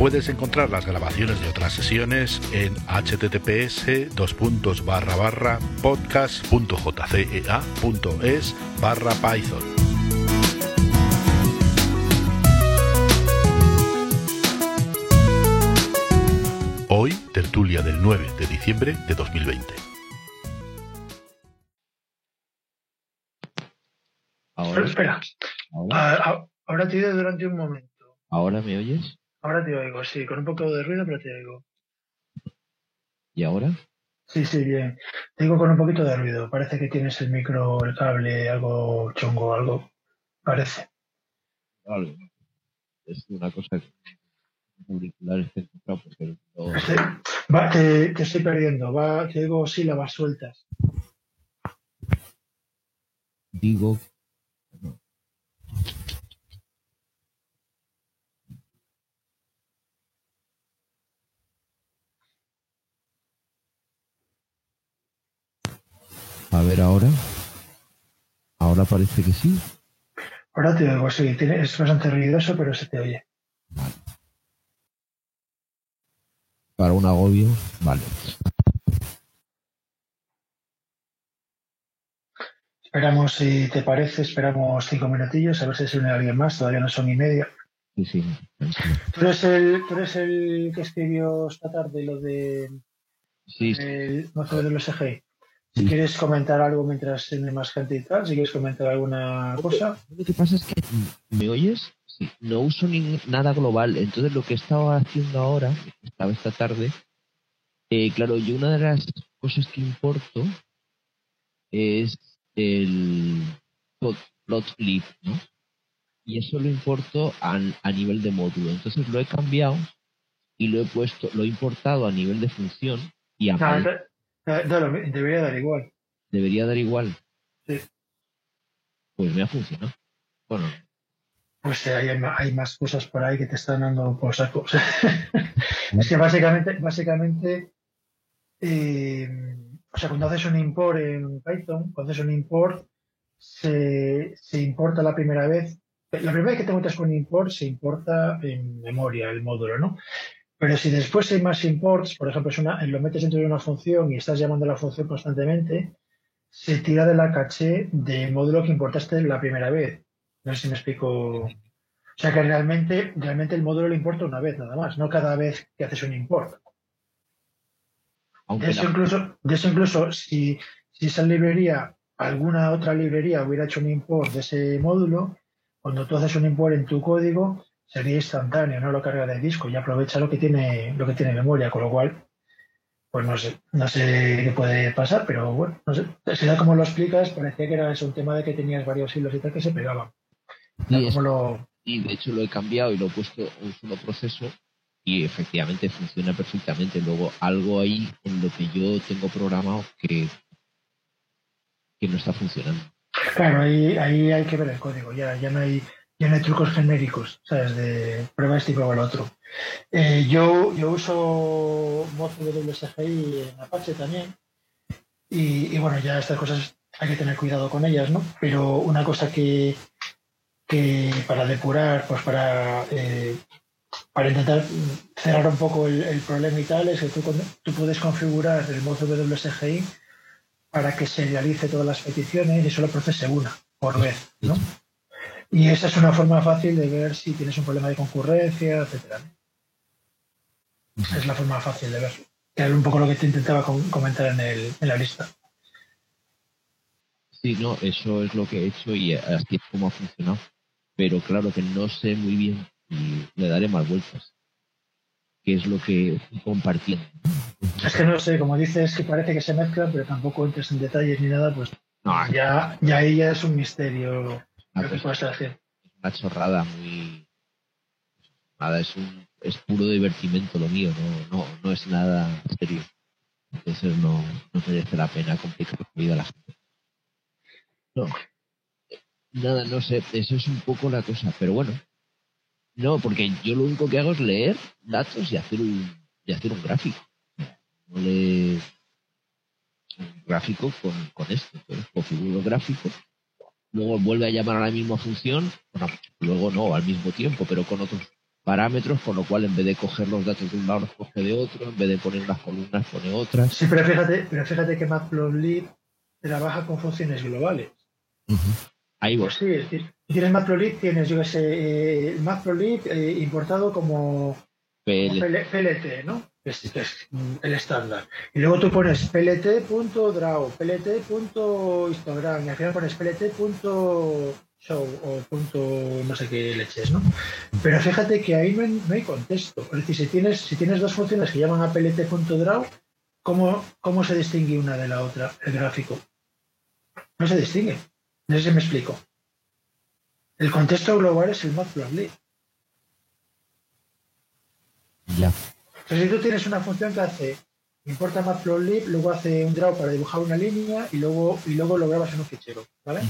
Puedes encontrar las grabaciones de otras sesiones en https podcast.jcea.es barra python. Hoy, tertulia del 9 de diciembre de 2020. Ahora, espera. Ahora, Ah, ah, ahora te oigo durante un momento. ¿Ahora me oyes? Ahora te oigo, sí, con un poco de ruido, pero te oigo. ¿Y ahora? Sí, sí, bien. Te digo con un poquito de ruido. Parece que tienes el micro, el cable, algo chungo, algo. Parece. Algo. Es una cosa auriculares que porque no- Este- va, te, te estoy perdiendo. Va, te digo sílabas sueltas. digo A ver ahora. Ahora parece que sí. Ahora te oigo, sí. Es bastante ruidoso, pero se te oye. Para un agobio, vale. Esperamos, si te parece, esperamos cinco minutillos, a ver si se une alguien más. Todavía no son y media. Sí, sí. ¿Tú eres el, tú eres el que escribió esta tarde lo de Sí, sí. el mozo de los EGI. Si quieres comentar algo mientras tiene más gente y tal, si quieres comentar alguna cosa. Lo que pasa es que me oyes, Sí, no uso ni- nada global. Entonces lo que estaba haciendo ahora, estaba esta tarde, eh, claro, yo una de las cosas que importo es el plot, plotlib, ¿no? Y eso lo importo a, a nivel de módulo. Entonces lo he cambiado y lo he puesto, lo he importado a nivel de función y a Ah, mi- debería dar igual. debería dar igual. Sí. Pues me ha funcionado. Bueno, Pues hay, hay más cosas por ahí que te están dando por saco. es que básicamente, básicamente eh, o sea, cuando haces un import en Python, cuando haces un import, se, se importa la primera vez. La primera vez que te metes con import, se importa en memoria el módulo, ¿no? Pero si después hay más imports, por ejemplo, es una, lo metes dentro de una función y estás llamando a la función constantemente, se tira de la caché del módulo que importaste la primera vez. No sé si me explico. O sea que realmente, realmente el módulo lo importa una vez nada más, no cada vez que haces un import. aunque De eso la- incluso, de eso incluso si, si esa librería, alguna otra librería hubiera hecho un import de ese módulo, cuando tú haces un import en tu código, sería instantáneo, no lo carga de disco y aprovecha lo que tiene, lo que tiene memoria, con lo cual, pues no sé, no sé qué puede pasar, pero bueno, no sé. Si ya como lo explicas, parecía que era eso, un tema de que tenías varios hilos y tal que se pegaban. Sí, es- lo, y de hecho lo he cambiado y lo he puesto un solo proceso y efectivamente funciona perfectamente. Luego algo ahí en lo que yo tengo programado que, que no está funcionando. Claro, ahí, ahí hay que ver el código, ya, ya no hay, ya no hay trucos genéricos, ¿sabes? De prueba este y prueba el otro. Eh, yo, yo uso Mozo WSGI en Apache también. Y, bueno, ya estas cosas hay que tener cuidado con ellas, ¿no? Pero una cosa que, que para depurar, pues para, eh, para intentar cerrar un poco el, problema y tal, es que tú, tú puedes configurar el Mozo WSGI para que serialice todas las peticiones y solo procese una por vez, ¿no? Y esa es una forma fácil de ver si tienes un problema de concurrencia, etcétera. Es la forma fácil de verlo. Que era un poco lo que te intentaba com- comentar en, el, en la lista. Sí, no, eso es lo que he hecho y así es como ha funcionado. Pero claro que no sé muy bien y le daré más vueltas. Que es lo que compartiendo. Es que no sé, como dices que parece que se mezclan, pero tampoco entres en detalles ni nada, pues No, ya, ya ahí ya es un misterio hacer. una chorrada muy nada, es un es puro divertimento lo mío, no, no, no es nada serio. Entonces no, no merece la pena complicar la vida a la gente. No. Nada, no sé, eso es un poco la cosa, pero bueno. No, porque yo lo único que hago es leer datos y hacer un, y hacer un gráfico. No le un gráfico con, con esto, entonces configuro gráfico, luego vuelve a llamar a la misma función, bueno, luego no, al mismo tiempo, pero con otros parámetros, con lo cual en vez de coger los datos de un lado los coge de otro, en vez de poner unas columnas pone otras. Sí, pero fíjate, pero fíjate que Matplotlib trabaja con funciones globales. Ahí vos. Sí, si tienes Matplotlib, tienes, yo que sé, eh, Matplotlib eh, importado como. PL PLT, ¿no? Es, es, el estándar. Y luego tú pones plt.draw, plt.histogram, y al final pones plt.show o punto no sé qué leches, ¿no? Pero fíjate que ahí no hay, no contexto. Es decir, si tienes, si tienes dos funciones que llaman a plt.draw, ¿cómo, ¿cómo se distingue una de la otra el gráfico? No se distingue. No sé si me explico. El contexto global es el matplotlib. Ya. Entonces, si tú tienes una función que hace, importa matplotlib, luego hace un draw para dibujar una línea y luego, y luego lo grabas en un fichero, ¿vale?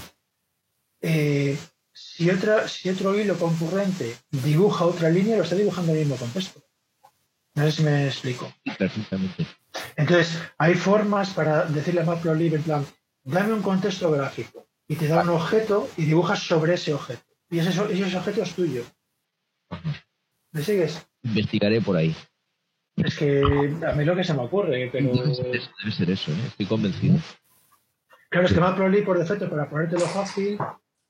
Eh, si, otra, si otro hilo concurrente dibuja otra línea, lo está dibujando en el mismo contexto. No sé si me explico. Perfectamente. Entonces, hay formas para decirle a matplotlib en plan, dame un contexto gráfico y te da un objeto y dibujas sobre ese objeto. Y ese, ese objeto es tuyo. ¿Me sigues? Investigaré por ahí. Es que a mí lo que se me ocurre, pero... Debe ser eso, debe ser eso, ¿eh? estoy convencido. Claro, es que Matplotlib por defecto, para ponértelo fácil,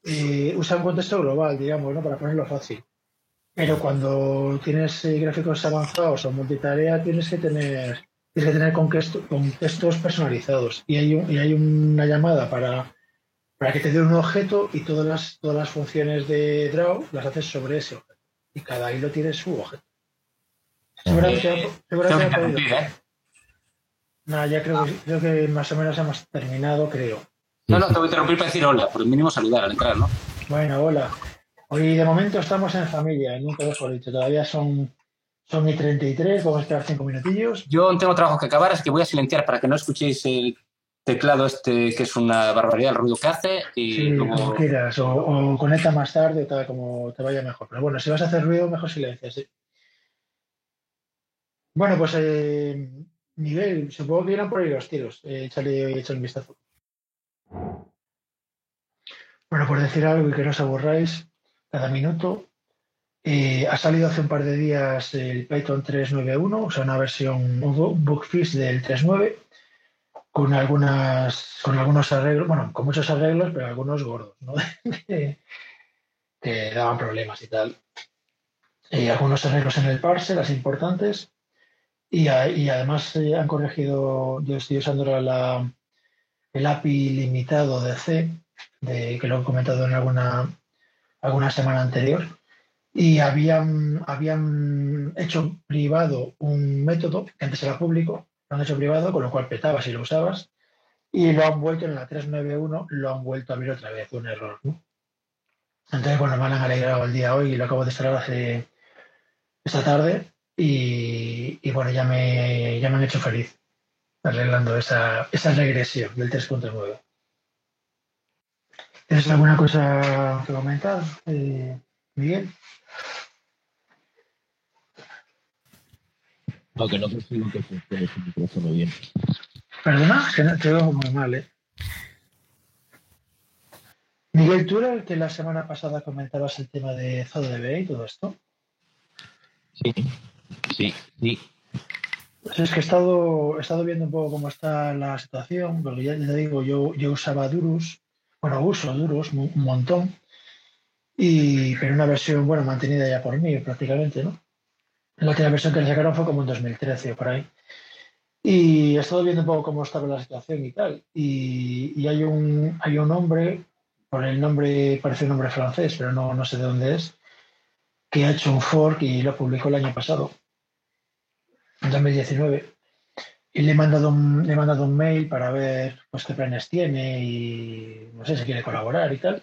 eh, usa un contexto global, digamos, ¿no? Para ponerlo fácil. Pero cuando tienes eh, gráficos avanzados o multitarea, tienes que tener, tienes que tener contexto- contextos personalizados. Y hay, un- y hay una llamada para, para que te dé un objeto y todas las, todas las funciones de draw las haces sobre ese objeto. Y cada hilo tiene su objeto. Eh, Tengo que podido. ¿eh? Nada, ya creo, creo que más o menos hemos terminado, creo. No, no, te voy a interrumpir para decir hola, por el mínimo saludar al entrar, ¿no? Bueno, hola. Hoy de momento estamos en familia, nunca lo he dicho. Todavía son, son y 33, vamos a esperar cinco minutillos. Yo tengo trabajo que acabar, así que voy a silenciar para que no escuchéis el teclado este, que es una barbaridad el ruido que hace. Y Sí, luego- como quieras, o, o conecta más tarde, tal como te vaya mejor. Pero bueno, si vas a hacer ruido, mejor silencia, sí. Bueno, pues eh, Miguel, supongo que irán por ahí los tiros. Eh, échale, échale un vistazo. Bueno, por decir algo y que no os aburráis, cada minuto. eh, ha salido hace un par de días el Python 3.9.1, o sea, una versión, un del 3.9, con algunas, con algunos arreglos, bueno, con muchos arreglos, pero algunos gordos, ¿no? que, daban problemas y tal. Y algunos arreglos en el parse, las importantes, y, a- y además eh, han corregido, yo estoy usando la, el API limitado de C, de, que lo he comentado en alguna, alguna semana anterior, y habían, habían hecho privado un método que antes era público, lo han hecho privado, con lo cual petaba si lo usabas, y lo han vuelto en la 391, lo han vuelto a abrir otra vez, un error. Entonces, bueno, me han alegrado el día hoy y lo acabo de instalar hace esta tarde y, y bueno, ya me, ya me han hecho feliz arreglando esa, esa regresión del 3.9. ¿Tienes alguna cosa que comentar, eh, Miguel? Aunque no consigo que funcione su micrófono bien. Perdona, que no, te oigo muy mal, ¿eh? Miguel, ¿tú era el que la semana pasada comentabas el tema de ZODB y todo esto? Sí, sí, sí. Pues es que he estado, he estado viendo un poco cómo está la situación, porque ya te digo, yo, yo usaba Durus, bueno, uso Durus un montón, y, pero una versión, bueno, mantenida ya por mí prácticamente, ¿no? La última versión que le sacaron fue como en 2013 o por ahí. Y he estado viendo un poco cómo estaba la situación y tal. Y, y hay, un, hay un hombre, por el nombre, parece un nombre francés, pero no, no sé de dónde es, que ha hecho un fork y lo publicó el año pasado, en 2019. Y le he mandado un, le he mandado un mail para ver pues, qué planes tiene y no sé si quiere colaborar y tal.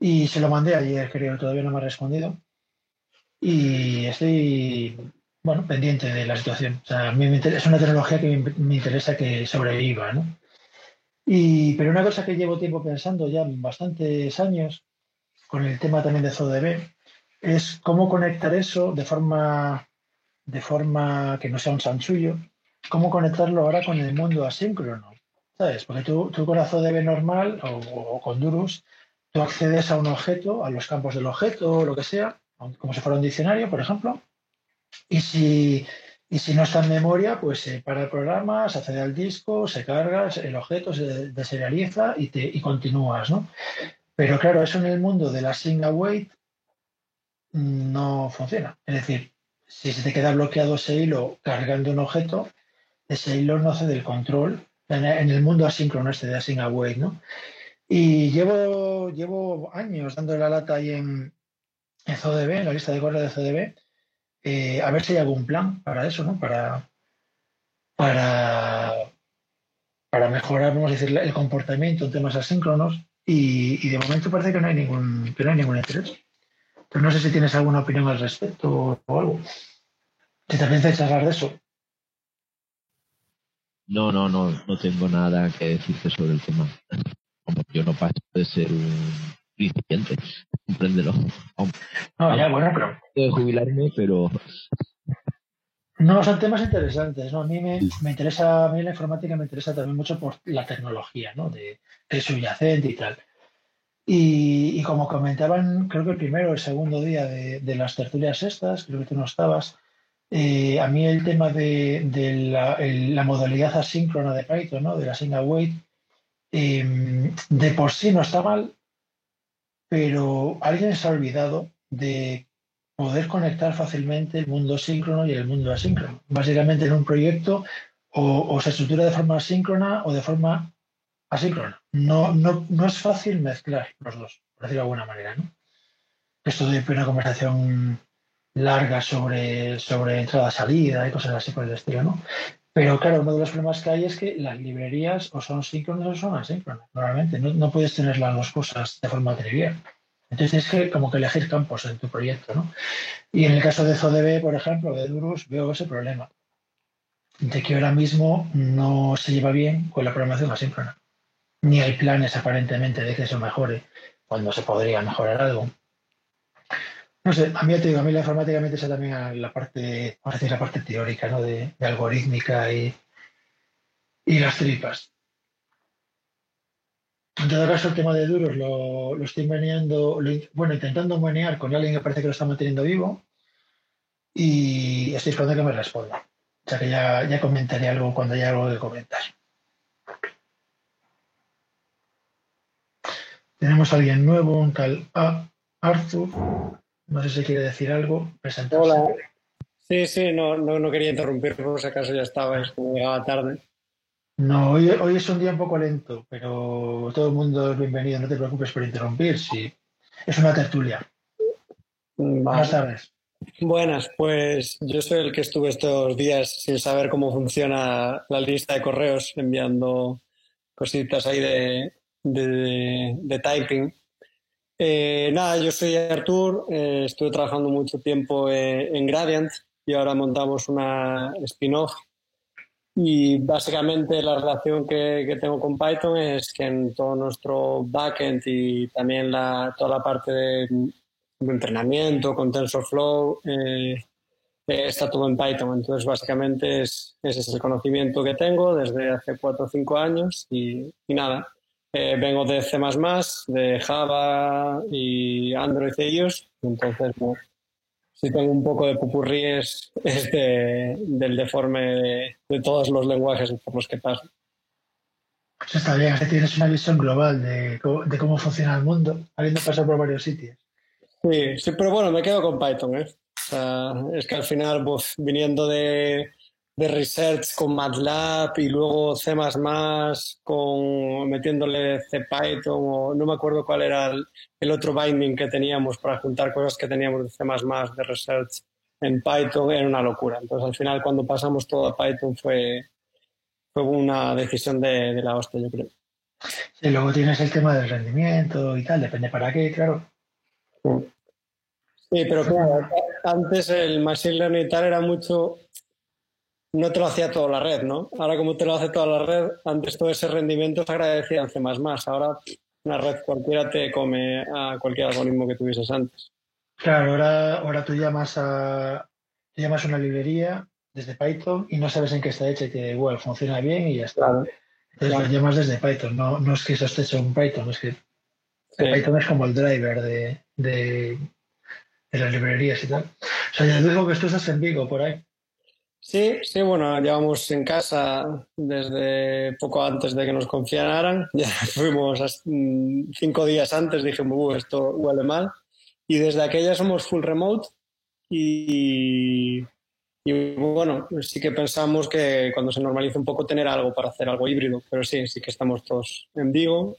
Y se lo mandé ayer, creo, todavía no me ha respondido. y estoy bueno, pendiente de la situación. O sea, a mí es una tecnología que me, interesa que sobreviva, ¿no? Y, pero una cosa que llevo tiempo pensando ya bastantes años, con el tema también de ZODB, es cómo conectar eso de forma, de forma que no sea un sanchullo, cómo conectarlo ahora con el mundo asíncrono. ¿Sabes? Porque tú, tú con la ZODB normal o, con Durus, tú accedes a un objeto, a los campos del objeto o lo que sea, como si fuera un diccionario, por ejemplo, y si, y si no está en memoria, pues se para el programa, se accede al disco, se carga, el objeto se deserializa y, te, y continúas, ¿no? Pero claro, eso en el mundo de la single await no funciona. Es decir, si se te queda bloqueado ese hilo cargando un objeto, ese hilo no hace del control en el mundo asíncrono este de async await, ¿no? Y llevo, llevo años dando la lata ahí en, en ZODB, en la lista de correo de ZODB, eh, a ver si hay algún plan para eso, ¿no? Para, para, para mejorar, vamos a decir, el comportamiento en temas asíncronos y, de momento parece que no hay ningún, que no hay ningún interés. Pero no sé si tienes alguna opinión al respecto o algo. Si te piensas hablar de eso. No, no, no, no tengo nada que decirte sobre el tema. Como yo no paso de ser un principiante, compréndelo. No, ya, bueno, pero. De jubilarme, pero. No, son temas interesantes. ¿no? A mí me, me, interesa, a mí la informática me interesa también mucho por la tecnología, ¿no? De, de subyacente y tal. Y, como comentaban, creo que el primero o el segundo día de, las tertulias estas, creo que tú no estabas, eh, a mí el tema de, la, modalidad asíncrona de Python, ¿no? de la single await, eh, de por sí no está mal, pero alguien se ha olvidado de poder conectar fácilmente el mundo síncrono y el mundo asíncrono. Básicamente en un proyecto o, o se estructura de forma síncrona o de forma asíncrona. No, no, no es fácil mezclar los dos, por decirlo de alguna manera. ¿no? Esto de una conversación larga sobre, sobre entrada-salida y cosas así por el estilo, ¿no? Pero claro, uno de los problemas que hay es que las librerías o son síncronas o son asíncronas. Normalmente no, no puedes tener las dos cosas de forma trivial. Entonces tienes que como que elegir campos en tu proyecto, ¿no? Y en el caso de ZODB, por ejemplo, de Durus, veo ese problema de que ahora mismo no se lleva bien con la programación asíncrona. Ni hay planes aparentemente de que eso mejore cuando se podría mejorar algo. No sé, a mí te digo, a mí la informática me interesa también la parte, vamos a decir, la parte teórica, ¿no? De, algorítmica y, y, las tripas. En todo caso, el tema de duros lo, lo estoy meneando, lo, bueno, intentando menear con alguien que parece que lo está manteniendo vivo y estoy esperando que me responda. O sea que ya, ya comentaré algo cuando haya algo que comentar. Tenemos a alguien nuevo, un tal Arthur. No sé si quiere decir algo. Presentarse. Hola. Sí, sí, no, no, no, quería interrumpir, por si acaso ya estaba, es como llegaba tarde. No, hoy, hoy, es un día un poco lento, pero todo el mundo es bienvenido, no te preocupes por interrumpir, sí. Es una tertulia. Vale. Buenas tardes. Buenas, pues yo soy el que estuve estos días sin saber cómo funciona la lista de correos, enviando cositas ahí de, de, de, typing eh, nada, yo soy Artur, eh, estuve trabajando mucho tiempo eh, en Gradient y ahora montamos una spin-off. Y básicamente la relación que, que, tengo con Python es que en todo nuestro backend y también la, toda la parte de, de entrenamiento con TensorFlow eh, está todo en Python. Entonces, básicamente es, ese es el conocimiento que tengo desde hace cuatro o cinco años y, y nada, eh, vengo de C++, de Java y Android ellos, entonces bueno, sí tengo un poco de pupurríes es de, del deforme de, de, todos los lenguajes por los que paso. Pues está bien, que tienes una visión global de, de cómo funciona el mundo, habiendo pasado por varios sitios. Sí, sí, pero bueno, me quedo con Python, ¿eh? O sea, es que al final, pues, viniendo de, de research con MATLAB y luego C++ con metiéndole CPython o no me acuerdo cuál era el, el, otro binding que teníamos para juntar cosas que teníamos de C++ de research en Python era una locura. Entonces al final cuando pasamos todo a Python fue, fue una decisión de, de la hostia, yo creo. Y luego tienes el tema del rendimiento y tal, depende para qué, claro. Sí, pero claro, antes el machine learning y tal era mucho. No te lo hacía toda la red, ¿no? Ahora, como te lo hace toda la red, antes todo ese rendimiento se agradecía en C. Ahora, una red cualquiera te come a cualquier algoritmo que tuvieses antes. Claro, ahora, ahora tú llamas a llamas una librería desde Python y no sabes en qué está hecha y que igual funciona bien y ya está. Entonces lo llamas desde Python, no, no es que eso esté hecho en Python, es que Python es como el driver de, de, las librerías y tal. O sea, ya digo que tú estás en Vigo por ahí. Sí, sí, bueno, llevamos en casa desde poco antes de que nos confiaran. Ya fuimos mm, cinco días antes, dije, esto huele mal. Y desde aquella somos full remote y, y bueno, sí que pensamos que cuando se normalice un poco tener algo para hacer algo híbrido, pero sí, sí que estamos todos en Vigo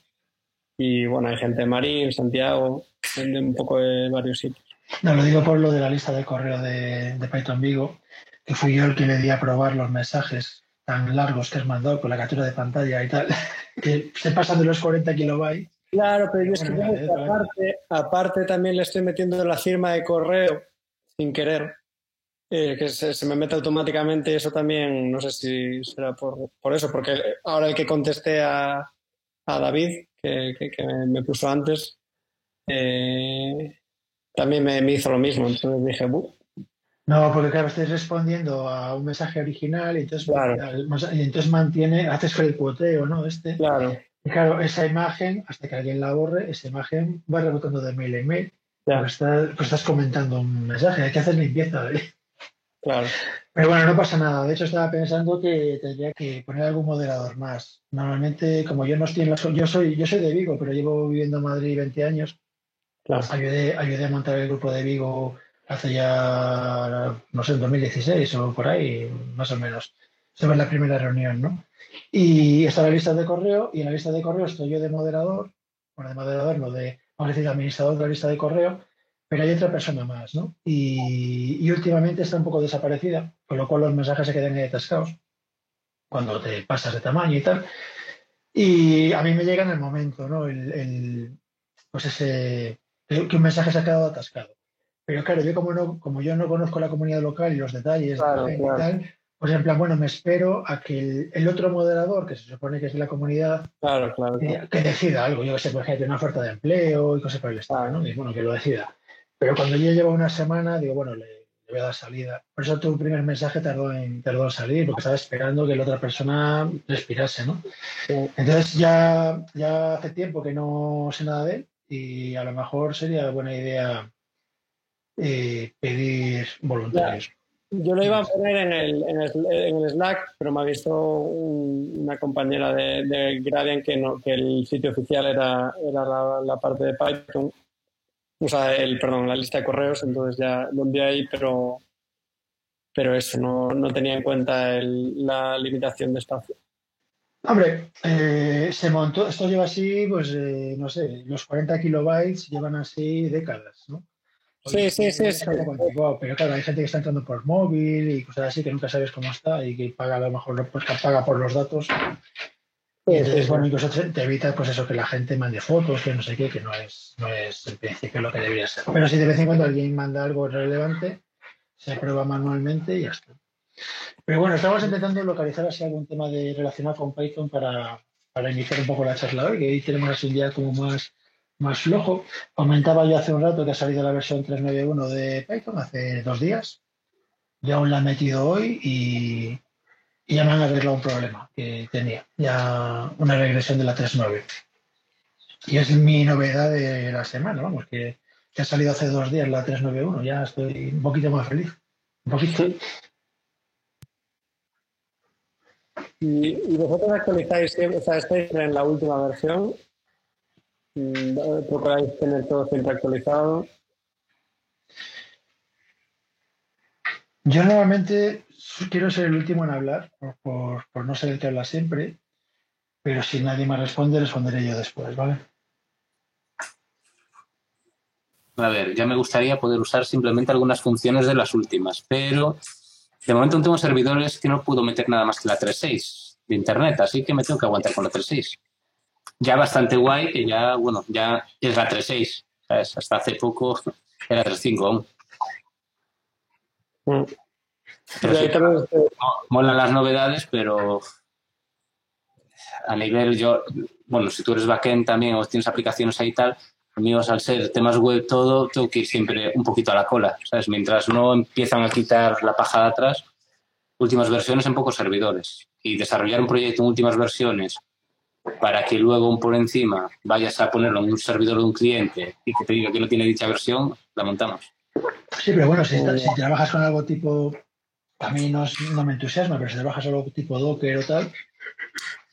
y bueno, hay gente de Marín, Santiago, un poco de varios sitios. No, lo digo por lo de la lista de correo de, de Python Vigo, que fui yo el que le di a probar los mensajes tan largos que has mandado con la captura de pantalla y tal, que se pasan de los 40 kilobytes Claro, pero yo es que aparte, aparte también le estoy metiendo la firma de correo sin querer, eh, que se, me mete automáticamente. Eso también, no sé si será por, por eso, porque ahora el que contesté a, a David, que, que, me puso antes, eh, también me, me, hizo lo mismo. Entonces dije, Buh. No, porque claro, estáis respondiendo a un mensaje original y entonces, y entonces mantiene, haces el cuoteo, ¿no? Este. Claro. Y claro, esa imagen, hasta que alguien la borre, esa imagen va rebotando de mail en mail. Pues, estás, pues, estás, comentando un mensaje, hay que hacer limpieza. ¿eh? Claro. Pero bueno, no pasa nada. De hecho, estaba pensando que tendría que poner algún moderador más. Normalmente, como yo no estoy en la... Yo soy, yo soy de Vigo, pero llevo viviendo en Madrid 20 años. Claro. Ayudé, ayudé a montar el grupo de Vigo hace ya, no sé, en 2016 o por ahí, más o menos. Esa fue la primera reunión, ¿no? Y está la lista de correo, y en la lista de correo estoy yo de moderador, bueno, de moderador, no de, vamos a decir, administrador de la lista de correo, pero hay otra persona más, ¿no? Y, últimamente está un poco desaparecida, con lo cual los mensajes se quedan ahí atascados cuando te pasas de tamaño y tal. Y a mí me llega en el momento, ¿no? El, pues ese, que un mensaje se ha quedado atascado. Pero claro, yo como, no, como yo no conozco la comunidad local y los detalles y tal, pues en plan, bueno, me espero a que el, otro moderador, que se supone que es de la comunidad, claro, claro, eh, que decida algo. Yo que sé, por ejemplo, una oferta de empleo y cosas por el estado, ¿no? Y bueno, que lo decida. Pero cuando yo llevo una semana, digo, bueno, le, voy a dar salida. Por eso tu primer mensaje tardó en, tardó en salir, porque estaba esperando que la otra persona respirase, ¿no? Entonces ya, ya hace tiempo que no sé nada de él y a lo mejor sería buena idea eh, pedir voluntarios. Yo lo iba a poner en el, en el, en el Slack, pero me ha visto una compañera de, de, Gradient que, no, que el sitio oficial era, era la, parte de Python, o sea, el, perdón, la lista de correos, entonces ya lo envié ahí, pero, pero eso, no, no tenía en cuenta la limitación de espacio. Hombre, eh, se montó, esto lleva así, pues, eh, no sé, los 40 kilobytes llevan así décadas, ¿no? Sí, sí, sí. Pero claro, hay gente que está entrando por móvil y cosas así que nunca sabes cómo está y que paga a lo mejor pues, paga por los datos. Y entonces, bueno, incluso te evita pues eso, que la gente mande fotos, que no sé qué, que no es, no es en principio lo que debería ser. Pero si de vez en cuando alguien manda algo relevante, se prueba manualmente y ya está. Pero bueno, estamos intentando localizar así algún tema de relacionado con Python para, para iniciar un poco la charla hoy, que hoy tenemos así un día como más más flojo. Comentaba yo hace un rato que ha salido la versión 391 de Python hace dos días. Ya aún la he metido hoy y, ya me han arreglado un problema que tenía. Ya una regresión de la 3.9. Y es mi novedad de la semana, vamos, que, ha salido hace dos días la 391. Ya estoy un poquito más feliz. Un poquito. ¿Y, y vosotros actualizáis, o sea, estáis en la última versión procuráis tener todo siempre actualizado. Yo normalmente quiero ser el último en hablar, por, no ser el que habla siempre, pero si nadie me responde, responderé yo después, ¿vale? A ver, ya me gustaría poder usar simplemente algunas funciones de las últimas, pero de momento no tengo servidores que no puedo meter nada más que la 3.6 de internet, así que me tengo que aguantar con la 3.6 ya bastante guay, que ya, bueno, ya es la 3.6, ¿sabes? Hasta hace poco Era 3.5 aún. Mm. Pero Y ahí sí, también, mo- molan las novedades, pero a nivel yo, bueno, si tú eres backend también o tienes aplicaciones ahí y tal, amigos, al ser temas web todo, tengo que ir siempre un poquito a la cola, ¿sabes? Mientras no empiezan a quitar la paja de atrás, últimas versiones en pocos servidores. Y desarrollar un proyecto en últimas versiones para que luego por encima vayas a ponerlo en un servidor de un cliente y que te diga que no tiene dicha versión, la montamos. Sí, pero bueno, si, si trabajas con algo tipo, a mí no, no me entusiasma, pero si trabajas algo tipo Docker o tal,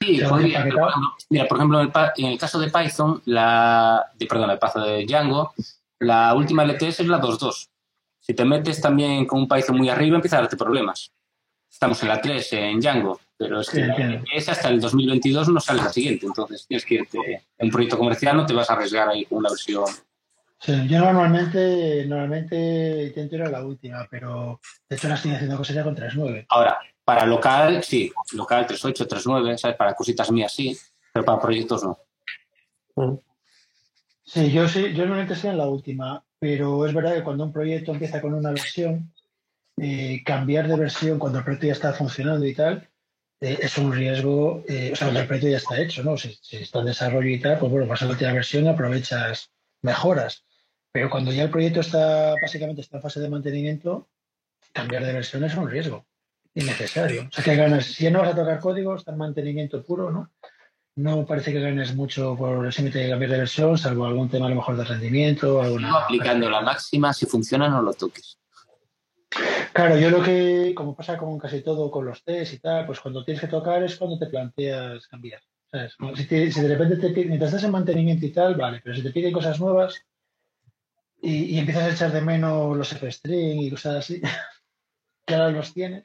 Sí, podría, pero, mira, por ejemplo, en el, pa- en el caso de Python, la, de, perdón, el paso de Django, la última LTS es la 2.2. Si te metes también con un Python muy arriba, empieza a darte problemas. Estamos en la 3 en Django, pero es Sí, que la entiendo. LTS hasta el 2022 no sale la siguiente. Entonces tienes que irte en un proyecto comercial, no te vas a arriesgar ahí con una versión. sí, yo normalmente, normalmente intento ir a la última, pero de hecho la estoy haciendo cosas ya con 3.9. Ahora, para local, sí, local 3.8, 3.9, ¿sabes? Para cositas mías sí, pero para proyectos no. mm. Sí, yo sí, yo normalmente estoy en la última, pero es verdad que cuando un proyecto empieza con una versión, eh, cambiar de versión cuando el proyecto ya está funcionando y tal, eh, es un riesgo, eh, o sea, cuando el proyecto ya está hecho, ¿no? Si, está en desarrollo y tal, pues bueno, vas a la última versión y aprovechas mejoras. Pero cuando ya el proyecto está, básicamente está en fase de mantenimiento, cambiar de versión es un riesgo innecesario. O sea, que ganas, si no vas a tocar código, está en mantenimiento puro, ¿no? No parece que ganes mucho por simplemente cambiar de versión, salvo algún tema a lo mejor de rendimiento, aplicando la máxima, si funciona no lo toques. Claro, yo lo que, como pasa con casi todo con los test y tal, pues cuando tienes que tocar es cuando te planteas cambiar. Si, te- si de repente te piden, mientras estás en mantenimiento y tal, vale, pero si te piden cosas nuevas y, y empiezas a echar de menos los F-string y cosas así, que ahora los tienes,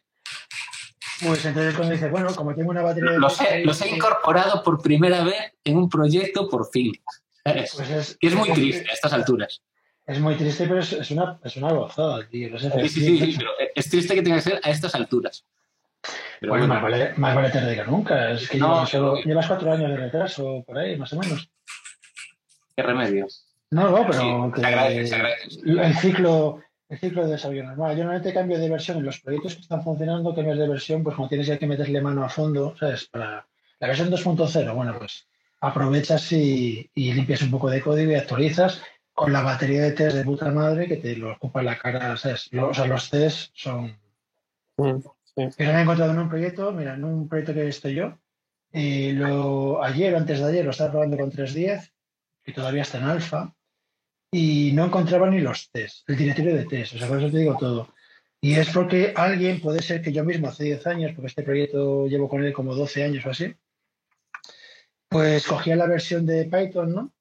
pues entonces cuando dices, bueno, como tengo una batería de... Los he, los he incorporado por primera vez en un proyecto por fin. ¿sabes? Pues es, Y es muy triste a estas alturas. Es muy triste, pero es, es una, es una gozada, tío. Sí, sí, sí, pero es triste que tenga que ser a estas alturas. Pero Bueno, bueno, más vale, más vale tarde que nunca. Es que No, llevas, solo- llevas cuatro años de retraso por ahí, más o menos. qué remedio. No, no, pero Sí, que se agradece, se agradece. el ciclo, el ciclo de desarrollo normal. Yo normalmente cambio de versión en los proyectos que están funcionando, cambias de versión, pues como tienes ya que meterle mano a fondo, ¿sabes? Para la versión 2.0, bueno, pues aprovechas y, y limpias un poco de código y actualizas con la batería de test de puta madre que te lo ocupa en la cara, o sea, los test son, Mm, sí. Pero me he encontrado en un proyecto, mira, en un proyecto que estoy yo, y lo, ayer o antes de ayer lo estaba probando con 3.10, que todavía está en alfa, y no encontraba ni los test, el directorio de test, o sea, por eso te digo todo. Y es porque alguien, puede ser que yo mismo hace 10 años, porque este proyecto llevo con él como 12 años o así, pues cogía la versión de Python, ¿no?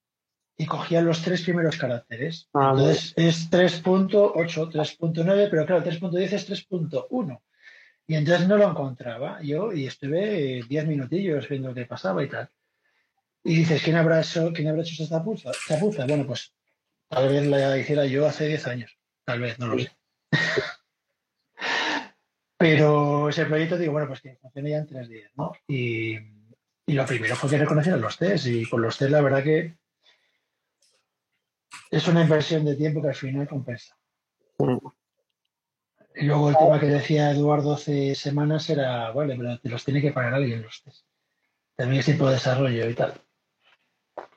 Y cogía los tres primeros caracteres. Ah. Entonces es 3.8, 3.9, pero claro, 3.10 es 3.1. Y entonces no lo encontraba yo y estuve eh, 10 minutillos viendo qué pasaba y tal. Y dices, ¿quién habrá hecho, quién habrá hecho esta puza? Esta puza? Bueno, pues tal vez la hiciera yo hace 10 años. Tal vez, no lo sé. Pero ese proyecto, digo, bueno, pues que funcione ya en tres días, ¿no? Y, y lo primero fue que reconocieran los test. Y con los test, la verdad que es una inversión de tiempo que al final compensa. Mm. Y luego el tema que decía Eduardo hace semanas era, vale, pero te los tiene que pagar alguien los test. También es tiempo de desarrollo y tal.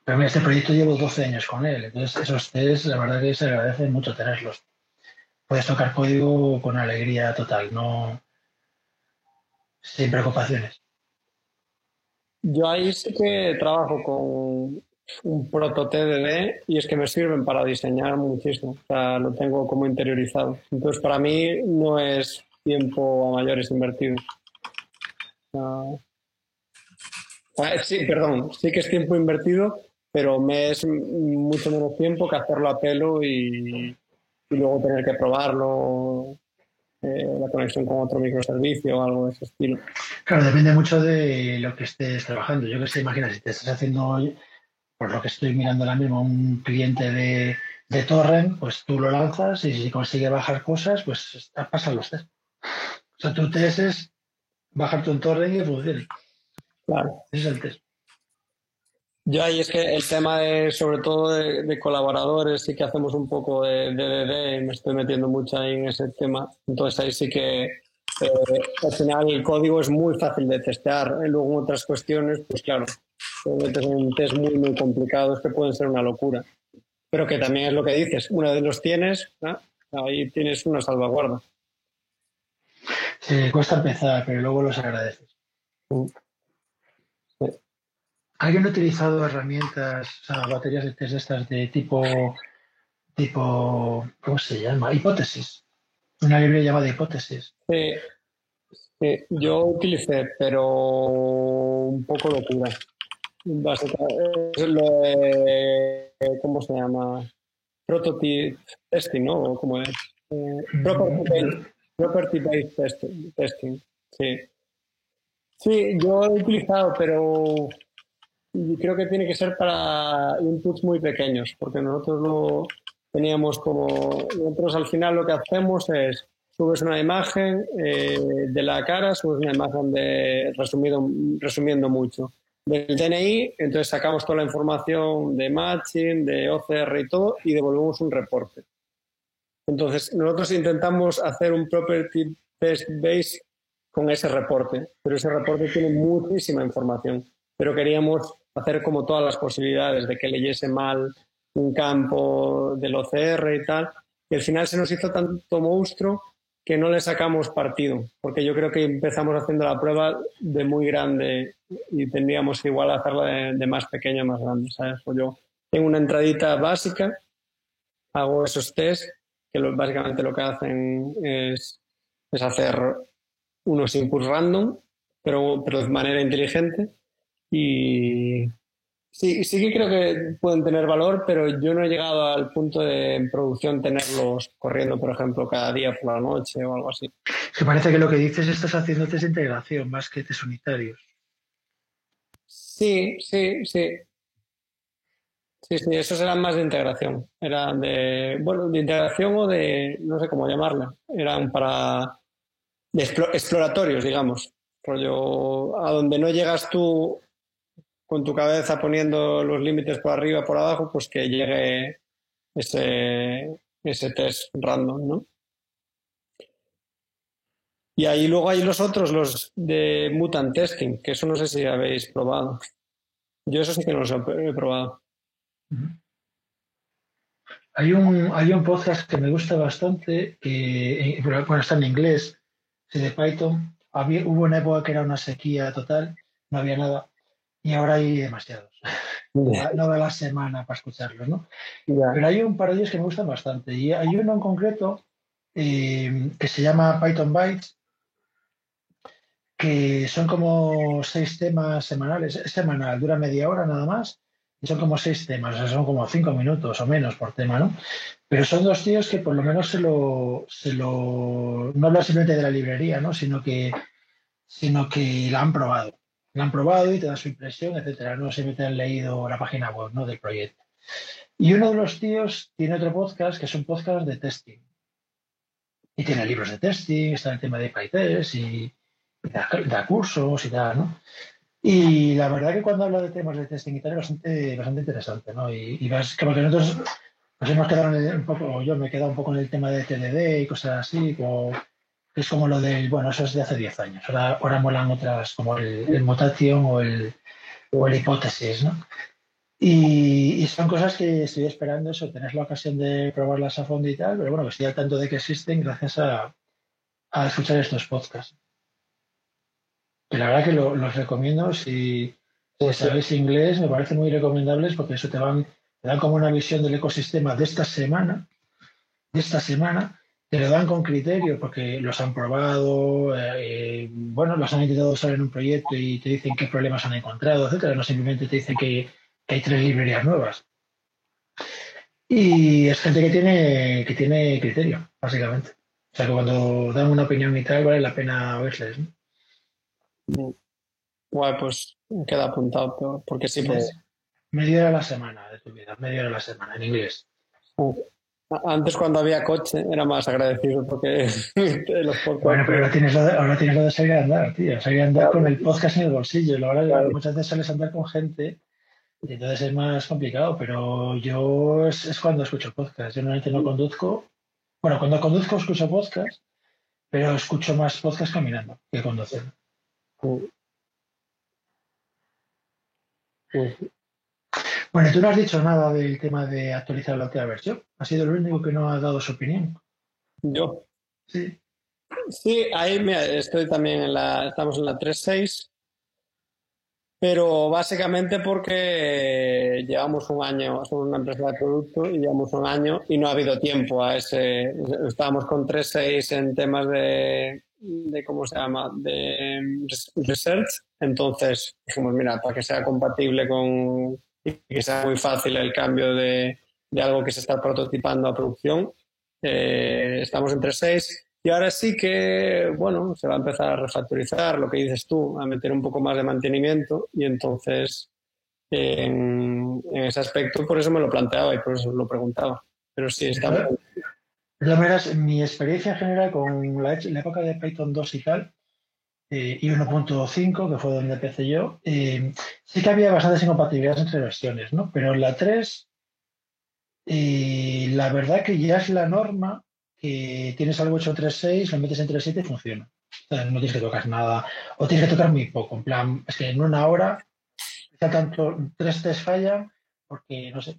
Pero mira, este proyecto llevo 12 años con él, entonces esos test, la verdad que se agradecen mucho tenerlos. Puedes tocar código con alegría total, no sin preocupaciones. Yo ahí sí que trabajo con un proto TDD y es que me sirven para diseñar muchísimo. O sea, lo tengo como interiorizado. Entonces, para mí no es tiempo a mayores invertido. Sí, perdón, sí que es tiempo invertido, pero me es mucho menos tiempo que hacerlo a pelo y, luego tener que probarlo, eh, la conexión con otro microservicio o algo de ese estilo. Claro, depende mucho de lo que estés trabajando. Yo que sé, imagina, si te estás haciendo, por lo que estoy mirando ahora mismo, un cliente de, de torrent, pues tú lo lanzas y si consigue bajar cosas, pues pasan los test. O sea, tu test es bajarte un torrent y funcione. Claro. Ese es el test. Yo ahí es que el tema de, sobre todo de, colaboradores, sí que hacemos un poco de DDD, me estoy metiendo mucho ahí en ese tema. Entonces ahí sí que eh, al final el código es muy fácil de testear. Y luego en otras cuestiones, pues claro, te metes en test muy, muy complicados que pueden ser una locura. Pero que también es lo que dices, una vez los tienes, ahí tienes una salvaguarda. Sí, cuesta empezar, pero luego los agradeces. Mm. ¿Alguien ha utilizado herramientas, o sea, baterías de test estas de tipo, tipo, ¿cómo se llama? Hipótesis. Una librería llamada hipótesis. Sí, yo utilicé, pero un poco locura. ¿Cómo se llama? Prototype testing, ¿no? ¿Cómo es? Eh, property, based testing. Sí. Sí, yo he utilizado, pero creo que tiene que ser para inputs muy pequeños, porque nosotros no teníamos como. Nosotros al final lo que hacemos es subes una imagen eh, de la cara, subes una imagen de resumido, resumiendo mucho del DNI, entonces sacamos toda la información de matching, de OCR y todo y devolvemos un reporte. Entonces, nosotros intentamos hacer un property test base con ese reporte, pero ese reporte tiene muchísima información, pero queríamos hacer como todas las posibilidades de que leyese mal un campo del OCR y tal, y al final se nos hizo tanto monstruo que no le sacamos partido, porque yo creo que empezamos haciendo la prueba de muy grande y tendríamos igual hacerla de, más pequeña a más grande, ¿sabes? Pues yo tengo una entradita básica, hago esos test, que básicamente lo que hacen es, es hacer unos inputs random, pero, pero de manera inteligente, y, Sí, sí que creo que pueden tener valor, pero yo no he llegado al punto de en producción tenerlos corriendo, por ejemplo, cada día por la noche o algo así. Que parece que lo que dices estás haciendo de integración más que test unitarios. Sí, sí, sí. Sí, sí, esos eran más de integración. Eran de, bueno, de integración o de, no sé cómo llamarla. Eran para, exploratorios, digamos. Rollo, a donde no llegas tú con tu cabeza poniendo los límites por arriba, por abajo, pues que llegue ese, ese test random, ¿no? Y ahí luego hay los otros, los de mutant testing, que eso no sé si habéis probado. Yo eso sí que no los he probado. Hay un, hay un podcast que me gusta bastante, que bueno, está en inglés, de Python. Había, hubo una época que era una sequía total, no había nada y ahora hay demasiados. No da la semana para escucharlos, ¿no? Pero hay un par de ellos que me gustan bastante. Y hay uno en concreto eh, que se llama Python Bytes, que son como seis temas semanales. Es semanal, dura media hora nada más. Y son como seis temas, o sea, son como cinco minutos o menos por tema, ¿no? Pero son dos tíos que por lo menos se lo, se lo no hablan simplemente de la librería, ¿no? Sino que, sino que la han probado lo han probado y te da su impresión, etcétera. No se han leído la página web ¿no? del proyecto. Y uno de los tíos tiene otro podcast que es un podcast de testing. Y tiene libros de testing, está el tema de PyTest y, da, cursos y tal, ¿no? Y la verdad que cuando habla de temas de testing y tal es bastante, bastante interesante, ¿no? Y, y ves que nosotros nos hemos quedado un poco, yo me he quedado un poco en el tema de TDD y cosas así, como es como lo del, bueno, eso es de hace 10 años. Ahora, ahora molan otras, como el, el mutación o el, o el hipótesis, ¿no? Y, son cosas que estoy esperando eso, tener la ocasión de probarlas a fondo y tal, pero bueno, estoy al tanto de que existen gracias a, a escuchar estos podcasts. Y la verdad que los recomiendo, si, si sabéis inglés, me parece muy recomendables porque eso te, van, te dan como una visión del ecosistema de esta semana, de esta semana, te lo dan con criterio porque los han probado, eh, bueno, los han intentado usar en un proyecto y te dicen qué problemas han encontrado, etcétera. No simplemente te dicen que, hay tres librerías nuevas. Y es gente que tiene, que tiene criterio, básicamente. O sea que cuando dan una opinión y tal, vale la pena oírles. ¿no? Guay, pues queda apuntado, porque sí, pues. Media hora a la semana de tu vida, media hora a la semana, en inglés. Antes cuando había coche era más agradecido porque los Bueno, pero ahora tienes, lo de, ahora tienes lo de salir a andar, tío. Salir a andar con el podcast en el bolsillo. La verdad, muchas veces sales a andar con gente Entonces es más complicado, pero yo es, cuando escucho podcast. Yo normalmente no conduzco. Bueno, cuando conduzco escucho podcast, pero escucho más podcast caminando que conduciendo. Bueno, tú no has dicho nada del tema de actualizar la última versión. Ha sido el único que no ha dado su opinión. Yo. Sí. Sí, ahí estoy también en la, estamos en la 3.6, pero básicamente porque llevamos un año, somos una empresa de producto y llevamos un año y no ha habido tiempo a ese, estábamos con 3.6 en temas de, de, ¿cómo se llama?, de research, entonces dijimos, mira, para que sea compatible con, y que sea muy fácil el cambio de, de algo que se está prototipando a producción, eh, estamos en 3.6 y ahora sí que, bueno, se va a empezar a refactorizar, lo que dices tú, a meter un poco más de mantenimiento y entonces en, ese aspecto por eso me lo planteaba y por eso lo preguntaba. Pero sí, está De todas maneras, mi experiencia en general con la, época de Python 2 y tal, eh, y 1.5, que fue donde empecé yo, eh, sí que había bastantes incompatibilidades entre versiones, ¿no? Pero en la 3, eh, la verdad que ya es la norma que tienes algo hecho 3.6, lo metes en 3.7 y funciona. no tienes que tocar nada, o tienes que tocar muy poco. En plan, es que en una hora, ya tanto, tres test fallan porque, no sé,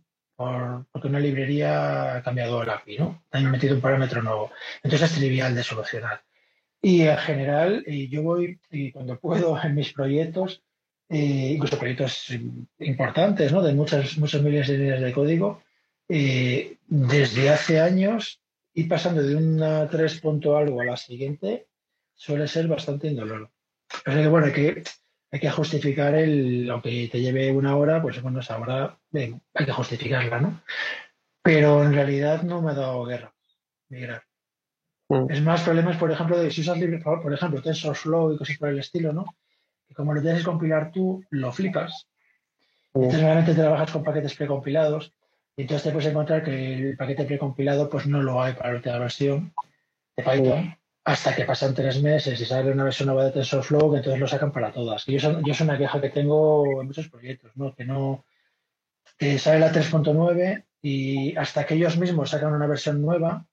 porque una librería ha cambiado el API, ¿no? Han metido un parámetro nuevo. Entonces es trivial de solucionar. Y en general, yo voy, y cuando puedo, en mis proyectos, eh, incluso proyectos importantes, ¿no? De muchas, muchas miles de líneas de código, eh, desde hace años y pasando de una 3 punto algo a la siguiente suele ser bastante indoloro. Pero que bueno, que, hay que justificar el, aunque te lleve una hora, pues bueno, esa hora hay que justificarla, ¿no? Pero en realidad no me ha dado guerra migrar. Mm. Es más problemas, por ejemplo, de si usas libre, por ejemplo, TensorFlow y cosas por el estilo, ¿no? Que como lo tienes que compilar tú, lo flipas. Mm. Entonces, realmente trabajas con paquetes precompilados y entonces te puedes encontrar que el paquete precompilado pues no lo hay para la última versión de Python hasta que pasan tres meses y sale una versión nueva de TensorFlow que entonces lo sacan para todas. Y yo, yo es una queja que tengo en muchos proyectos, ¿no? Que no que sale la 3.9 y hasta que ellos mismos sacan una versión nueva,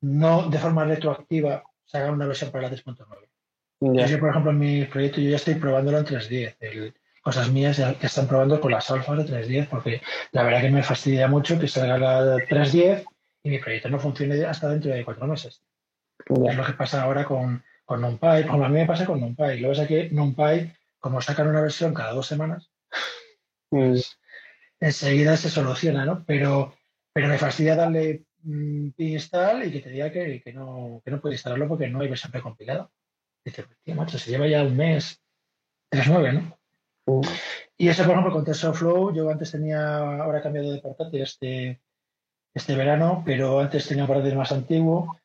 no de forma retroactiva sacan una versión para la 3.9. Yo, por ejemplo, en mi proyecto yo ya estoy probándolo en 3.10. El, cosas mías que están probando con las alfas de 3.10, porque la verdad que me fastidia mucho que salga la 3.10 y mi proyecto no funcione hasta dentro de cuatro meses. Es lo que pasa ahora con, con NumPy. Como a mí me pasa con NumPy. Lo que pasa es que NumPy, como sacan una versión cada dos semanas, pues enseguida se soluciona, ¿no? Pero, pero me fastidia darle mm, install y que te diga que, que, no, que no puede instalarlo porque no hay versión precompilada. Dice, tío, macho, se lleva ya un mes, 3.9, ¿no? Y eso, por ejemplo, con TensorFlow, yo antes tenía, ahora he cambiado de portátil este, este verano, pero antes tenía un portátil más antiguo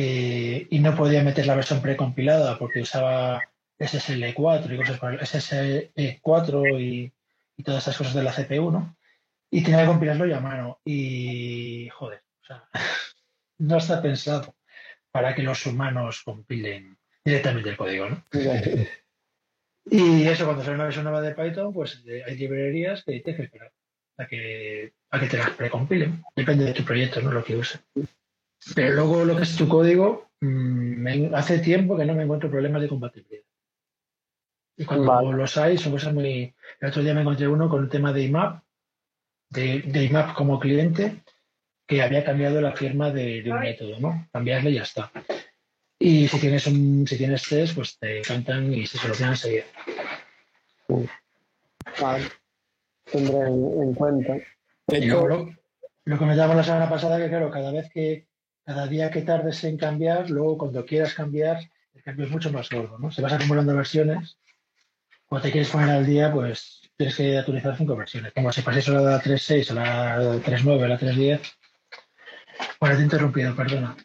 eh, y no podía meter la versión precompilada porque usaba SSL4 y cosas para SSE4 y, y, todas esas cosas de la CPU, ¿no? Y tenía que compilarlo ya a mano. Y, joder, o sea, no está pensado para que los humanos compilen directamente el código, ¿no? Y eso, cuando sale una versión nueva de Python, pues hay librerías que tienes que esperar a que, a que te las precompilen. Depende de tu proyecto, ¿no? Lo que uses. Pero luego lo que es tu código, mm, hace tiempo que no me encuentro problemas de compatibilidad. Y cuando los hay, son cosas muy... El otro día me encontré uno con el tema de IMAP, de, de IMAP como cliente, que había cambiado la firma de, de un método, ¿no? Cambiarle y ya está. Y si tienes un, si tienes test, pues te cantan y se solucionan enseguida. Vale. Tendré en, cuenta. Lo, lo la semana pasada, que claro, cada vez que, cada día que tardes en cambiar, luego cuando quieras cambiar, el cambio es mucho más gordo, ¿no? Se vas acumulando versiones. Cuando te quieres poner al día, pues tienes que actualizar cinco versiones. Como si paséis a la 3.6, a la 3.9, a la 3.10. Bueno, te he interrumpido, perdona.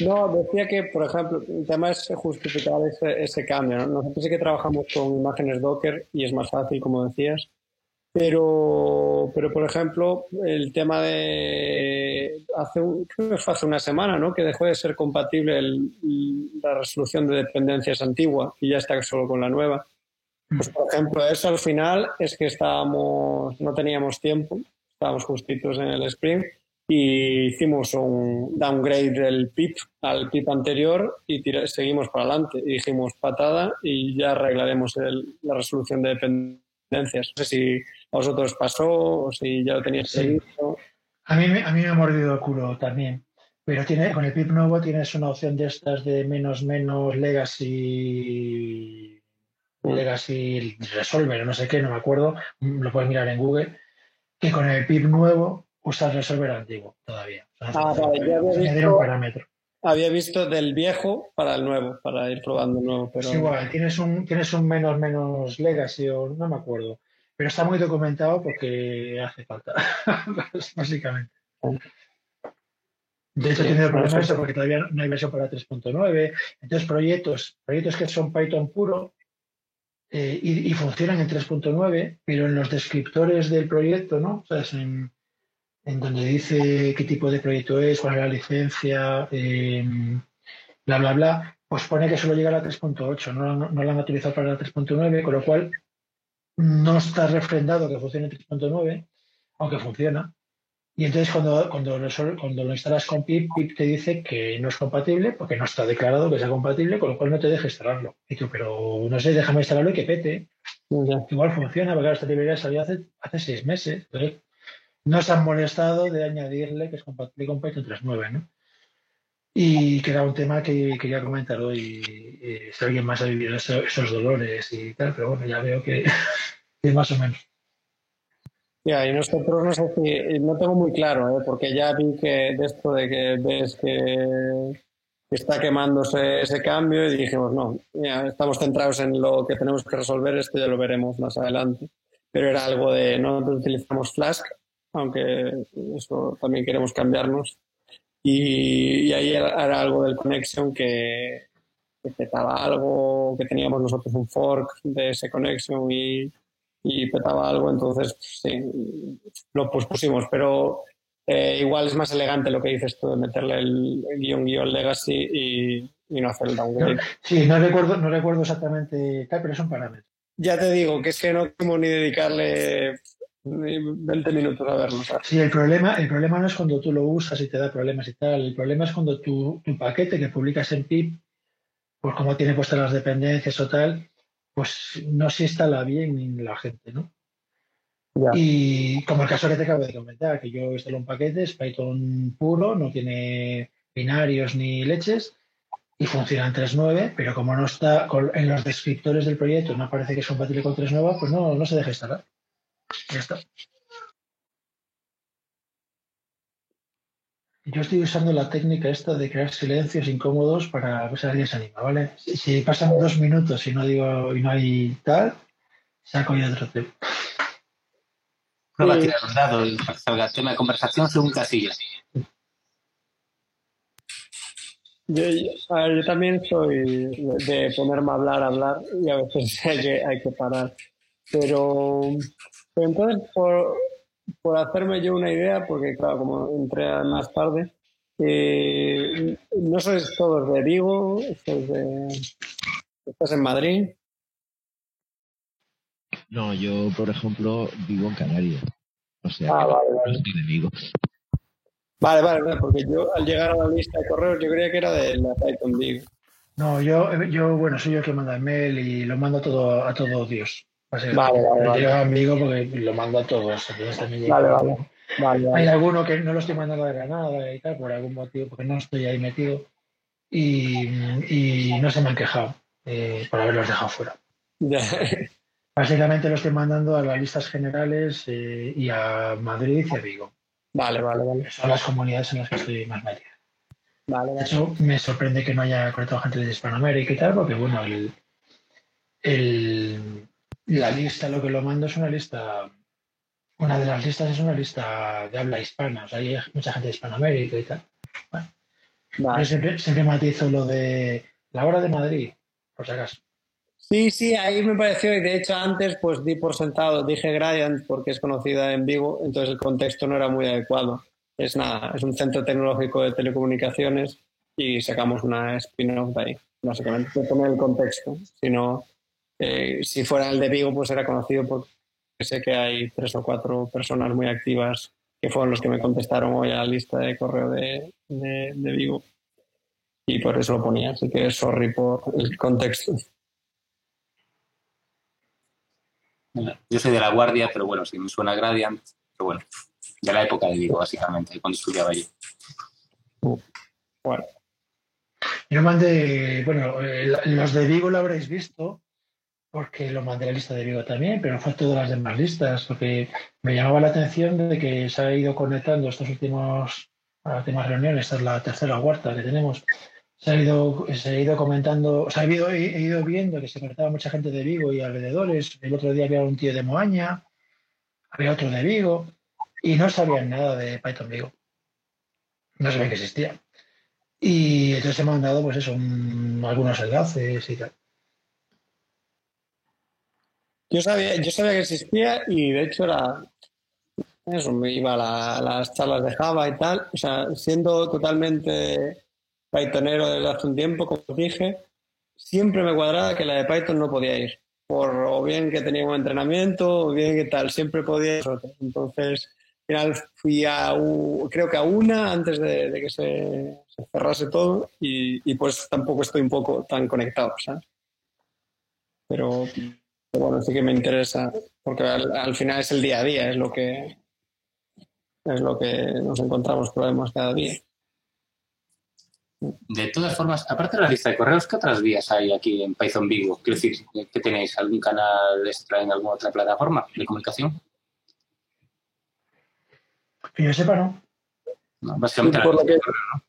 No, decía que, por ejemplo, el tema es justificar ese, cambio. Nosotros sí que trabajamos con imágenes Docker y es más fácil, como decías. Pero, pero por ejemplo, el tema de hace creo que fue hace una semana, ¿no? Que dejó de ser compatible la resolución de dependencias antigua y ya está solo con la nueva. Pues, por ejemplo, eso al final es que estábamos, no teníamos tiempo, estábamos justitos en el sprint y hicimos un downgrade del PIP al PIP anterior y seguimos para adelante. Y dijimos patada y ya arreglaremos la resolución de dependencias. No sé si vosotros pasó o si ya lo teníais sí. A mí, a mí me ha mordido el culo también. Pero tiene, con el PIP nuevo tienes una opción de estas de menos menos legacy legacy resolver, no sé qué, no me acuerdo, lo puedes mirar en Google, que con el PIP nuevo usas resolver antiguo todavía. ah, vale, ya había visto, parámetro. había visto del viejo para el nuevo, para ir probando el nuevo. Pero... Es igual, tienes un, tienes un menos menos legacy o no me acuerdo. Pero está muy documentado porque hace falta, básicamente. De hecho, he tenido problemas porque todavía no hay versión para 3.9. Entonces, proyectos, proyectos que son Python puro eh, y, funcionan en 3.9, pero en los descriptores del proyecto, ¿no? O sea, en, en, donde dice qué tipo de proyecto es, cuál es la licencia, em, bla, bla, bla, pues pone que solo llega a la 3.8, no, no, no, la han utilizado para la 3.9, con lo cual no está refrendado que funcione en 3.9, aunque funciona. Y entonces cuando, cuando, lo, cuando lo instalas con pip, pip te dice que no es compatible porque no está declarado que sea compatible, con lo cual no te deja instalarlo. Y tú, pero no sé, déjame instalarlo y que pete. Igual funciona, porque esta librería salió hace, hace seis meses. Entonces, no se han molestado de añadirle que es compatible con Python 3.9, ¿no? Y que era un tema que quería comentar hoy, si alguien más ha vivido esos, dolores y tal, pero bueno, ya veo que, que más o menos. Ya, y nosotros no sé si, no tengo muy claro, ¿eh? porque ya vi que de esto de que ves que está quemándose ese cambio y dijimos, no, ya estamos centrados en lo que tenemos que resolver, esto ya lo veremos más adelante. Pero era algo de, no utilizamos Flask, aunque eso también queremos cambiarnos. Y, ahí era, algo del connection que, que petaba algo, que teníamos nosotros un fork de ese connection y y petaba algo, entonces sí, lo pusimos, pero eh, igual es más elegante lo que dices tú de meterle el, guion guion legacy y, no hacer el downgrade. sí, no recuerdo, no recuerdo exactamente pero es un parámetro. Ya te digo que es que no tengo ni dedicarle 20 minutos a verlo. Sí, el problema, el problema no es cuando tú lo usas y te da problemas y tal. El problema es cuando tu, tu paquete que publicas en PIP, pues como tiene puestas las dependencias o tal, pues no se instala bien la gente, ¿no? Y como el caso que te acabo de comentar, que yo instalo un paquete, es Python puro, no tiene binarios ni leches y funciona en 3.9, pero como no está en los descriptores del proyecto, no aparece que es compatible con 3.9, pues no, no se deja instalar. Ya está. Yo estoy usando la técnica esta de crear silencios incómodos para ver si alguien se anima, ¿vale? Si, pasan dos minutos y no digo y no hay tal, saco yo otro tema. Prueba a tirar un dado y salga tema de conversación según casillas. Yo, yo, también soy de ponerme a hablar, hablar y a veces hay que, hay que parar. Pero, pero entonces, por, por hacerme yo una idea, porque claro, como entré más tarde, eh, no sois todos de Vigo, de, estás en Madrid. No, yo, por ejemplo, vivo en Canarias. O sea, ah, vale, vale. estoy de Vigo. Vale, vale, porque yo al llegar a la lista de correos yo creía que era de la Python Vigo. No, yo, yo, bueno, soy yo el que manda el mail y lo mando todo, a todo Dios. Vale, vale, vale. amigo porque lo mando a todos. Vale, vale. Hay alguno que no lo estoy mandando de Granada y tal, por algún motivo, porque no estoy ahí metido. Y, y no se me han quejado eh, por haberlos dejado fuera. Básicamente lo estoy mandando a las listas generales eh, y a Madrid y a Vigo. Vale, vale, vale. Son las comunidades en las que estoy más metida. Vale, De hecho, me sorprende que no haya conectado gente de Hispanoamérica y tal, porque bueno, el, el la lista, lo que lo mando es una lista, una de las listas es una lista de habla hispana, o sea, hay mucha gente de Hispanoamérica y tal. Bueno, siempre, siempre matizo lo de la hora de Madrid, por si acaso. Sí, sí, ahí me pareció, y de hecho antes pues di por sentado, dije Gradient porque es conocida en Vigo, entonces el contexto no era muy adecuado. Es nada, es un centro tecnológico de telecomunicaciones y sacamos una spin-off de ahí, básicamente, de poner el contexto, sino eh, si fuera el de Vigo, pues era conocido porque sé que hay tres o cuatro personas muy activas que fueron los que me contestaron hoy a la lista de correo de, de, de Vigo. Y por eso lo ponía, así que sorry por el contexto. Yo soy de la Guardia, pero bueno, sí me suena Gradiant, pero bueno, de la época de Vigo, básicamente, cuando estudiaba allí. Bueno, Yo mandé, bueno, eh, los de Vigo lo habréis visto, porque lo mandé a la lista de Vigo también, pero fue todas las demás listas, porque me llamaba la atención de que se ha ido conectando estos últimos, las últimas reuniones, esta es la tercera o cuarta que tenemos, se ha ido, se ha ido comentando, o sea, ido, he ido viendo que se conectaba mucha gente de Vigo y alrededores, el otro día había un tío de Moaña, había otro de Vigo, y no sabían nada de Python Vigo. No sabían que existía. Y entonces he mandado, pues eso, un- algunos enlaces y tal. Yo sabía, yo sabía que existía y de hecho era eso, me iba a, la- las charlas de Java y tal. O sea, siendo totalmente Pythonero desde hace un tiempo, como dije, siempre me cuadraba que la de Python no podía ir. Por o bien que tenía un entrenamiento, o bien que tal, siempre podía ir. Entonces, al final fui a, creo que a una antes de, que se, se cerrase todo y, pues tampoco estoy un poco tan conectado, ¿sabes? Pero bueno, sí que me interesa porque al, al final es el día a día, es lo que es lo que nos encontramos problemas cada día. De todas formas, aparte de la lista de correos, ¿qué otras vías hay aquí en Python Vigo? Quiero decir, ¿que tenéis algún canal extra en alguna otra plataforma de comunicación? Que yo sepa, ¿no? No, básicamente Por lo de que- correos, ¿no?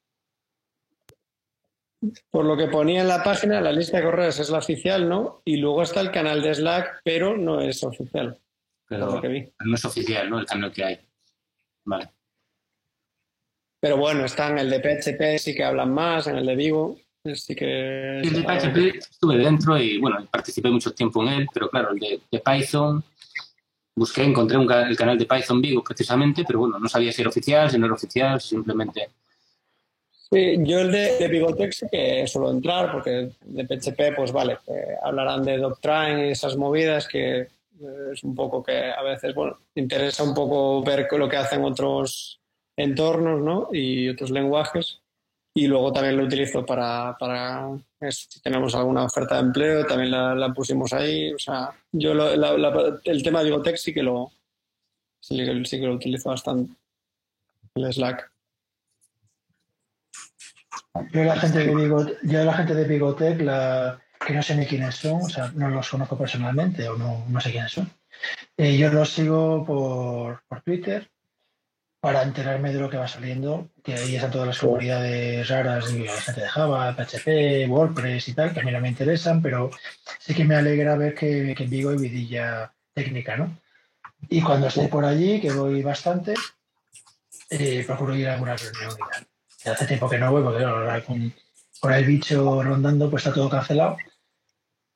Por lo que ponía en la página, la lista de correos es la oficial, ¿no? Y luego está el canal de Slack, pero no es oficial, pero lo que vi. no es oficial, ¿no? El canal que hay. Vale. Pero bueno, está en el de PHP, sí que hablan más, en el de Vigo, sí que... El de PHP estuve dentro y bueno, participé mucho tiempo en él, pero claro, el de, de Python busqué, encontré un el canal de Python Vigo precisamente, pero bueno, no sabía si era oficial, si no era oficial, si simplemente. Sí, yo el de, de Bigotech sí que suelo entrar, porque de PHP, pues vale, hablarán de Doctrine y esas movidas que eh, es un poco que a veces, bueno, interesa un poco ver lo que hacen otros entornos, ¿no? Y otros lenguajes. Y luego también lo utilizo para, eso, si tenemos alguna oferta de empleo, también la, pusimos ahí. O sea, yo lo- la- el tema de Bigotech sí que lo, sí, sí que lo utilizo bastante. El Slack. Yo la gente de Vigo, yo la gente de Bigotech, la, que no sé ni quiénes son, o sea, no los conozco personalmente o no, no sé quiénes son. Eh, yo los sigo por, por Twitter para enterarme de lo que va saliendo, que ahí están todas las comunidades raras, y la gente de Java, PHP, WordPress y tal, que a mí no me interesan, pero sí que me alegra ver que, que en Vigo hay vidilla técnica, ¿no? Y cuando estoy por allí, que voy bastante, eh, procuro ir a alguna reunión y tal. Hace tiempo que no voy, porque ahora con, con el bicho rondando, pues está todo cancelado.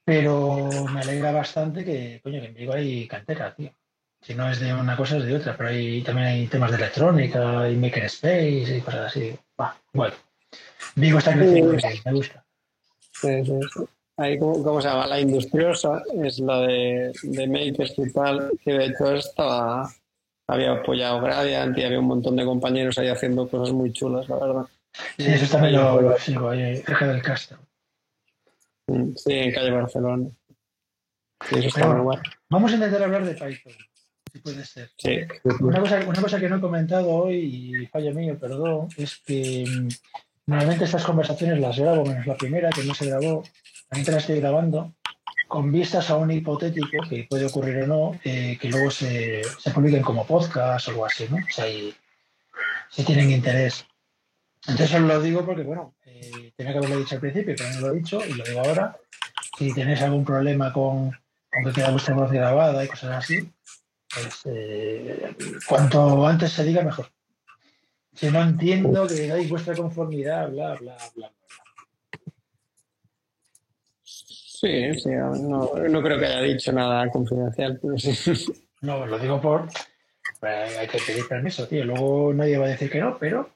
Pero me alegra bastante que, coño, que en Vigo hay cantera, tío. Si no es de una cosa, es de otra. Pero hay, también hay temas de electrónica, y makerspace y cosas así. Va, bueno. Vigo está creciendo, bien, me gusta. Sí, sí, sí. Ahí, ¿cómo, cómo se llama? La industriosa es la de, de Makers y tal, que de hecho estaba, había apoyado Gradiant y había un montón de compañeros ahí haciendo cosas muy chulas, la verdad. Sí, eso también lo, lo sigo ahí, cerca del Castro. Mm, Sí, en calle Barcelona. Sí, eso está Pero muy bueno. Vamos a intentar hablar de Python, si puede ser. Sí. Una cosa, una cosa que no he comentado hoy, y fallo mío, perdón, es que mm, normalmente estas conversaciones las grabo, menos la primera, que no se grabó, también la estoy grabando, con vistas a un hipotético, que puede ocurrir o no, eh, que luego se, se publiquen como podcast o algo así, ¿no? O sea, y- si tienen interés. Entonces os lo digo porque, bueno, eh, tenía que haberlo dicho al principio, pero no lo he dicho y lo digo ahora. Si tenéis algún problema con, con que queda vuestra voz grabada y cosas así, pues eh, cuanto antes se diga, mejor. Si no entiendo que dais vuestra conformidad, bla, bla, bla. Sí, sí, no, no creo que haya dicho nada confidencial, pero sí. No, lo digo por... pues, hay que pedir permiso, tío. Luego nadie va a decir que no, pero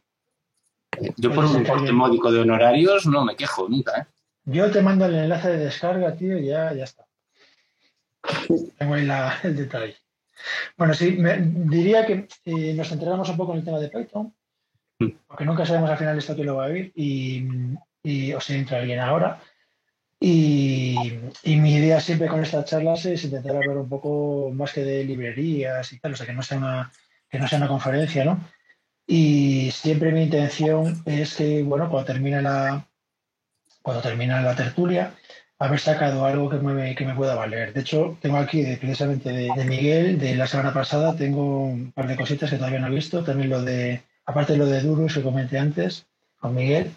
Yo por un importe módico de honorarios no me quejo nunca, ¿eh? yo te mando el enlace de descarga, tío, y ya, ya está. tengo ahí la- el detalle. Bueno, sí, me- diría que eh, nos centramos un poco en el tema de Python, Mm. porque nunca sabemos al final esto que lo va a oír, y, y- o si entra alguien ahora. Y, y mi idea siempre con estas charlas es intentar hablar un poco más que de librerías y tal, o sea, que no sea una, que no sea una conferencia, ¿no? Y siempre mi intención es que, bueno, cuando termine la, cuando termine la tertulia, haber sacado algo que me, que me pueda valer. De hecho, tengo aquí de- precisamente de, de Miguel, de la semana pasada, tengo un par de cositas que todavía no he visto. También lo de, aparte de lo de Durus que comenté antes con Miguel,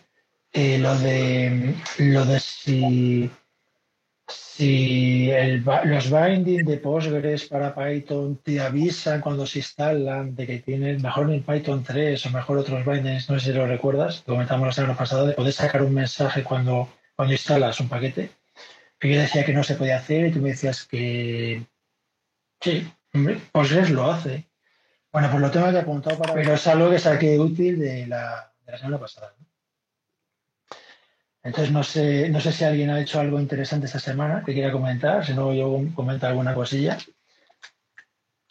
eh, lo de lo de si, si el los bindings de Postgres para Python te avisan cuando se instalan de que tienes mejor en Python 3 o mejor otros bindings, no sé si lo recuerdas, lo comentamos la semana pasada, de poder sacar un mensaje cuando, cuando instalas un paquete. Que yo decía que no se podía hacer y tú me decías que sí, Postgres lo hace. Bueno, pues lo tengo aquí apuntado para Pero es algo que saqué útil de la, de la semana pasada. ¿no? Entonces no sé, no sé si alguien ha hecho algo interesante esta semana que quiera comentar, si no yo comento alguna cosilla.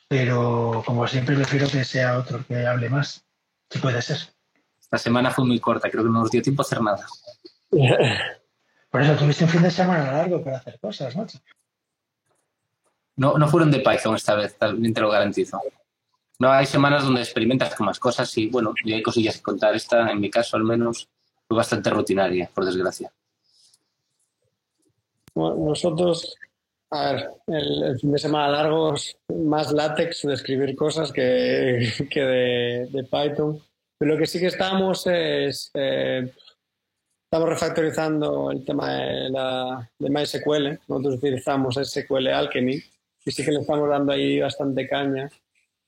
Pero como siempre prefiero que sea otro que hable más, si puede ser. Esta semana fue muy corta, creo que no nos dio tiempo a hacer nada. Por eso tuviste un fin de semana largo para hacer cosas, macho. No, no fueron de Python esta vez, también te lo garantizo. No, hay semanas donde experimentas con más cosas y bueno, y hay cosillas que contar. Esta, en mi caso al menos, bastante rutinaria, por desgracia. Nosotros, a ver, el, fin de semana largo más látex de escribir cosas que, que de, Python. Pero lo que sí que estamos es, eh, estamos refactorizando el tema de, la, de MySQL. Nosotros utilizamos SQL Alchemy y sí que le estamos dando ahí bastante caña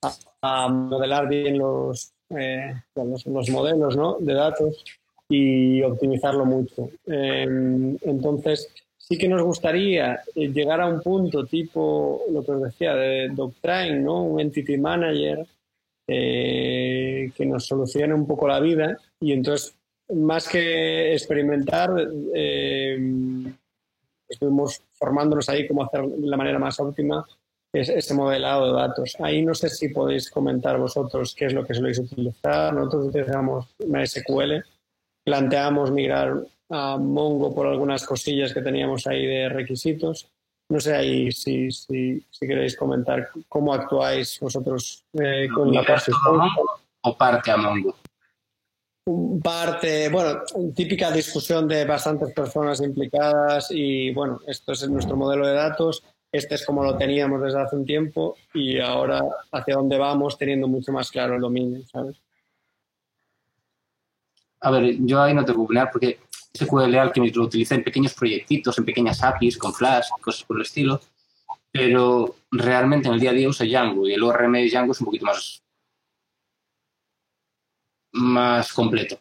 a, a modelar bien los, eh, los, los modelos ¿no? de datos y optimizarlo mucho. Eh, entonces, sí que nos gustaría eh, llegar a un punto tipo lo que os decía de Doctrine, ¿no? Un entity manager eh, que nos solucione un poco la vida y entonces más que experimentar eh, estuvimos formándonos ahí cómo hacer de la manera más óptima es, ese modelado de datos. Ahí no sé si podéis comentar vosotros qué es lo que soléis utilizar. Nosotros utilizamos MySQL, planteamos migrar a Mongo por algunas cosillas que teníamos ahí de requisitos. No sé ahí si, si, si queréis comentar cómo actuáis vosotros eh, con la ¿Migrar parte. todo a Mongo o parte a Mongo? Parte, bueno, típica discusión de bastantes personas implicadas y bueno, esto es nuestro modelo de datos, este es como lo teníamos desde hace un tiempo y ahora hacia dónde vamos teniendo mucho más claro el dominio, ¿sabes? A ver, yo ahí no te puedo opinar porque SQL Alchemy lo utilicé en pequeños proyectitos, en pequeñas APIs, con Flash, cosas por el estilo, pero realmente en el día a día uso Django y el ORM de Django es un poquito más, más completo,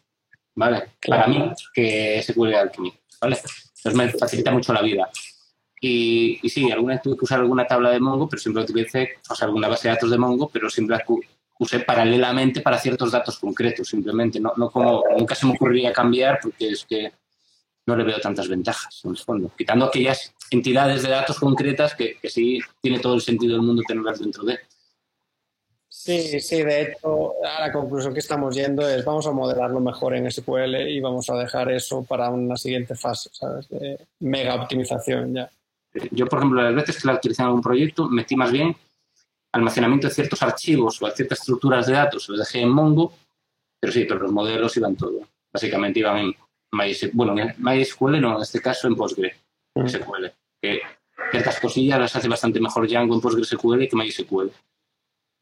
¿vale? Para mí que SQL Alchemy, ¿vale? Entonces me facilita mucho la vida. Y, sí, alguna vez tuve que usar alguna tabla de Mongo, pero siempre utilicé, o sea, alguna base de datos de Mongo, pero siempre usé paralelamente para ciertos datos concretos, simplemente. No, no como, nunca se me ocurriría cambiar porque es que no le veo tantas ventajas, en el fondo. Quitando aquellas entidades de datos concretas que, que sí tiene todo el sentido del mundo tenerlas dentro de. Sí, sí, de hecho, a la conclusión que estamos yendo es vamos a modelarlo mejor en SQL y vamos a dejar eso para una siguiente fase, ¿sabes? De mega optimización ya. Yo, por ejemplo, las veces que la utilicé en algún proyecto, metí más bien almacenamiento de ciertos archivos o de ciertas estructuras de datos, los dejé en Mongo, pero sí, pero los modelos iban todo. Básicamente iban en MySQL, bueno, en MySQL no, en este caso en PostgreSQL, que ciertas cosillas las hace bastante mejor Django en PostgreSQL que MySQL.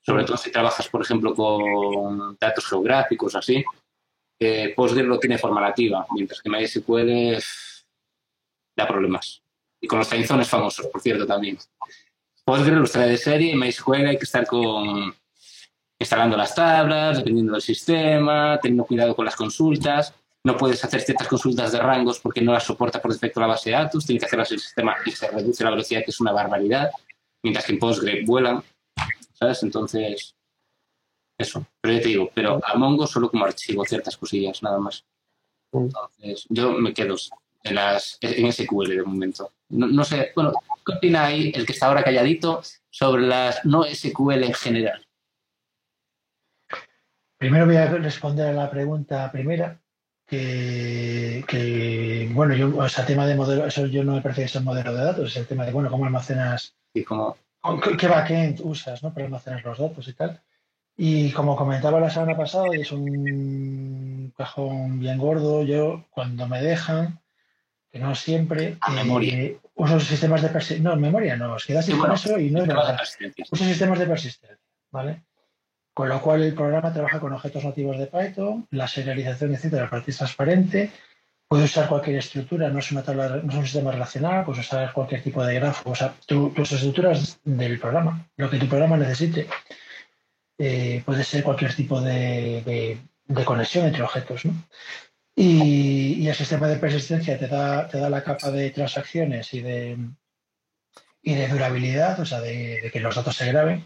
Sobre todo si trabajas, por ejemplo, con datos geográficos, así. Eh, Postgre lo tiene de forma nativa, mientras que MySQL da problemas. Y con los timezones famosos, por cierto, también. Postgre los trae de serie MySQL hay que estar con instalando las tablas, dependiendo del sistema, teniendo cuidado con las consultas. No puedes hacer ciertas consultas de rangos porque no las soporta por defecto la base de datos. Tiene que hacerlas el sistema y se reduce la velocidad, que es una barbaridad. Mientras que en Postgre vuelan, ¿sabes? Entonces, eso. Pero ya te digo, pero a Mongo solo como archivo ciertas cosillas, nada más. Entonces, yo me quedo en, las, en SQL de momento. No, no sé, bueno, ¿Qué opina ahí el que está ahora calladito sobre las no SQL en general? Primero voy a responder a la pregunta primera, que, que bueno, yo, o sea, tema de modelo, eso yo no me sea un modelo de datos, es el tema de, bueno, cómo almacenas, Y como, qué, qué backend usas, ¿no? Para almacenar los datos y tal. Y como comentaba la semana pasada, es un cajón bien gordo, yo cuando me dejan, que no siempre, A eh, memoria. Uso sistemas de persistencia, no, memoria no, os quedáis Sí, con eso y no es verdad. Uso sistemas de persistencia, ¿vale? Con lo cual el programa trabaja con objetos nativos de Python, la serialización, etcétera, para ti es transparente. Puede usar cualquier estructura, no es una tabla, no es un sistema relacional, puedes usar cualquier tipo de grafo, o sea, tu- tus estructuras del programa, lo que tu programa necesite. Eh, puede ser cualquier tipo de, de- de conexión entre objetos, ¿no? Y, y el sistema de persistencia te da, te da la capa de transacciones y de, y de durabilidad, o sea, de, de que los datos se graben.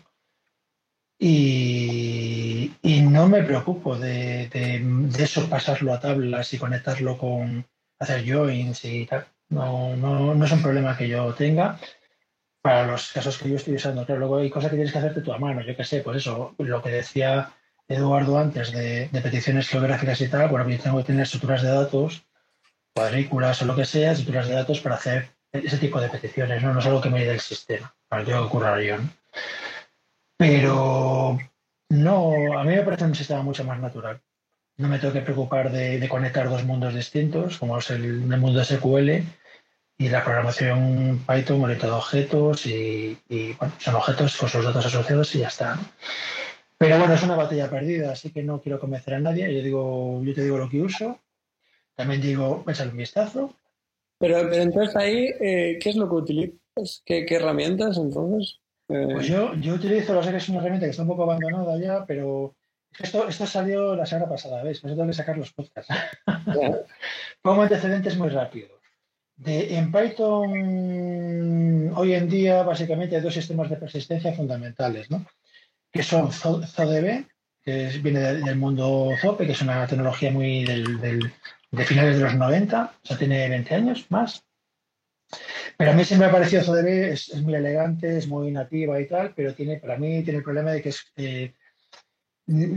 Y, y no me preocupo de, de- de eso pasarlo a tablas y conectarlo con hacer joins y tal. No, no, no es un problema que yo tenga para los casos que yo estoy usando. Claro, luego hay cosas que tienes que hacerte tú a mano. Yo qué sé, pues eso, lo que decía Eduardo antes de, de peticiones geográficas y tal. Bueno, yo tengo que tener estructuras de datos, cuadrículas o lo que sea, estructuras de datos para hacer ese tipo de peticiones. No, no es algo que me dé el sistema. Para que currar yo. ¿no? Pero no, a mí me parece un sistema mucho más natural. No me tengo que preocupar de, de conectar dos mundos distintos, como es el, el mundo SQL y la programación Python orientada a objetos y, y, bueno, son objetos con sus datos asociados y ya está. ¿no? Pero bueno, es una batalla perdida, así que no quiero convencer a nadie. Yo digo, yo te digo lo que uso. También digo, échale un vistazo. Pero, pero entonces ahí, eh, ¿qué es lo que utilizas? ¿Qué, qué herramientas entonces? Eh, Pues yo, yo utilizo, lo sé que es una herramienta que está un poco abandonada ya, pero esto, esto salió la semana pasada, ¿ves? Por eso tengo que sacar los podcasts. Pongo antecedentes muy rápido. De, en Python, hoy en día, básicamente hay dos sistemas de persistencia fundamentales, ¿no? Que son Zo- ZODB, que viene de- del mundo ZOPE, que es una tecnología muy de finales de los 90, o sea, tiene 20 años más. Pero a mí siempre me ha parecido ZODB, es, es muy elegante, es muy nativa y tal, pero tiene, para mí tiene el problema de que es, eh,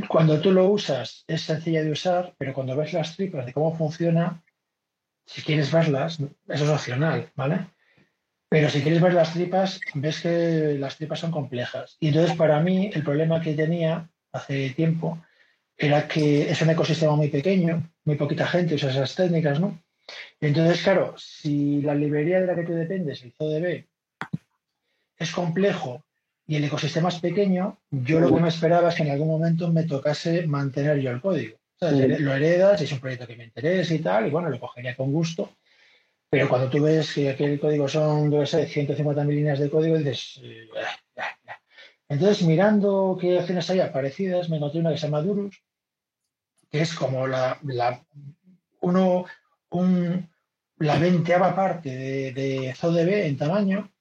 cuando tú lo usas es sencilla de usar, pero cuando ves las tripas de cómo funciona, si quieres verlas, eso es opcional, ¿vale? Pero si quieres ver las tripas, ves que las tripas son complejas. Y entonces para mí el problema que tenía hace tiempo era que es un ecosistema muy pequeño, muy poquita gente usa esas técnicas, ¿no? Entonces, claro, si la librería de la que tú dependes, el CODB, es complejo y el ecosistema es pequeño, yo lo que me esperaba es que en algún momento me tocase mantener yo el código. O sea. Lo heredas, es un proyecto que me interesa y tal, y bueno, lo cogería con gusto. Pero cuando tú ves que aquí el código son, debe ser 150.000 líneas de código, dices... eh, ah, ah. Entonces, mirando qué opciones hay parecidas, me encontré una que se llama Durus, que es como la, la, uno, un, la veinteava parte de, de ZODB en tamaño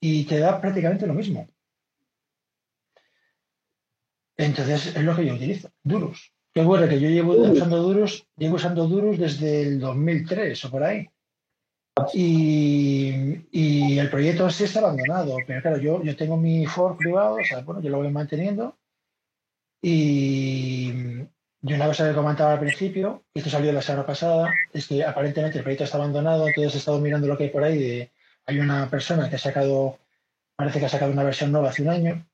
y te da prácticamente lo mismo. Entonces, es lo que yo utilizo, Durus. Qué bueno que yo llevo usando Durus, llevo usando Durus desde el 2003 o por ahí. Y, el proyecto sí está abandonado, pero claro, yo, tengo mi fork privado, o sea, bueno, yo lo voy manteniendo. Y, y una cosa que comentaba al principio, y esto salió la semana pasada, es que aparentemente el proyecto está abandonado, entonces he estado mirando lo que hay por ahí. De, hay una persona que ha sacado, parece que ha sacado una versión nueva hace un año,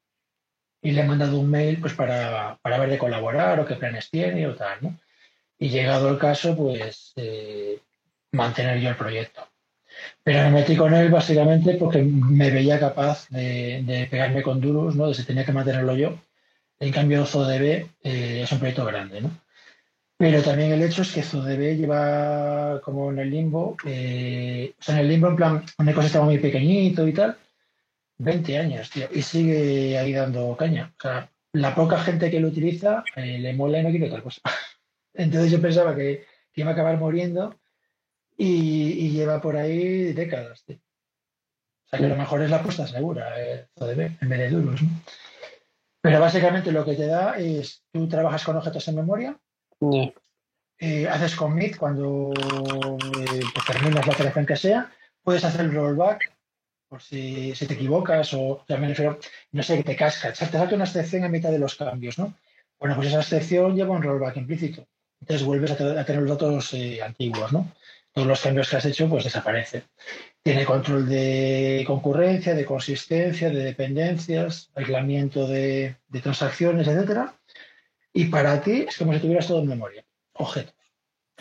y le he mandado un mail pues para, para ver de colaborar o qué planes tiene o tal, ¿no? Y llegado el caso, pues eh, mantener yo el proyecto. Pero me metí con él básicamente porque me veía capaz de, de pegarme con Durus, ¿no? Si tenía que mantenerlo yo. En cambio, ZODB eh, es un proyecto grande, ¿no? Pero también el hecho es que ZODB lleva como en el limbo, eh, o sea, en el limbo en plan un ecosistema muy pequeñito y tal, 20 años, tío, y sigue ahí dando caña. O sea, la poca gente que lo utiliza eh, le mola y no quiere otra cosa. Entonces yo pensaba que, que iba a acabar muriendo y, y lleva por ahí décadas, tío. O sea, que a lo mejor es la apuesta segura, eh, ZODB, en vez de Durus, ¿no? Pero básicamente lo que te da es, tú trabajas con objetos en memoria, eh, haces commit cuando eh, pues terminas la operación que sea, puedes hacer rollback por si, si te equivocas o, me refiero, no sé, que te casca, te salta una excepción a mitad de los cambios, ¿no? Bueno, pues esa excepción lleva un rollback implícito. Entonces vuelves a, tener los datos eh, antiguos, ¿no? Todos los cambios que has hecho, pues desaparecen. Tiene control de concurrencia, de consistencia, de dependencias, aislamiento de, de transacciones, etcétera. Y para ti es como si tuvieras todo en memoria. Objetos.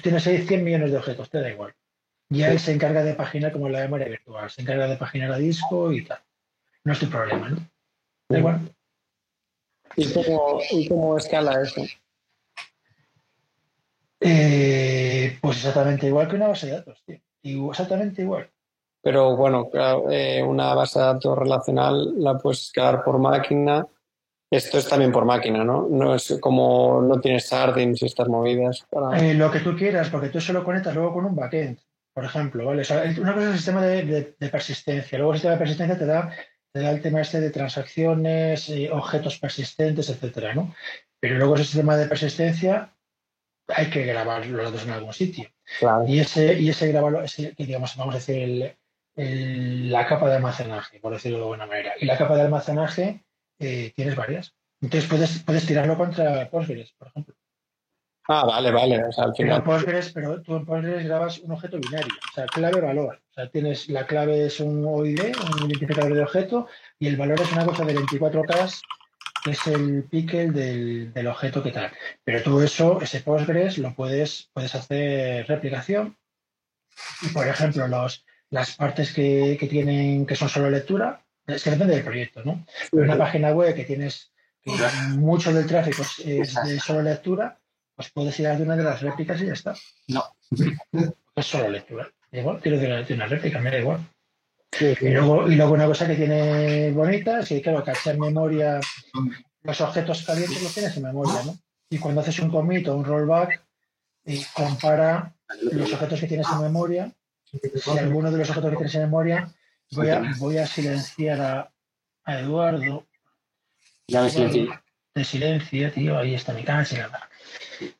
Tienes ahí 100 millones de objetos, te da igual. Ya él se encarga de paginar como la memoria virtual, se encarga de paginar a disco y tal. No es tu problema, ¿no? Da igual. ¿Y cómo, ¿Y cómo escala eso? Eh, pues exactamente igual que una base de datos, tío. Exactamente igual. Pero bueno, eh, una base de datos relacional la puedes escalar por máquina. Esto es también por máquina, ¿no? No es como no tienes sardines y estas movidas. Eh, lo que tú quieras, porque tú solo conectas luego con un backend, por ejemplo, ¿vale? una cosa es el sistema de, persistencia. Luego el sistema de persistencia te da, te da el tema este de transacciones, objetos persistentes, etcétera, ¿no? Pero luego ese sistema de persistencia hay que grabar los datos en algún sitio. Y ese, y ese grabarlo, ese, digamos, vamos a decir, la capa de almacenaje, por decirlo de alguna manera. Y la capa de almacenaje eh, tienes varias. Entonces puedes, puedes tirarlo contra Postgres, por ejemplo. Ah, vale, vale. O sea, al final... pero, Postgres, pero tú en Postgres grabas un objeto binario, o sea, clave-valor. O sea, tienes la clave es un OID, un identificador de objeto, y el valor es una cosa de 24K es el pickle del, objeto que tal. Pero todo eso, ese Postgres, lo puedes, puedes hacer replicación. Y, por ejemplo, los, las partes que, tienen, que son solo lectura, es que depende del proyecto, ¿no? Una página web que tienes mucho del tráfico es de solo lectura, pues puedes ir a una de las réplicas y ya está. No. Es solo lectura. Igual, quiero decir, una réplica, me da igual. Y, luego, y luego una cosa que tiene bonita es que, claro, caché en memoria los objetos calientes los tienes en memoria, ¿no? Y cuando haces un commit o un rollback, y compara los objetos que tienes en memoria. Si alguno de los objetos que tienes en memoria, voy a, voy a silenciar a, a Eduardo. Ya me silencio. De silencio, tío, ahí está mi cáncer.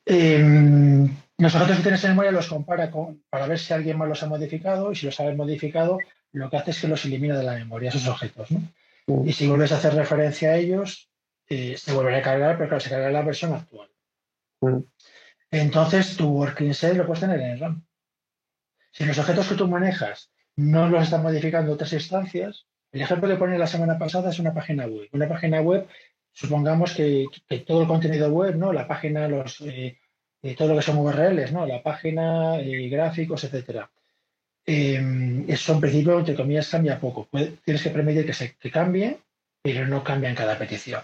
Eh, los objetos que tienes en memoria los compara con, para ver si alguien más los ha modificado y si los ha modificado, lo que hace es que los elimina de la memoria, esos objetos. ¿no? Mm. Y si vuelves a hacer referencia a ellos, eh, se vuelven a cargar, pero claro, se carga la versión actual. Mm. Entonces, tu working set lo puedes tener en el RAM. Si los objetos que tú manejas no los están modificando otras instancias, el ejemplo que pone la semana pasada es una página web. Una página web, supongamos que, todo el contenido web, ¿no? La página, los, eh, eh, todo lo que son URLs, ¿no? La página, gráficos, etcétera eh, eso en principio, entre comillas, cambia poco. tienes que permitir que, se, cambie, pero no cambia en cada petición.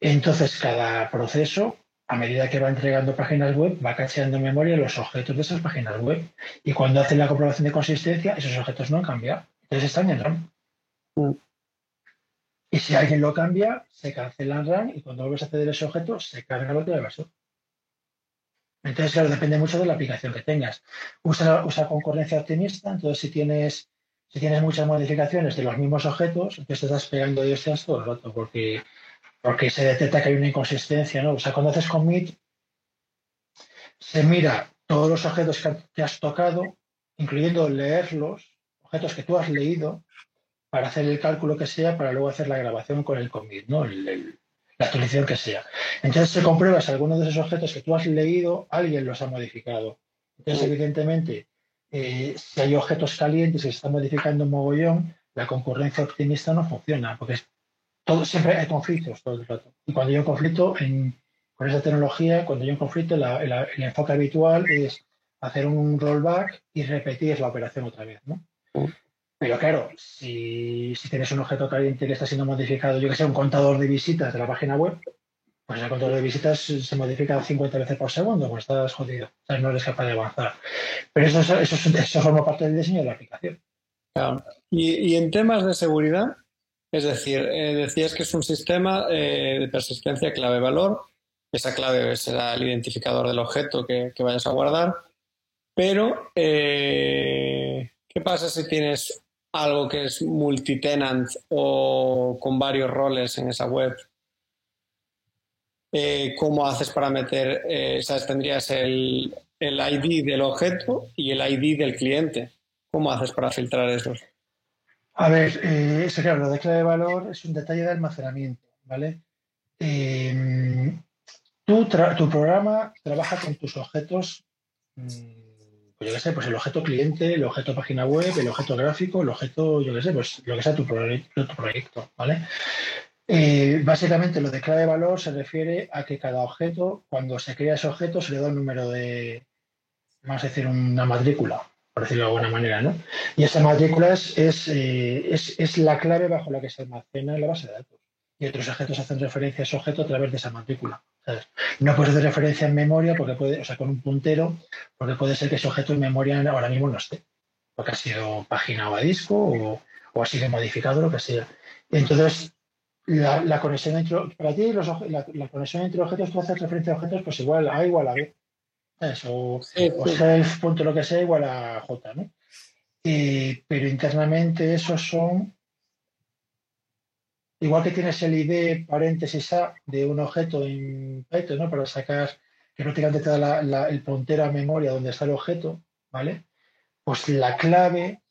Entonces, cada proceso, a medida que va entregando páginas web, va cacheando en memoria los objetos de esas páginas web. Y cuando hace la comprobación de consistencia, esos objetos no han cambiado. Entonces están en RAM. Mm. Y si alguien lo cambia, se cancela en RAM y cuando vuelves a acceder a ese objeto, se carga lo que de base. Entonces, claro, depende mucho de la aplicación que tengas. Usa, usa concurrencia optimista, entonces si tienes, muchas modificaciones de los mismos objetos, entonces te estás pegando y hostias todo el rato, porque, se detecta que hay una inconsistencia, ¿no? O sea, cuando haces commit, se mira todos los objetos que, has tocado, incluyendo leerlos, objetos que tú has leído, para hacer el cálculo que sea, para luego hacer la grabación con el commit, ¿no? La actualización que sea. Entonces se comprueba si alguno de esos objetos que tú has leído, alguien los ha modificado. Entonces, evidentemente, eh, si hay objetos calientes y se están modificando un mogollón, la concurrencia optimista no funciona, porque todo, siempre hay conflictos todo el rato. Y cuando hay un conflicto con esa tecnología, cuando hay un conflicto, el enfoque habitual es hacer un rollback y repetir la operación otra vez. ¿no? Pero claro, si, tienes un objeto caliente que está siendo modificado, yo que sé, un contador de visitas de la página web, pues el contador de visitas se modifica 50 veces por segundo, pues estás jodido. O sea, no eres capaz de avanzar. Pero eso, eso, eso, forma parte del diseño de la aplicación. Claro. Y, en temas de seguridad, es decir, eh, decías que es un sistema eh, de persistencia clave-valor. Esa clave será el identificador del objeto que, vayas a guardar. Pero, eh, ¿qué pasa si tienes algo que es multitenant o con varios roles en esa web, eh, ¿cómo haces para meter, eh. Tendrías el, el, ID del objeto y el ID del cliente. ¿Cómo haces para filtrar esos? A ver, eh, eso claro, de clave de valor es un detalle de almacenamiento, ¿vale? Eh, tu, tu programa trabaja con tus objetos, mm, pues yo qué sé, pues el objeto cliente, el objeto página web, el objeto gráfico, el objeto, yo qué sé, pues lo que sea tu, proyecto, tu proyecto ¿vale? Eh, básicamente lo de clave valor se refiere a que cada objeto, cuando se crea ese objeto, se le da un número de, vamos a decir, una matrícula, por decirlo de alguna manera, ¿no? Y esa matrícula es, es, eh, es, es la clave bajo la que se almacena en la base de datos. Y otros objetos hacen referencia a ese objeto a través de esa matrícula. No puedes hacer referencia en memoria porque puede, o sea, con un puntero, porque puede ser que ese objeto en memoria ahora mismo no esté, porque ha sido paginado a disco o, o ha sido modificado, lo que sea. Entonces, la, conexión entre, para ti, la, conexión entre objetos, tú haces referencia a objetos, pues igual A igual a B. Eso, o self punto lo que sea igual a J, ¿no? Eh, pero internamente esos son, igual que tienes el ID paréntesis A de un objeto en Python, ¿no? Para sacar que prácticamente te da el puntero a memoria donde está el objeto, ¿vale? Pues la clave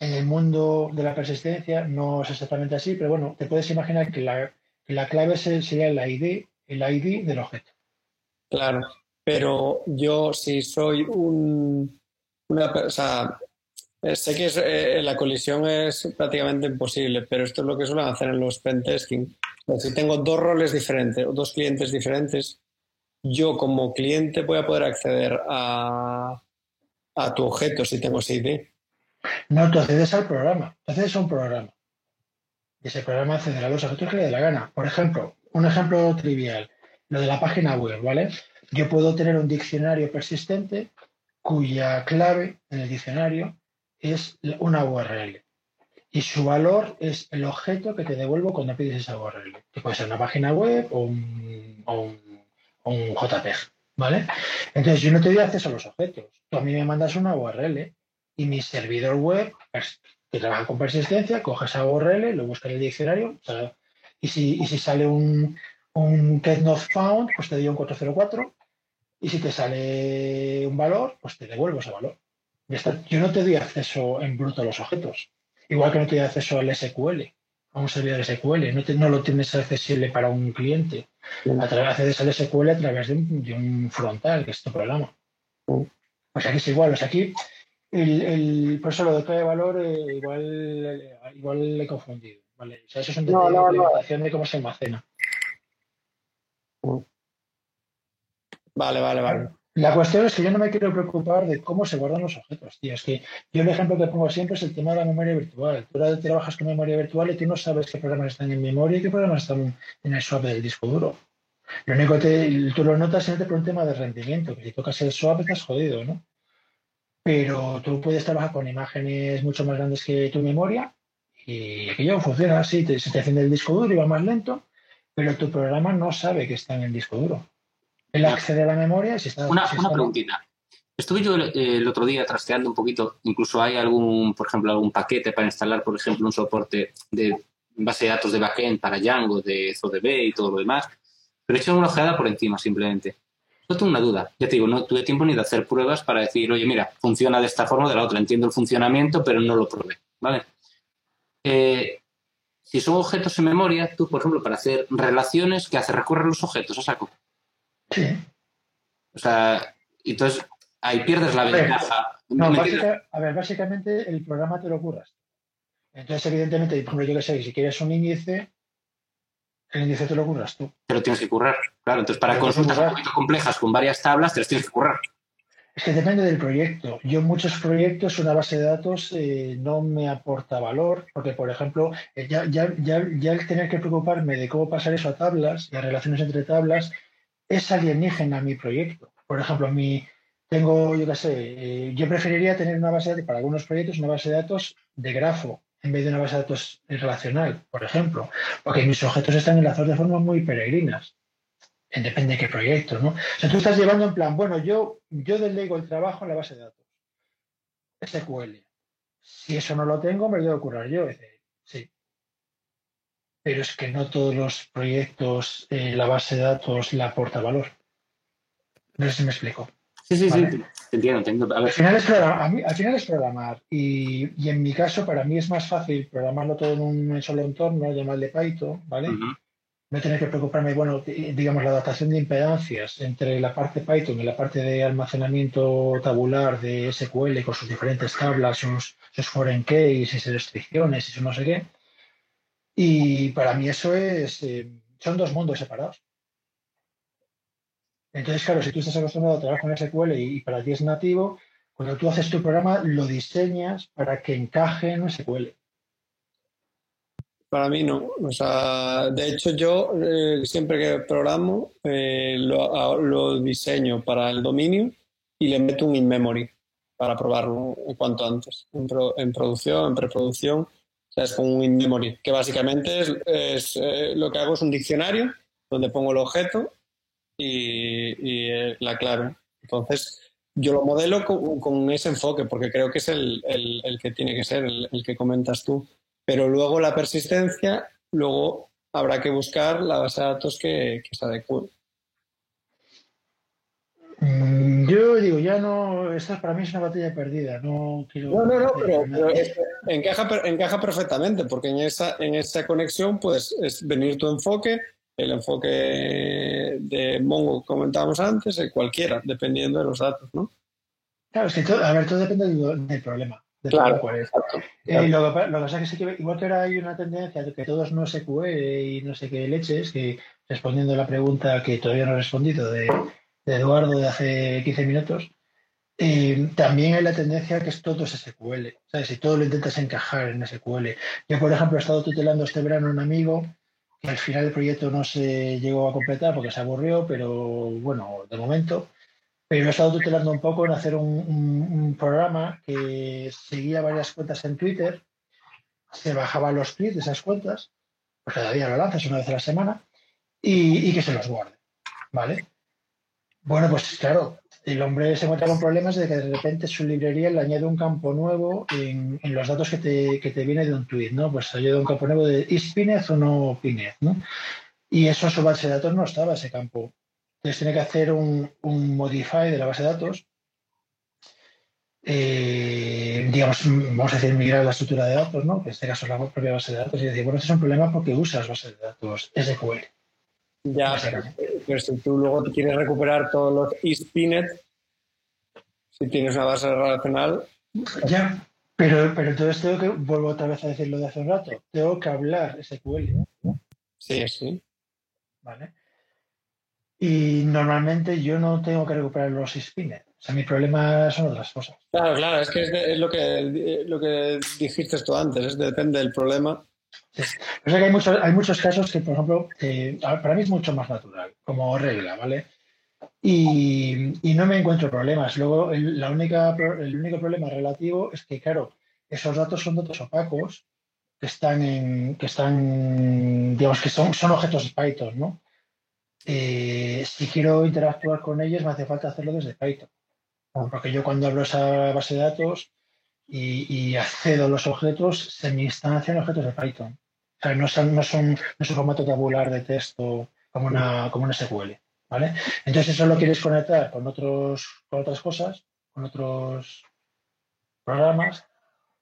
en el mundo de la persistencia no es exactamente así, pero bueno, te puedes imaginar que la, la clave sería el ID, el ID del objeto. Claro, pero yo si soy un, una persona, sé que eh, la colisión es prácticamente imposible, pero esto es lo que suelen hacer en los pentesting. Si tengo dos roles diferentes o dos clientes diferentes, yo como cliente voy a poder acceder a, a tu objeto si tengo ese ID. No, tú accedes al programa, tú accedes a un programa. Y ese programa accederá a los objetos que le dé la gana. Por ejemplo, un ejemplo trivial, lo de la página web, ¿vale? Yo puedo tener un diccionario persistente cuya clave en el diccionario es una URL. Y su valor es el objeto que te devuelvo cuando pides esa URL. Que puede ser una página web o un, o un JPEG, ¿vale? Entonces yo no te doy acceso a los objetos. Tú a mí me mandas una URL y mi servidor web, pues, que trabaja con persistencia, coge esa URL, lo busca en el diccionario, y si, si sale un, un not found, pues te doy un 404, y si te sale un valor, pues te devuelvo ese valor. Yo no te doy acceso en bruto a los objetos, igual que no te doy acceso al SQL, a un servidor SQL, no, no lo tienes accesible para un cliente. A través, al SQL a través de un, frontal, que es tu programa. Pues aquí es igual, o sea, aquí el, el, por eso lo de clave de valor eh, igual, igual le he confundido. ¿vale? O sea, eso es un detalle no, no, de cómo se almacena. Vale, vale, vale. La cuestión es que yo no me quiero preocupar de cómo se guardan los objetos, tío. Es que yo el ejemplo que pongo siempre es el tema de la memoria virtual. Tú trabajas con memoria virtual y tú no sabes qué programas están en memoria y qué programas están en el swap del disco duro. Lo único que tú lo notas siempre por un tema de rendimiento, que si tocas el swap estás jodido, ¿no? pero tú puedes trabajar con imágenes mucho más grandes que tu memoria y aquello funciona así, se te enciende el disco duro y va más lento, pero tu programa no sabe que está en el disco duro. Él accede a la memoria si está... Una, una preguntita. Estuve yo eh, el otro día trasteando un poquito, incluso hay algún, por ejemplo, algún paquete para instalar, por ejemplo, un soporte de base de datos de backend para Django, de ZODB y todo lo demás, pero he hecho una ojeada por encima simplemente. No tengo una duda. Ya te digo, no tuve tiempo ni de hacer pruebas para decir, oye, mira, funciona de esta forma o de la otra. Entiendo el funcionamiento, pero no lo probé. ¿Vale? Eh, si son objetos en memoria, tú, por ejemplo, para hacer relaciones, ¿qué hace? Recorrer los objetos a saco. Sí. O sea, entonces ahí pierdes la ventaja. No, a ver, básicamente el programa te lo curras. Entonces, evidentemente, por ejemplo, yo que sé, si quieres un índice, el índice te lo curras tú. Pero tienes que currar. Claro, entonces para consultas un poquito complejas con varias tablas te las tienes que currar. Es que depende del proyecto. Yo en muchos proyectos una base de datos eh, no me aporta valor, porque por ejemplo, eh, ya, ya, ya, ya, el tener que preocuparme de cómo pasar eso a tablas, las relaciones entre tablas, es alienígena mi proyecto. Por ejemplo, mi, tengo, yo qué sé, eh, yo preferiría tener una base de datos, para algunos proyectos, una base de datos de grafo, en vez de una base de datos relacional, por ejemplo, porque mis objetos están enlazados de forma muy peregrinas. Depende de qué proyecto, ¿no? O sea, tú estás llevando en plan, bueno, yo, yo delego el trabajo en la base de datos. SQL. Si eso no lo tengo, me lo debo curar yo. Pero es que no todos los proyectos, eh, la base de datos le aporta valor. No sé si me explico. Sí, sí, Vale. sí, te entiendo, te entiendo. A Al ver, final es programar, a mí- al final es programar y, y en mi caso para mí es más fácil programarlo todo en un solo entorno, llamado de Python, ¿vale? No tener que preocuparme, bueno, di- digamos, la adaptación de impedancias entre la parte Python y la parte de almacenamiento tabular de SQL con sus diferentes tablas, sus, sus foreign keys y sus restricciones y su no sé qué. Y para mí eso es, eh, son dos mundos separados. Entonces, claro, si tú estás acostumbrado a trabajar con SQL y, para ti es nativo, cuando tú haces tu programa lo diseñas para que encaje en SQL. Para mí no. O sea, de hecho yo eh, siempre que programo eh, lo, diseño para el dominio y le meto un in-memory para probarlo cuanto antes. En, pro- en producción, en preproducción, o sea, es con un in-memory, que básicamente es, eh, lo que hago es un diccionario donde pongo el objeto y, eh, la clave. Entonces, yo lo modelo con, ese enfoque porque creo que es el, el- que tiene que ser, el- el que comentas tú pero luego la persistencia, luego habrá que buscar la base de datos que, que se adecue. Mm, Yo digo, ya no, esta para mí es una batalla perdida, no quiero... No, no, no, pero, pero es- encaja, encaja perfectamente, porque en esa, en esa conexión puedes es venir tu enfoque, el enfoque de Mongo que comentábamos antes, el cualquiera, dependiendo de los datos, ¿no? Claro, es que todo, a ver, todo depende del, del problema. de Claro. cuál es. Exacto. Eh, lo, que, lo que pasa es que sí que igual que ahora hay una tendencia de que todos no SQL y no sé qué leches, que respondiendo a la pregunta que todavía no he respondido de, de Eduardo de hace 15 minutos, eh, también hay la tendencia que todo es SQL. ¿sabes? Si todo lo intentas encajar en SQL. Yo, por ejemplo, he estado tutelando este verano a un amigo que al final el proyecto no se llegó a completar porque se aburrió, pero bueno, de momento. Pero he estado tutelando un poco en hacer un programa que seguía varias cuentas en Twitter, se bajaba los tweets de esas cuentas, pues cada día lo lanzas una vez a la semana, y, y que se los guarde. ¿Vale? Bueno, pues claro, el hombre se encuentra con problemas de que de repente su librería le añade un campo nuevo en, los datos que te, que te viene de un tweet, ¿no? Pues añade un campo nuevo de ¿is Pinez o no Pinez? ¿no? Y eso en su base de datos no estaba ese campo. Entonces tiene que hacer un, un modify de la base de datos. eh, digamos, vamos a decir, migrar la estructura de datos, ¿no? En este caso es la propia base de datos, y decir, bueno, este es un problema porque usas bases de datos SQL. Ya, pero si tú luego te quieres recuperar todos los ISPINET, si tienes una base relacional, Ya, pero, pero entonces tengo que, vuelvo otra vez a decir lo de hace un rato, tengo que hablar SQL, sí, sí. ¿vale? Y normalmente yo no tengo que recuperar los spinner. O sea, mi problema son otras cosas. Claro, claro, es que es, de- es lo que lo que dijiste tú antes, es depende del problema. O sea que hay muchos, hay muchos casos que, por ejemplo, eh, para mí es mucho más natural, como regla, ¿vale? Y, y no me encuentro problemas. Luego, el, la única, el único problema relativo es que, claro, esos datos son datos opacos que están en, que están, digamos, que son, son objetos de Python, ¿no? Eh, si quiero interactuar con ellos, me hace falta hacerlo desde Python. Porque yo cuando abro esa base de datos y, accedo a los objetos, se me instancian objetos de Python. O sea, no son, no son, no es un formato tabular de texto como una, como una SQL. ¿Vale? Entonces, eso lo quieres conectar con otros, con otras cosas, con otros programas,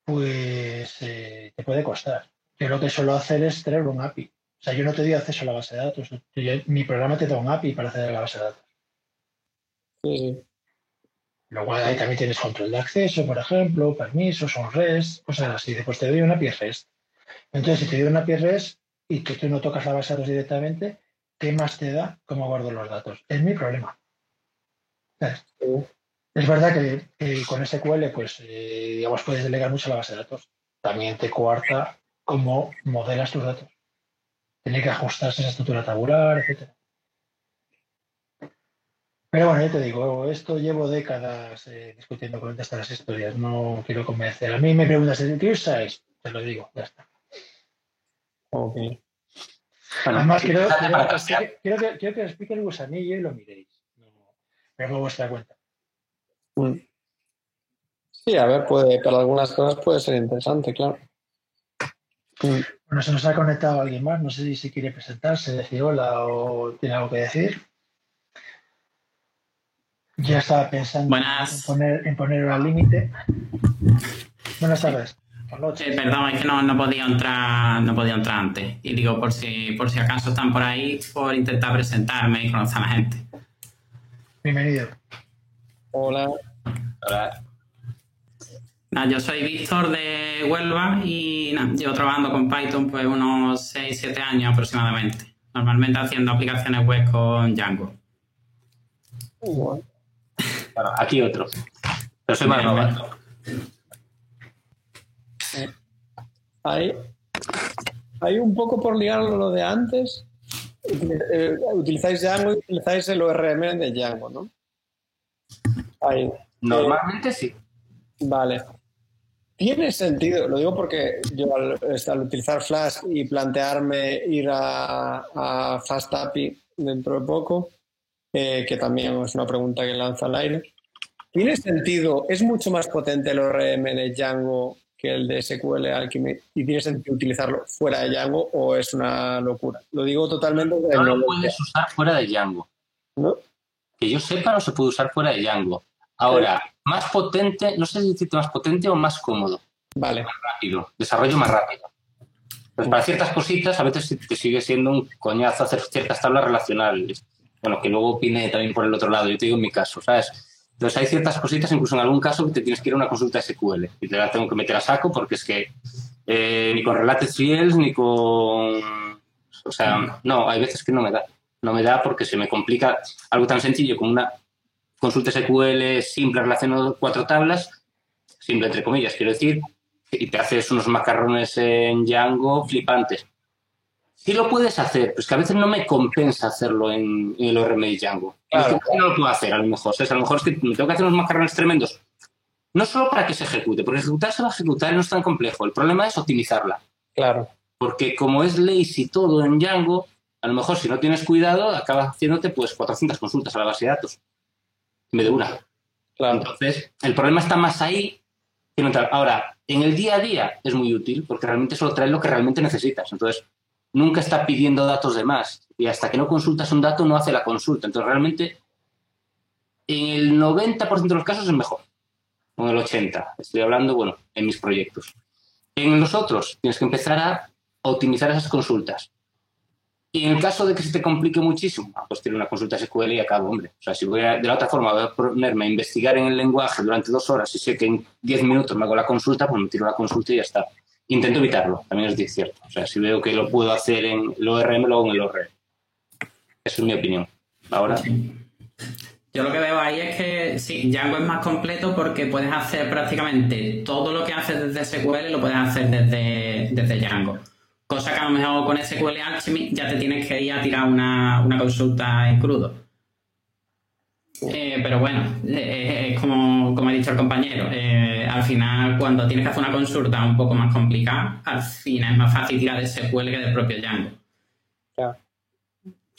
pues eh, te puede costar. Yo lo que suelo hacer es tener un API. O sea, yo no te doy acceso a la base de datos. Mi programa te da un API para acceder a la base de datos. Sí. Luego ahí también tienes control de acceso, por ejemplo, permisos, un REST, cosas así. Después te doy una API REST. Entonces, si te doy una API REST y que tú no tocas la base de datos directamente, ¿qué más te da cómo guardo los datos? Es mi problema. Es verdad que, que con SQL, pues, eh, digamos, puedes delegar mucho la base de datos. También te coarta cómo modelas tus datos. Tiene que ajustarse esa estructura tabular, etcétera. Pero bueno, ya te digo, esto llevo décadas eh, discutiendo con estas historias. No quiero convencer. A mí me preguntas, ¿qué usáis? Te lo digo, ya está. Ok. Bueno, Además, quiero, que, quiero que os explique el gusanillo y lo miréis. No, pero por vuestra cuenta. Mm. Sí, a ver, puede, para algunas cosas puede ser interesante, claro. Mm. Bueno, se nos ha conectado alguien más. No sé si, si quiere presentarse, decir hola o tiene algo que decir. Ya estaba pensando Buenas. en poner, en poner al límite. Buenas tardes. Eh, perdón, es que no, no podía entrar, no podía entrar antes. Y digo, por si, por si acaso están por ahí, por intentar presentarme y conocer a la gente. Bienvenido. Hola. Nada, yo soy Víctor de Huelva y nada, llevo trabajando con Python pues unos 6-7 años aproximadamente. Normalmente haciendo aplicaciones web con Django. Bueno, bueno, aquí otro. Pero soy más novato. Hay, hay un poco por ligar lo de antes. Eh, utilizáis Django y utilizáis el ORM de Django, ¿no? Ahí. Normalmente sí. Vale. Tiene sentido, lo digo porque yo al, al utilizar Flash y plantearme ir a, a Fast API dentro de poco, eh, que también es una pregunta que lanza al aire, ¿tiene sentido, es mucho más potente el ORM de Django que el de SQL Alchemy y tiene sentido utilizarlo fuera de Django o es una locura? Lo digo totalmente No lo puedes usar fuera de Django. ¿no? Que yo sepa, no se puede usar fuera de Django. Ahora, más potente, no sé si decirte más potente o más cómodo, Vale, rápido, desarrollo más rápido. Pues para ciertas cositas, a veces te sigue siendo un coñazo hacer ciertas tablas relacionales. Bueno, que luego opine también por el otro lado, yo te digo en mi caso, ¿sabes? Entonces hay ciertas cositas, incluso en algún caso, que te tienes que ir a una consulta SQL y te la tengo que meter a saco porque es que eh, ni con Related Fields ni con... O sea, no, hay veces que no me da. No me da porque se me complica algo tan sencillo como una consulta SQL simple relacionado cuatro tablas, simple entre comillas, quiero decir, y te haces unos macarrones en Django flipantes. Sí lo puedes hacer, pero es que a veces no me compensa hacerlo en, en el ORM de Django. Claro. Que no lo puedo hacer, a lo mejor. ¿sabes? A lo mejor es que me tengo que hacer unos macarrones tremendos. No solo para que se ejecute, porque ejecutar se va a ejecutar y no es tan complejo. El problema es optimizarla. claro. Porque como es lazy todo en Django, a lo mejor si no tienes cuidado, acabas haciéndote pues 400 consultas a la base de datos. En vez de una. Claro, Entonces, el problema está más ahí que no. Ahora, en el día a día es muy útil porque realmente solo trae lo que realmente necesitas. Entonces, nunca está pidiendo datos de más. Y hasta que no consultas un dato, no hace la consulta. Entonces, realmente, en el 90% de los casos es mejor. O en el 80%. Estoy hablando, bueno, en mis proyectos. En los otros, tienes que empezar a optimizar esas consultas. Y en el caso de que se te complique muchísimo, ah, pues tiene una consulta SQL y acabo, hombre. O sea, si voy a, de la otra forma voy a ponerme a investigar en el lenguaje durante dos horas y sé que en diez minutos me hago la consulta, pues me tiro la consulta y ya está. Intento evitarlo, también es cierto. O sea, si veo que lo puedo hacer en el ORM, lo hago en el ORM. Esa es mi opinión. Ahora, Yo lo que veo ahí es que sí, Django es más completo porque puedes hacer prácticamente todo lo que haces desde SQL lo puedes hacer desde, desde Django. Cosa que a lo mejor con SQL Alchemy ya te tienes que ir a tirar una, una consulta en crudo. Eh, pero bueno, eh, es como, como ha dicho el compañero, eh, al final cuando tienes que hacer una consulta un poco más complicada, al final es más fácil tirar de SQL que del propio Django. claro.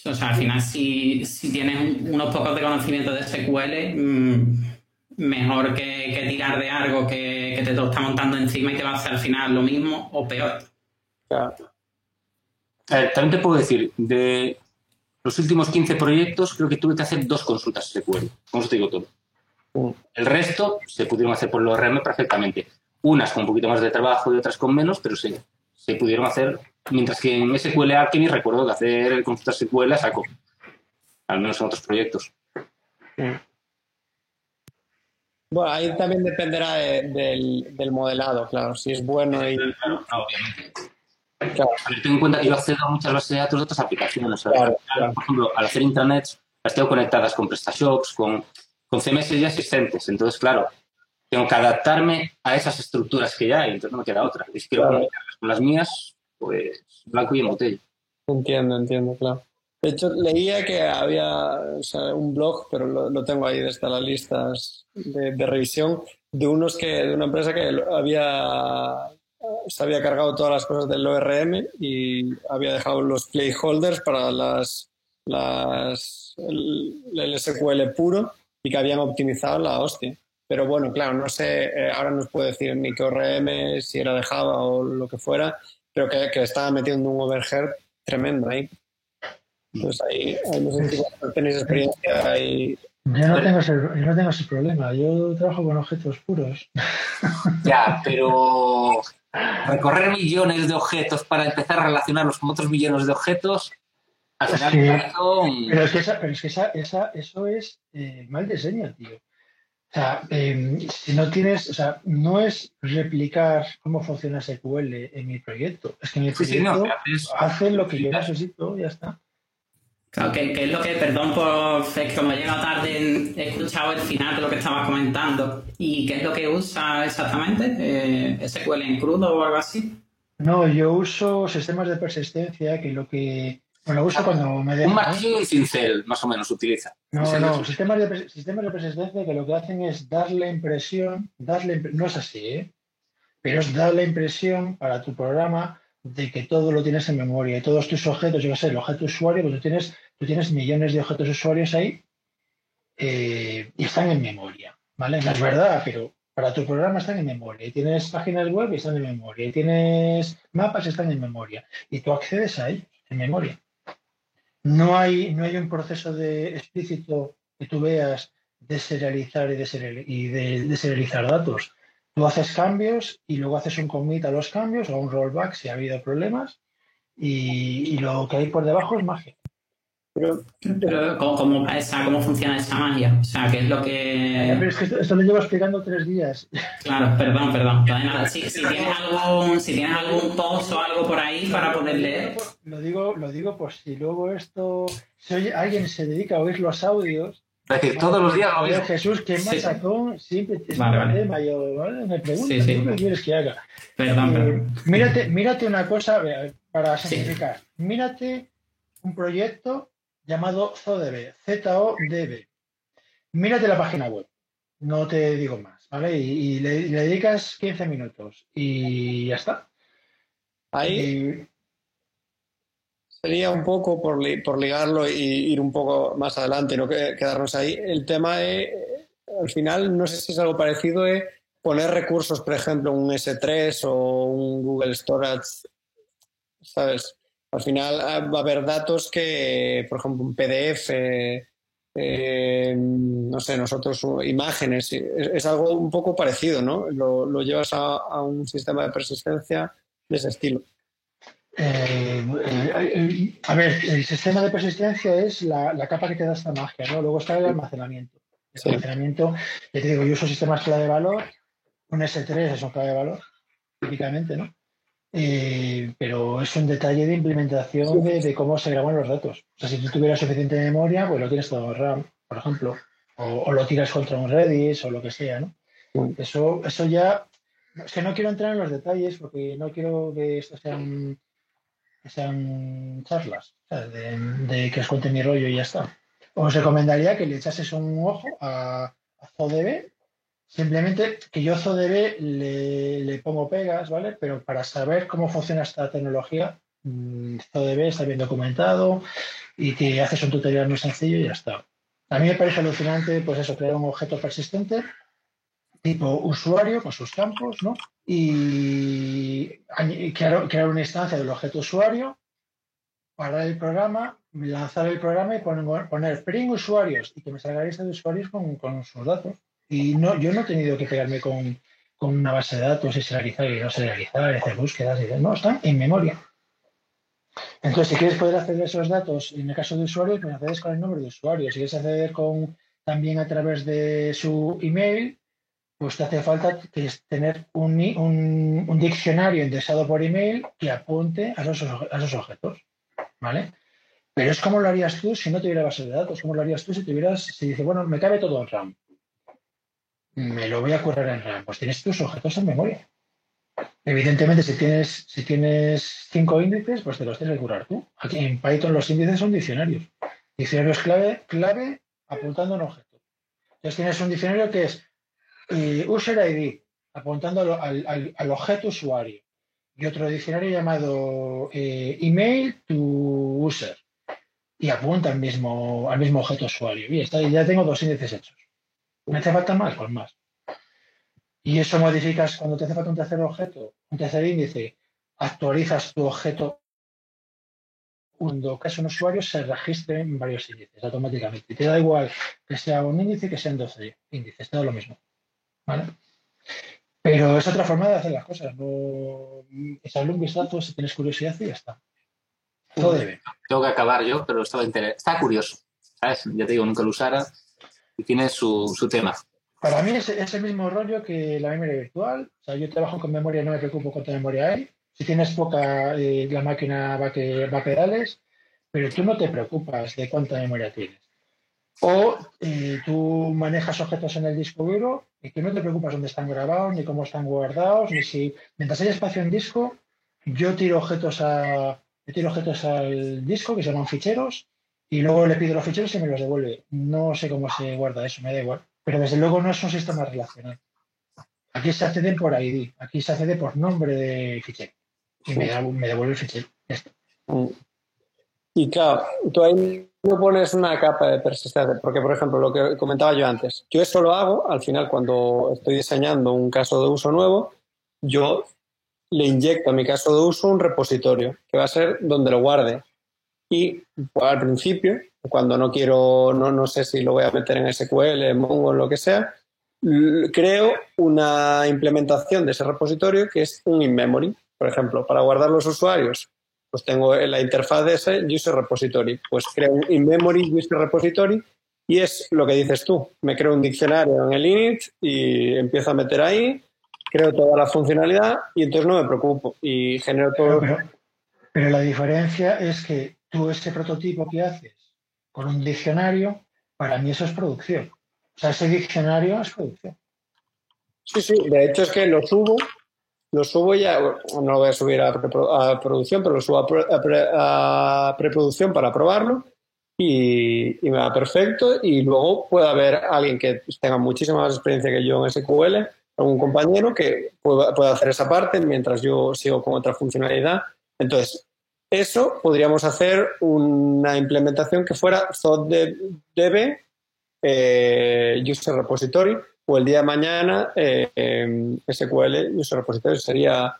O sea, al final, si, si tienes unos pocos de conocimiento de SQL, mm, mejor que, que tirar de algo que, que te lo está montando encima y te va a hacer al final lo mismo o peor. claro. eh, también te puedo decir, de los últimos 15 proyectos, creo que tuve que hacer dos consultas SQL. Eso te digo todo. El resto se pudieron hacer por el ORM perfectamente. Unas con un poquito más de trabajo y otras con menos, pero sí, se pudieron hacer. Mientras que en SQL Alchemy recuerdo que hacer consultas SQL saco. Al menos en otros proyectos. Bueno, ahí también dependerá de- del, del modelado, claro. Si es bueno y. Claro, obviamente. Claro, Pero ten en cuenta que yo accedo a muchas bases de datos de otras aplicaciones. ¿sabes? Claro, claro. Por ejemplo, al hacer intranets, las tengo conectadas con PrestaShops, con, con CMS ya existentes. Entonces, claro, tengo que adaptarme a esas estructuras que ya hay, entonces no me queda otra. Y si quiero comunicarlas con las mías, pues blanco y en botella. entiendo, entiendo, claro. De hecho, leía que había o sea, un blog, pero lo, lo tengo ahí desde las listas de, de revisión, de unos que, de una empresa que había se había cargado todas las cosas del ORM y había dejado los placeholders para las, las el, el SQL puro y que habían optimizado la hostia. Pero bueno, claro, no sé, eh, ahora no os puedo decir ni qué ORM, si era de Java o lo que fuera, pero que, que estaba metiendo un overhead tremendo ahí. Entonces ahí, ahí no sé si tenéis experiencia ahí Yo no, tengo ese, yo no tengo ese problema, yo trabajo con objetos puros. Ya, pero recorrer millones de objetos para empezar a relacionarlos con otros millones de objetos, al final Pero es que, esa, pero es que esa, esa, eso es eh, mal diseño, tío. O sea, eh, si no tienes, o sea, no es replicar cómo funciona SQL en mi proyecto. Es que mi Sí, sí, proyecto no, que haces- hace lo que yo necesito, ya está. Claro, que, que es lo que, perdón por es que como he llegado tarde, he escuchado el final de lo que estabas comentando. ¿Y qué es lo que usa exactamente? Eh, ¿SQL en crudo o algo así? No, yo uso sistemas de persistencia que lo que. Bueno, uso cuando me un dejan. martillo y un cincel, más o menos, utiliza. No, no, sistemas de, sistemas de persistencia que lo que hacen es dar la impresión, darle, no es así, ¿eh? pero es dar la impresión para tu programa de que todo lo tienes en memoria y todos tus objetos, yo qué sé, el objeto usuario, pues tú tienes, tú tienes millones de objetos usuarios ahí eh, y están en memoria, ¿vale? No es verdad, pero para tu programa están en memoria. Y tienes páginas web y están en memoria. Y tienes mapas y están en memoria. Y tú accedes a ellos en memoria. No hay, no hay un proceso de explícito que tú veas de serializar y de, y de, de serializar datos. Tú haces cambios y luego haces un commit a los cambios o un rollback si ha habido problemas y, y lo que hay por debajo es magia. Pero, Pero, ¿cómo, cómo- esa- ¿Cómo funciona esa magia? O sea, ¿qué es lo Pero que...? es que esto, esto lo llevo explicando tres días. Claro, perdón, perdón. Nada. Si, si tienes algún, si tienes algún post o algo por ahí para poder leer... Lo digo, lo digo por si luego esto, si oye- alguien se dedica a oír los audios, Es decir, todos los días lo Joder, mismo. Jesús, qué Sí. machacón, siempre es Vale, vale. tema, yo, ¿vale? me pregunto, Sí, sí. ¿qué quieres que haga? Perdón, Eh, perdón. mírate, mírate una cosa para Sí. simplificar. Mírate un proyecto llamado ZODB, Z-O-D-B. Mírate la página web, no te digo más, ¿vale? Y, y le, le dedicas 15 minutos y ya está. ahí sería un poco por, li- por ligarlo y ir un poco más adelante, no que- quedarnos ahí. El tema de, al final, no sé si es algo parecido, de poner recursos, por ejemplo, un S3 o un Google Storage, ¿sabes? Al final ah, va a haber datos que, por ejemplo, un PDF, eh, no sé, nosotros imágenes, es, es algo un poco parecido, ¿no? Lo, llevas a un sistema de persistencia de ese estilo. Eh, eh, eh, a ver, el sistema de persistencia es la, la capa que te da esta magia, ¿no? Luego está el almacenamiento. El Sí. almacenamiento, ya te digo, yo uso sistemas clave de valor, un S3 es un clave de valor, típicamente, ¿no? Eh, pero es un detalle de implementación de, de cómo se graban los datos. O sea, si tú tuvieras suficiente memoria, pues lo tienes todo en RAM, por ejemplo, o, o lo tiras contra un Redis o lo que sea, ¿no? Eso, eso ya, es que no quiero entrar en los detalles porque no quiero que esto sean que sean charlas. De, de que os cuente mi rollo y ya está. Os recomendaría que le echases un ojo a, a ZODB, simplemente que yo ZODB le, le pongo pegas, ¿vale? Pero para saber cómo funciona esta tecnología, mm, ZODB está bien documentado y te haces un tutorial muy sencillo y ya está. A mí me parece alucinante, pues eso, crear un objeto persistente tipo usuario con sus campos, ¿no? Y crear, crear una instancia del objeto usuario, parar el programa, lanzar el programa y poner, poner print usuarios y que me salga lista de usuarios con, con sus datos. Y no, yo no he tenido que pegarme con, con una base de datos y serializar y no serializar, hacer búsquedas y de- no, están en memoria. Entonces, si quieres poder acceder a esos datos, en el caso de usuarios, pues accedes con el nombre de usuario. Si quieres acceder con, también a través de su email, pues te hace falta tener un, un- un diccionario indexado por email que apunte a esos, a esos objetos. ¿Vale? Pero es como lo harías tú si no tuviera base de datos, como lo harías tú si tuvieras, si dices, bueno, me cabe todo en RAM. Me lo voy a currar en RAM. Pues tienes tus objetos en memoria. Evidentemente, si tienes, si tienes cinco índices, pues te los tienes que curar tú. Aquí en Python los índices son diccionarios. Diccionarios clave, clave apuntando a un objeto. Entonces tienes un diccionario que es eh, user ID, apuntando al, al- al- objeto usuario. Y otro diccionario llamado eh, email to user. Y apunta al mismo, al mismo objeto usuario. Y está, ya tengo dos índices hechos. ¿Me hace falta más? Pues más. Y eso modificas cuando te hace falta un tercer objeto, un tercer índice, actualizas tu objeto cuando caso un usuario se registre en varios índices automáticamente. Te da igual que sea un índice que sean 12 índices, todo lo mismo. ¿Vale? Pero es otra forma de hacer las cosas. No... Echarle un vistazo si tienes curiosidad y ya está. Todo debe. Tengo que acabar yo, pero estaba inter... está curioso. ¿Sabes? Ya te digo, nunca lo usara y tiene su, su tema. Para mí es, es, el mismo rollo que la memoria virtual. O sea, yo trabajo con memoria, no me preocupo cuánta memoria hay. Si tienes poca, eh, la máquina va, que, va a pedales, pero tú no te preocupas de cuánta memoria tienes. O eh, tú manejas objetos en el disco duro y tú no te preocupas dónde están grabados, ni cómo están guardados, ni si mientras hay espacio en disco, yo tiro objetos a yo tiro objetos al disco que se llaman ficheros y luego le pido los ficheros y me los devuelve. No sé cómo se guarda eso, me da igual. Pero desde luego no es un sistema relacional. Aquí se accede por ID, aquí se accede por nombre de fichero y me, da, me devuelve el fichero. Mm. Y claro, tú ahí no pones una capa de persistencia, porque por ejemplo, lo que comentaba yo antes, yo esto lo hago al final cuando estoy diseñando un caso de uso nuevo, yo le inyecto a mi caso de uso un repositorio, que va a ser donde lo guarde. Y pues, al principio, cuando no quiero, no, no sé si lo voy a meter en SQL, en Mongo, lo que sea, creo una implementación de ese repositorio que es un in-memory. Por ejemplo, para guardar los usuarios, pues tengo la interfaz de ese user repository. Pues creo un in-memory user repository y es lo que dices tú. Me creo un diccionario en el init y empiezo a meter ahí, creo toda la funcionalidad y entonces no me preocupo y genero todo. Pero, pero la diferencia es que tú ese prototipo que haces con un diccionario, para mí eso es producción. O sea, ese diccionario es producción. Sí, sí, de hecho es que lo subo, lo subo ya, no lo voy a subir a, producción, pero lo subo a, preproducción para probarlo y, me va perfecto. Y luego puede haber alguien que tenga muchísima más experiencia que yo en SQL, algún compañero que pueda, hacer esa parte mientras yo sigo con otra funcionalidad. Entonces, eso podríamos hacer una implementación que fuera ZODB eh, User Repository o el día de mañana SQL User Repository sería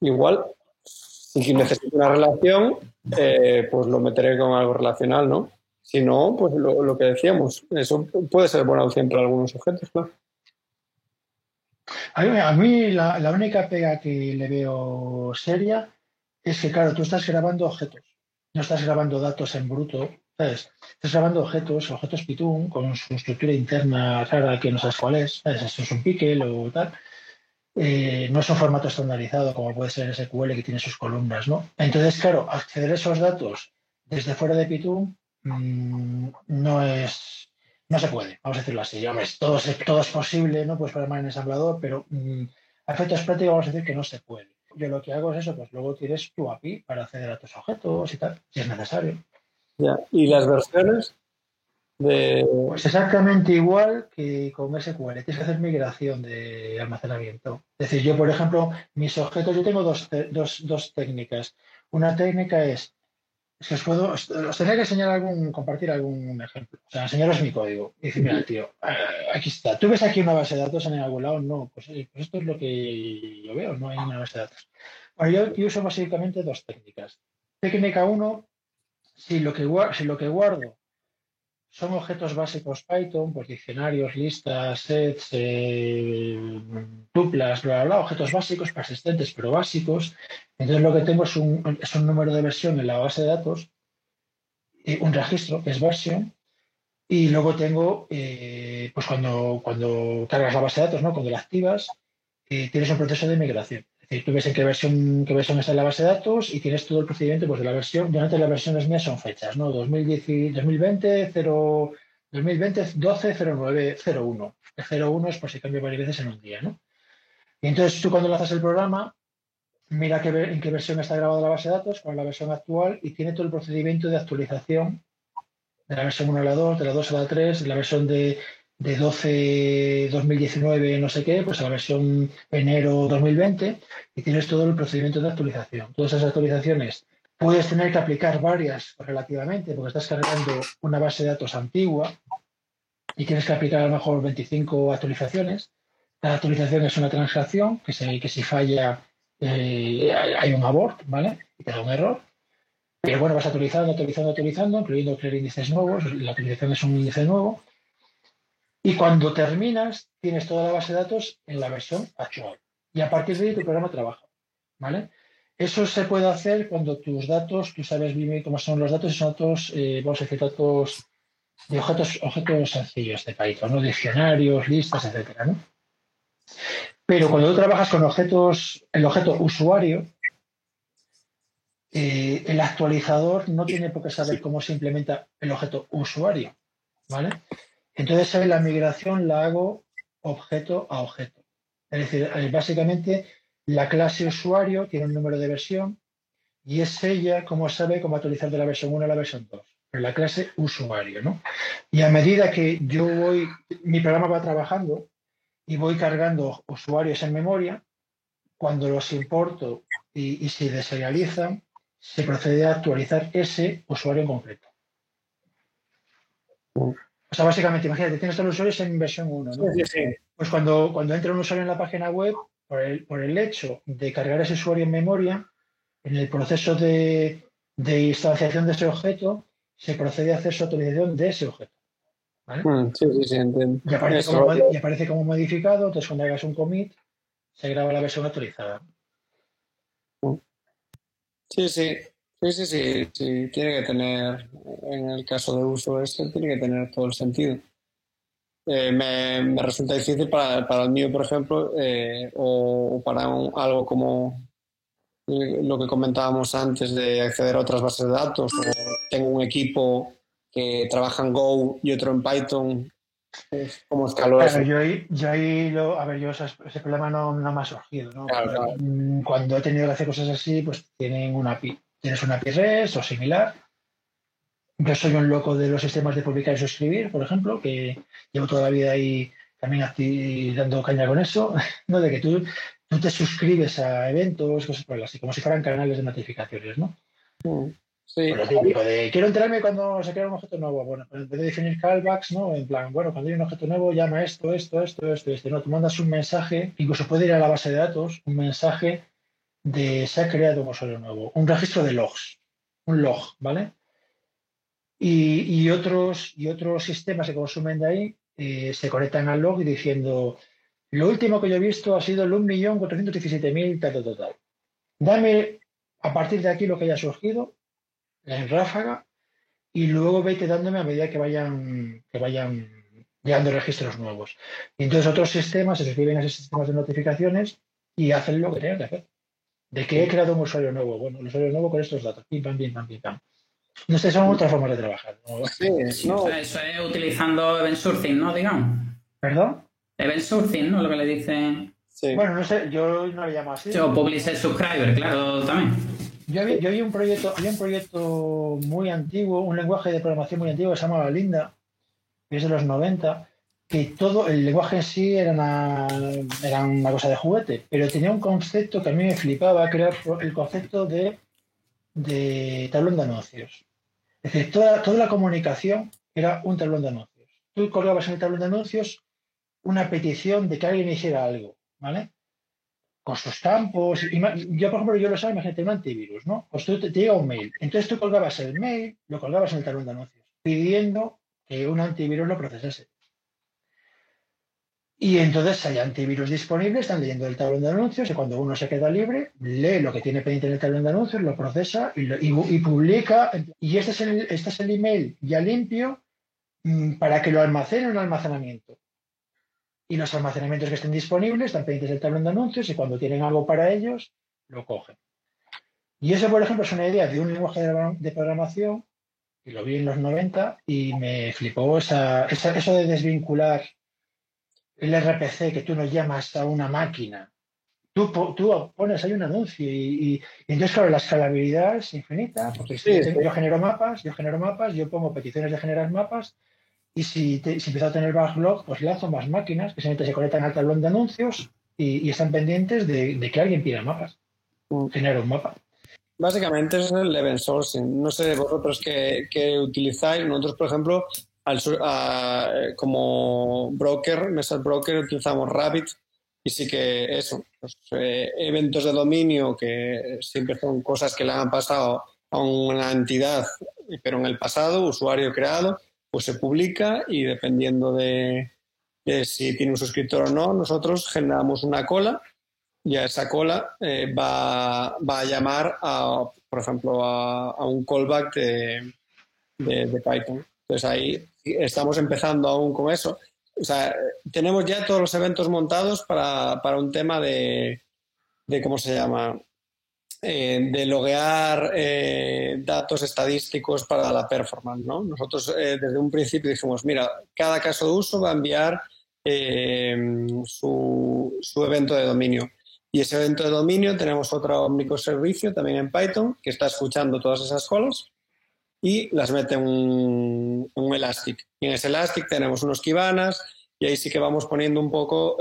igual. Si necesito una relación, eh, pues lo meteré con algo relacional, ¿no? Si no, pues lo, que decíamos, eso puede ser buena opción para algunos objetos, claro. A mí, la única pega que le veo seria es que, claro, tú estás grabando objetos, no estás grabando datos en bruto, Estás grabando objetos, objetos Python con su estructura interna rara que no sabes cuál es, ¿sabes? Esto es un pickle o tal. Eh, no es un formato estandarizado como puede ser SQL que tiene sus columnas, ¿no? Entonces, claro, acceder a esos datos desde fuera de Python mmm, no es no se puede, vamos a decirlo así. Todo, es, todo es posible, ¿no? Puedes programar en ensamblador, pero mmm, a efectos prácticos vamos a decir que no se puede yo lo que hago es eso, pues luego tienes tu API para acceder a tus objetos y tal, si es necesario. Ya. ¿Y las versiones? De... Pues exactamente igual que con SQL. Tienes que hacer migración de almacenamiento. Es decir, yo, por ejemplo, mis objetos, yo tengo dos, dos, dos técnicas. Una técnica es que os puedo, os, os tendría que enseñar algún, compartir algún ejemplo. O sea, enseñaros mi código. Y decir, mira, tío, eh, aquí está. ¿Tú ves aquí una base de datos en algún lado? No, pues, pues, esto es lo que yo veo, no hay una base de datos. Bueno, yo, yo uso básicamente dos técnicas. Técnica uno, si lo que, guardo son objetos básicos Python, pues diccionarios, listas, sets, eh, tuplas, bla, bla, bla, objetos básicos, persistentes, pero básicos. Entonces lo que tengo es un, número de versión en la base de datos, eh, un registro que es versión, y luego tengo, eh, pues cuando, cuando cargas la base de datos, ¿no? cuando la activas, eh, tienes un proceso de migración. Es decir, tú ves en qué versión, qué versión está en la base de datos y tienes todo el procedimiento pues, de la versión. Normalmente las versiones mías son fechas, ¿no? 2010, 2020, 0, 2020, 12, 09, 01. El 01 es por si cambia varias veces en un día, ¿no? Y entonces tú cuando lanzas el programa, mira qué, en qué versión está grabada la base de datos, con la versión actual, y tiene todo el procedimiento de actualización de la versión 1 a la 2, de la 2 a la 3, de la versión de de 12 2019 no sé qué, pues a la versión enero 2020 y tienes todo el procedimiento de actualización. Todas esas actualizaciones puedes tener que aplicar varias relativamente porque estás cargando una base de datos antigua y tienes que aplicar a lo mejor 25 actualizaciones. Cada actualización es una transacción que, se, que si falla eh, hay un abort, ¿vale? Y te da un error. Pero bueno, vas actualizando, actualizando, actualizando, incluyendo crear índices nuevos, la utilización es un índice nuevo. Y cuando terminas, tienes toda la base de datos en la versión actual. Y a partir de ahí tu programa trabaja. ¿Vale? Eso se puede hacer cuando tus datos, tú sabes bien cómo son los datos, son datos, eh, vamos a decir, datos de objetos, objetos sencillos de Python, ¿no? Diccionarios, listas, etcétera, ¿no? Pero cuando tú trabajas con objetos, el objeto usuario, eh, el actualizador no tiene por qué saber cómo se implementa el objeto usuario, ¿vale? Entonces la migración la hago objeto a objeto. Es decir, eh, básicamente la clase usuario tiene un número de versión y es ella como sabe cómo actualizar de la versión 1 a la versión 2. Pero la clase usuario, ¿no? Y a medida que yo voy, mi programa va trabajando y voy cargando usuarios en memoria, cuando los importo y, y se deserializan, se procede a actualizar ese usuario en concreto. O sea, básicamente, imagínate, tienes todos los usuarios en versión 1, ¿no? Sí, sí. Pues cuando, cuando entra un usuario en la página web, por el, por el hecho de cargar ese usuario en memoria, en el proceso de, de instanciación de ese objeto, se procede a hacer su actualización de ese objeto. ¿vale? Mm, sí, sí, sí, entiendo. Y, aparece como, y aparece como modificado, entonces cuando hagas un commit, se graba la versión actualizada. Sí, sí. Sí, sí, sí, sí, tiene que tener, en el caso de uso este, tiene que tener todo el sentido. Eh, me, me resulta difícil para, para el mío, por ejemplo, eh, o, o para un- algo como eh, lo que comentábamos antes de acceder a otras bases de datos, o tengo un equipo que trabaja en Go y otro en Python, pues, ¿cómo escaló? Claro, yo ahí, yo ahí lo, a ver, yo esas- ese problema no, no me ha surgido, ¿no? Claro, claro. Mm, Cuando he tenido que hacer cosas así, pues tienen una API, tienes una API REST o similar. Yo soy un loco de los sistemas de publicar y suscribir, por ejemplo, que llevo toda la vida ahí también acti- dando caña con eso, ¿no? De que tú, tú te suscribes a eventos, cosas por así, como si fueran canales de notificaciones, ¿no? Mm, Sí, Por lo típico de quiero enterarme cuando se crea un objeto nuevo. Bueno, pues en vez de definir callbacks, ¿no? En plan, bueno, cuando hay un objeto nuevo, llama esto, esto, esto, esto, esto. No, tú mandas un mensaje, incluso puede ir a la base de datos, un mensaje se ha creado un usuario nuevo, un registro de logs, un log, ¿vale? Y, otros, y otros sistemas que consumen de ahí eh, se conectan al log diciendo lo último que yo he visto ha sido el 1.417.000 tal, tal, tal, tal. Dame a partir de aquí lo que haya surgido en ráfaga y luego vete dándome a medida que vayan, que vayan llegando registros nuevos. Y entonces otros sistemas se suscriben a esos sistemas de notificaciones y hacen lo que tienen que hacer. De que he creado un usuario nuevo. Bueno, un usuario nuevo con estos datos. Pim, pam, pim, pam, pim, pam. No sé, son otras formas de trabajar. ¿no? sí, Sí, no, eso es utilizando event sourcing, ¿no? Digamos. ¿Perdón? Event sourcing, ¿no? Lo que le dicen. sí. Bueno, no sé, yo no lo llamo así. O publisher subscriber, claro, también. Yo vi, yo vi un proyecto, había un proyecto muy antiguo, un lenguaje de programación muy antiguo que se llamaba Linda, que es de los 90, que todo el lenguaje en sí era una, era una cosa de juguete, pero tenía un concepto que a mí me flipaba, que el concepto de, de tablón de anuncios. Es decir, toda, toda la comunicación era un tablón de anuncios. Tú colgabas en el tablón de anuncios una petición de que alguien hiciera algo, ¿vale? con sus campos. Yo, por ejemplo, yo lo sabía, imagínate un antivirus, ¿no? Pues tú te, te llega un mail. Entonces tú colgabas el mail, lo colgabas en el talón de anuncios, pidiendo que un antivirus lo procesase. Y entonces hay antivirus disponibles, están leyendo el tablón de anuncios y cuando uno se queda libre, lee lo que tiene pendiente en el tablón de anuncios, lo procesa y, publica. Y este es, el, este es el email ya limpio mm, para que lo almacene en un almacenamiento y los almacenamientos que estén disponibles están pendientes del tablón de anuncios y cuando tienen algo para ellos, lo cogen. Y eso, por ejemplo, es una idea de un lenguaje de, programación, y lo vi en los 90, y me flipó esa- eso de desvincular el RPC, que tú no llamas a una máquina. Tú, tú pones ahí un anuncio y, y- y entonces, claro, la escalabilidad es infinita, porque Sí, yo, sí. yo genero mapas, yo genero mapas, yo pongo peticiones de generar mapas, y si, te- si empiezo a tener backlog, pues lanzo más máquinas que simplemente se conectan al tablón de anuncios y, y están pendientes de, de que alguien pida mapas. Mm. Genera un mapa. Básicamente es el event sourcing. No sé vosotros qué, qué utilizáis. Nosotros, por ejemplo, eh, como broker, mesa broker, utilizamos Rabbit y sí que eso, pues, eh, eventos de dominio que siempre son cosas que le han pasado a una entidad, pero en el pasado, usuario creado, pues se publica y dependiendo de, si tiene un suscriptor o no, nosotros generamos una cola y a esa cola eh, va, va, a llamar, a, por ejemplo, a, un callback de, de, Python. Entonces ahí estamos empezando aún con eso. O sea, tenemos ya todos los eventos montados para, para un tema de, de, ¿cómo se llama? Eh, de loguear eh, datos estadísticos para la performance. ¿no? Nosotros eh, desde un principio dijimos, mira, cada caso de uso va a enviar su, su, evento de dominio. Y ese evento de dominio tenemos otro microservicio también en Python que está escuchando todas esas colas y las mete en un, un Elastic. Y en ese Elastic tenemos unos Kibanas y ahí sí que vamos poniendo un poco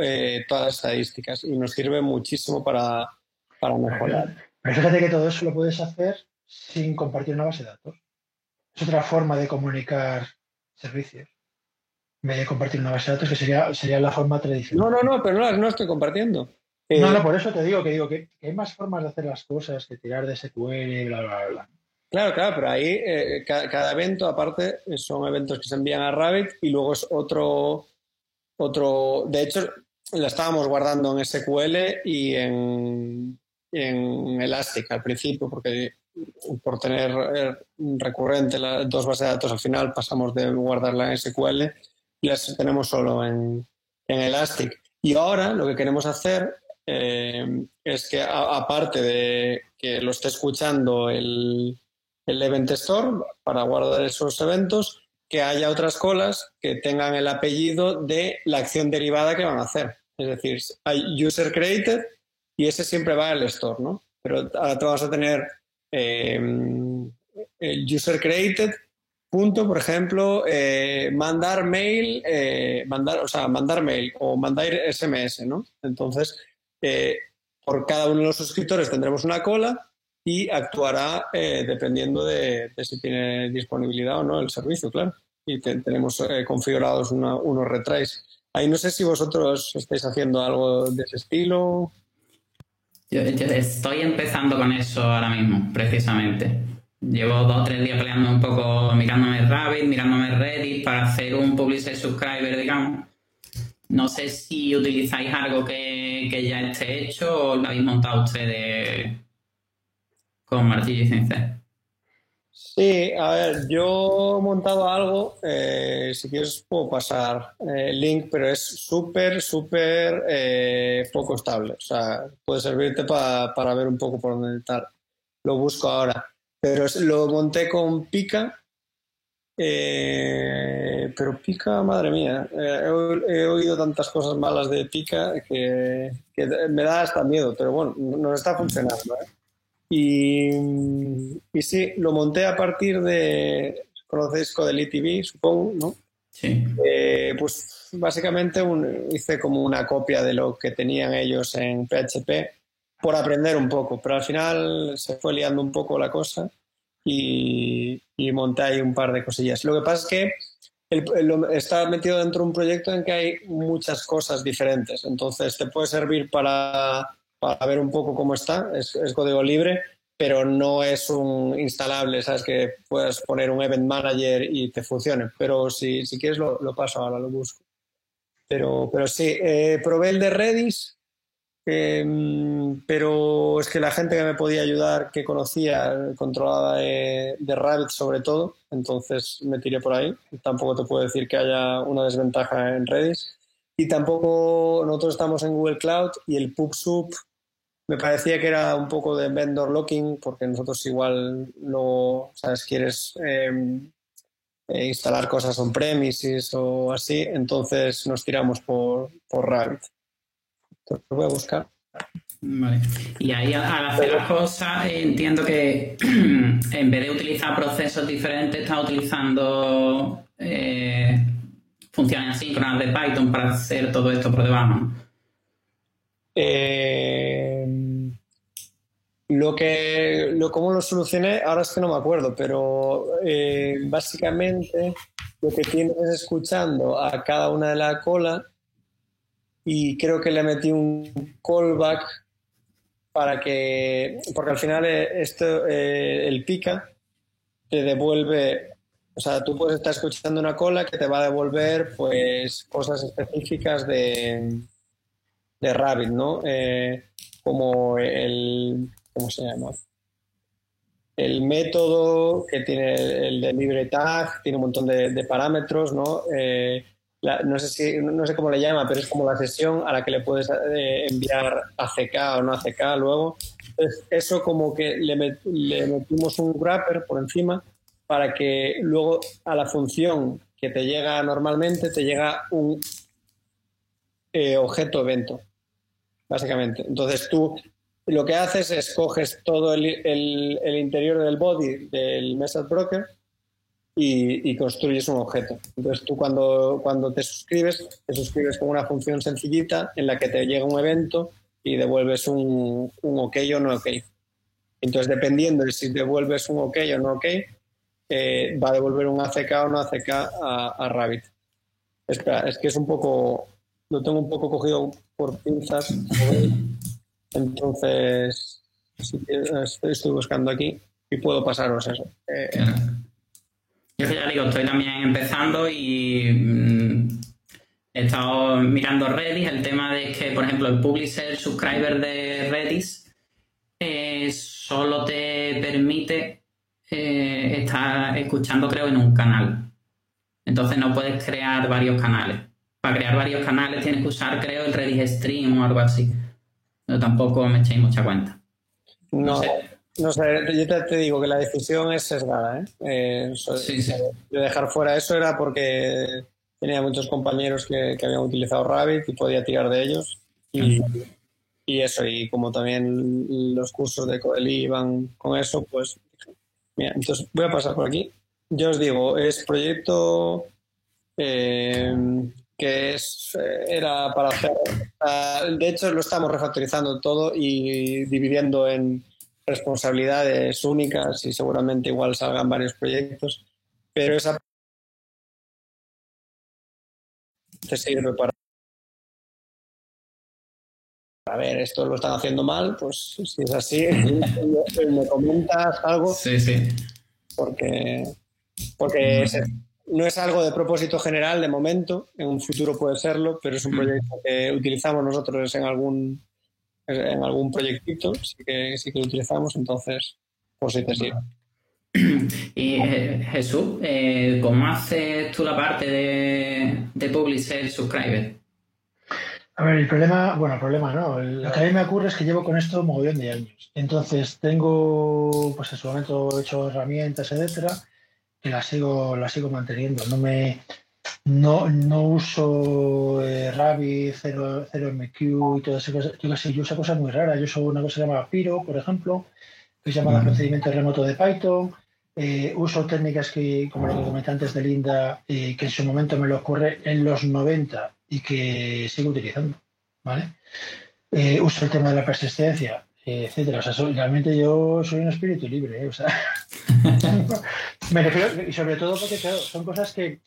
todas las estadísticas y nos sirve muchísimo para, para mejorar. Pero fíjate que todo eso lo puedes hacer sin compartir una base de datos. Es otra forma de comunicar servicios. En vez de compartir una base de datos, que sería, sería la forma tradicional. No, no, no, pero no, no estoy compartiendo. no, no, eh, por eso te digo que digo que, hay más formas de hacer las cosas que tirar de SQL y bla, bla, bla. Claro, claro, pero ahí eh, cada, evento, aparte, son eventos que se envían a Rabbit y luego es otro, otro. De hecho, la estábamos guardando en SQL y en Elastic al principio, porque por tener eh, recurrente las dos bases de datos al final pasamos de guardarla en SQL y las tenemos solo en, en Elastic. Y ahora lo que queremos hacer eh, es que aparte de que lo esté escuchando el, el Event Store para guardar esos eventos, que haya otras colas que tengan el apellido de la acción derivada que van a hacer. Es decir, hay user created y ese siempre va al store, ¿no? Pero ahora te vas a tener eh, el user created punto, por ejemplo, eh, mandar mail, eh, mandar, o sea, mandar mail o mandar SMS, ¿no? Entonces, por cada uno de los suscriptores tendremos una cola y actuará dependiendo de, si tiene disponibilidad o no el servicio, claro. Y tenemos configurados unos retries. Ahí no sé si vosotros estáis haciendo algo de ese estilo. Yo, estoy empezando con eso ahora mismo, precisamente. Llevo dos o tres días peleando un poco, mirándome Rabbit, mirándome Reddit para hacer un publisher subscriber, digamos. No sé si utilizáis algo que, que ya esté hecho o lo habéis montado ustedes con martillo y cincel. Sí, a ver, yo he montado algo, eh, si quieres puedo pasar el eh, link, pero es súper, súper eh, poco estable. O sea, puede servirte para ver un poco por dónde estar. Lo busco ahora. Pero lo monté con Pica, pero Pica, madre mía, he, oído tantas cosas malas de Pica que, que, me da hasta miedo, pero bueno, nos está funcionando. ¿eh? Y, y sí, lo monté a partir de, conocéis Codel TV, supongo, ¿no? Sí. Eh, pues básicamente hice como una copia de lo que tenían ellos en PHP por aprender un poco, pero al final se fue liando un poco la cosa y, y monté ahí un par de cosillas. Lo que pasa es que está metido dentro de un proyecto en que hay muchas cosas diferentes, entonces te puede servir para para ver un poco cómo está. Es, código libre, pero no es un instalable, ¿sabes? Que puedes poner un event manager y te funcione. Pero si, si quieres lo, paso ahora, lo busco. Pero, pero sí, eh, probé el de Redis, em, pero es que la gente que me podía ayudar, que conocía, controlaba de, de, Rabbit sobre todo, entonces me tiré por ahí. Tampoco te puedo decir que haya una desventaja en Redis. Y tampoco nosotros estamos en Google Cloud y el PubSub me parecía que era un poco de vendor locking, porque nosotros igual no, ¿sabes? Quieres em, eh, instalar cosas on premises o así, entonces nos tiramos por, por Rabbit. Entonces lo voy a buscar. Vale. Y ahí al hacer las cosas entiendo que en vez de utilizar procesos diferentes, está utilizando eh, funciones asíncronas de Python para hacer todo esto por debajo. Eh, lo que, lo, cómo lo solucioné, ahora es que no me acuerdo, pero eh, básicamente lo que tienes es escuchando a cada una de la cola y creo que le metí un callback para que, porque al final eh, esto, eh, el pica te devuelve, o sea, tú puedes estar escuchando una cola que te va a devolver pues cosas específicas de, de Rabbit, ¿no? Eh, como el, ¿cómo se llama? El método que tiene el de libre tag, tiene un montón de, parámetros, ¿no? no, sé si, no sé cómo le llama, pero es como la sesión a la que le puedes eh, enviar ACK o no ACK luego. Eso como que le, metimos un wrapper por encima para que luego a la función que te llega normalmente te llega un eh, objeto evento, básicamente. Entonces tú lo que haces es coges todo el, el interior del body del message broker y, construyes un objeto. Entonces tú cuando, cuando te suscribes, te suscribes con una función sencillita en la que te llega un evento y devuelves un, un ok o no ok. Entonces dependiendo de si devuelves un ok o no ok, eh, va a devolver un ACK o no ACK a, Rabbit. Es que es un poco, lo tengo un poco cogido por pinzas. Entonces, estoy buscando aquí y puedo pasaros eso. Eh, yo ya digo, estoy también empezando y mm, he estado mirando Redis. El tema de que, por ejemplo, el publisher subscriber de Redis eh, solo te permite eh, estar escuchando, creo, en un canal. Entonces no puedes crear varios canales. Para crear varios canales tienes que usar, creo, el Redis Stream o algo así. Pero tampoco me echéis mucha cuenta. No, sé. No sé, yo te, digo que la decisión es sesgada. ¿eh? eh de dejar fuera eso era porque tenía muchos compañeros que, habían utilizado Rabbit y podía tirar de ellos. Y, y, eso, y como también los cursos de Coeli iban con eso, pues mira, entonces voy a pasar por aquí. Yo os digo, es proyecto eh, que es, eh, era para hacer. De hecho, lo estamos refactorizando todo y dividiendo en responsabilidades únicas y seguramente igual salgan varios proyectos, pero esa te sirve para a ver, esto lo están haciendo mal, pues si es así, me comentas algo. Sí, sí. Porque, porque no es algo de propósito general de momento, en un futuro puede serlo, pero es un proyecto que utilizamos nosotros en algún en algún proyectito, sí que, sí que lo utilizamos, entonces, por si te sirve. Y eh, Jesús, eh, ¿cómo haces tú la parte de, de Publisher Subscriber? A ver, el problema, bueno, el problema no. Lo que a mí me ocurre es que llevo con esto un mogollón de años. Entonces tengo, pues en su momento he hecho herramientas, etcétera, que las sigo, las sigo manteniendo. No me, no, no uso eh, Rabbit, 0, mq y todas esas cosas. Yo, sé, yo uso cosas muy raras. Yo uso una cosa que se llama Piro, por ejemplo, que se llama procedimiento remoto de Python. Eh, uso técnicas que, como lo que comenté antes de Linda, eh, que en su momento me lo ocurre en los 90 y que sigo utilizando. ¿vale? Eh, uso el tema de la persistencia, etcétera. O sea, realmente yo soy un espíritu libre. O sea, me refiero, y sobre todo porque son cosas que,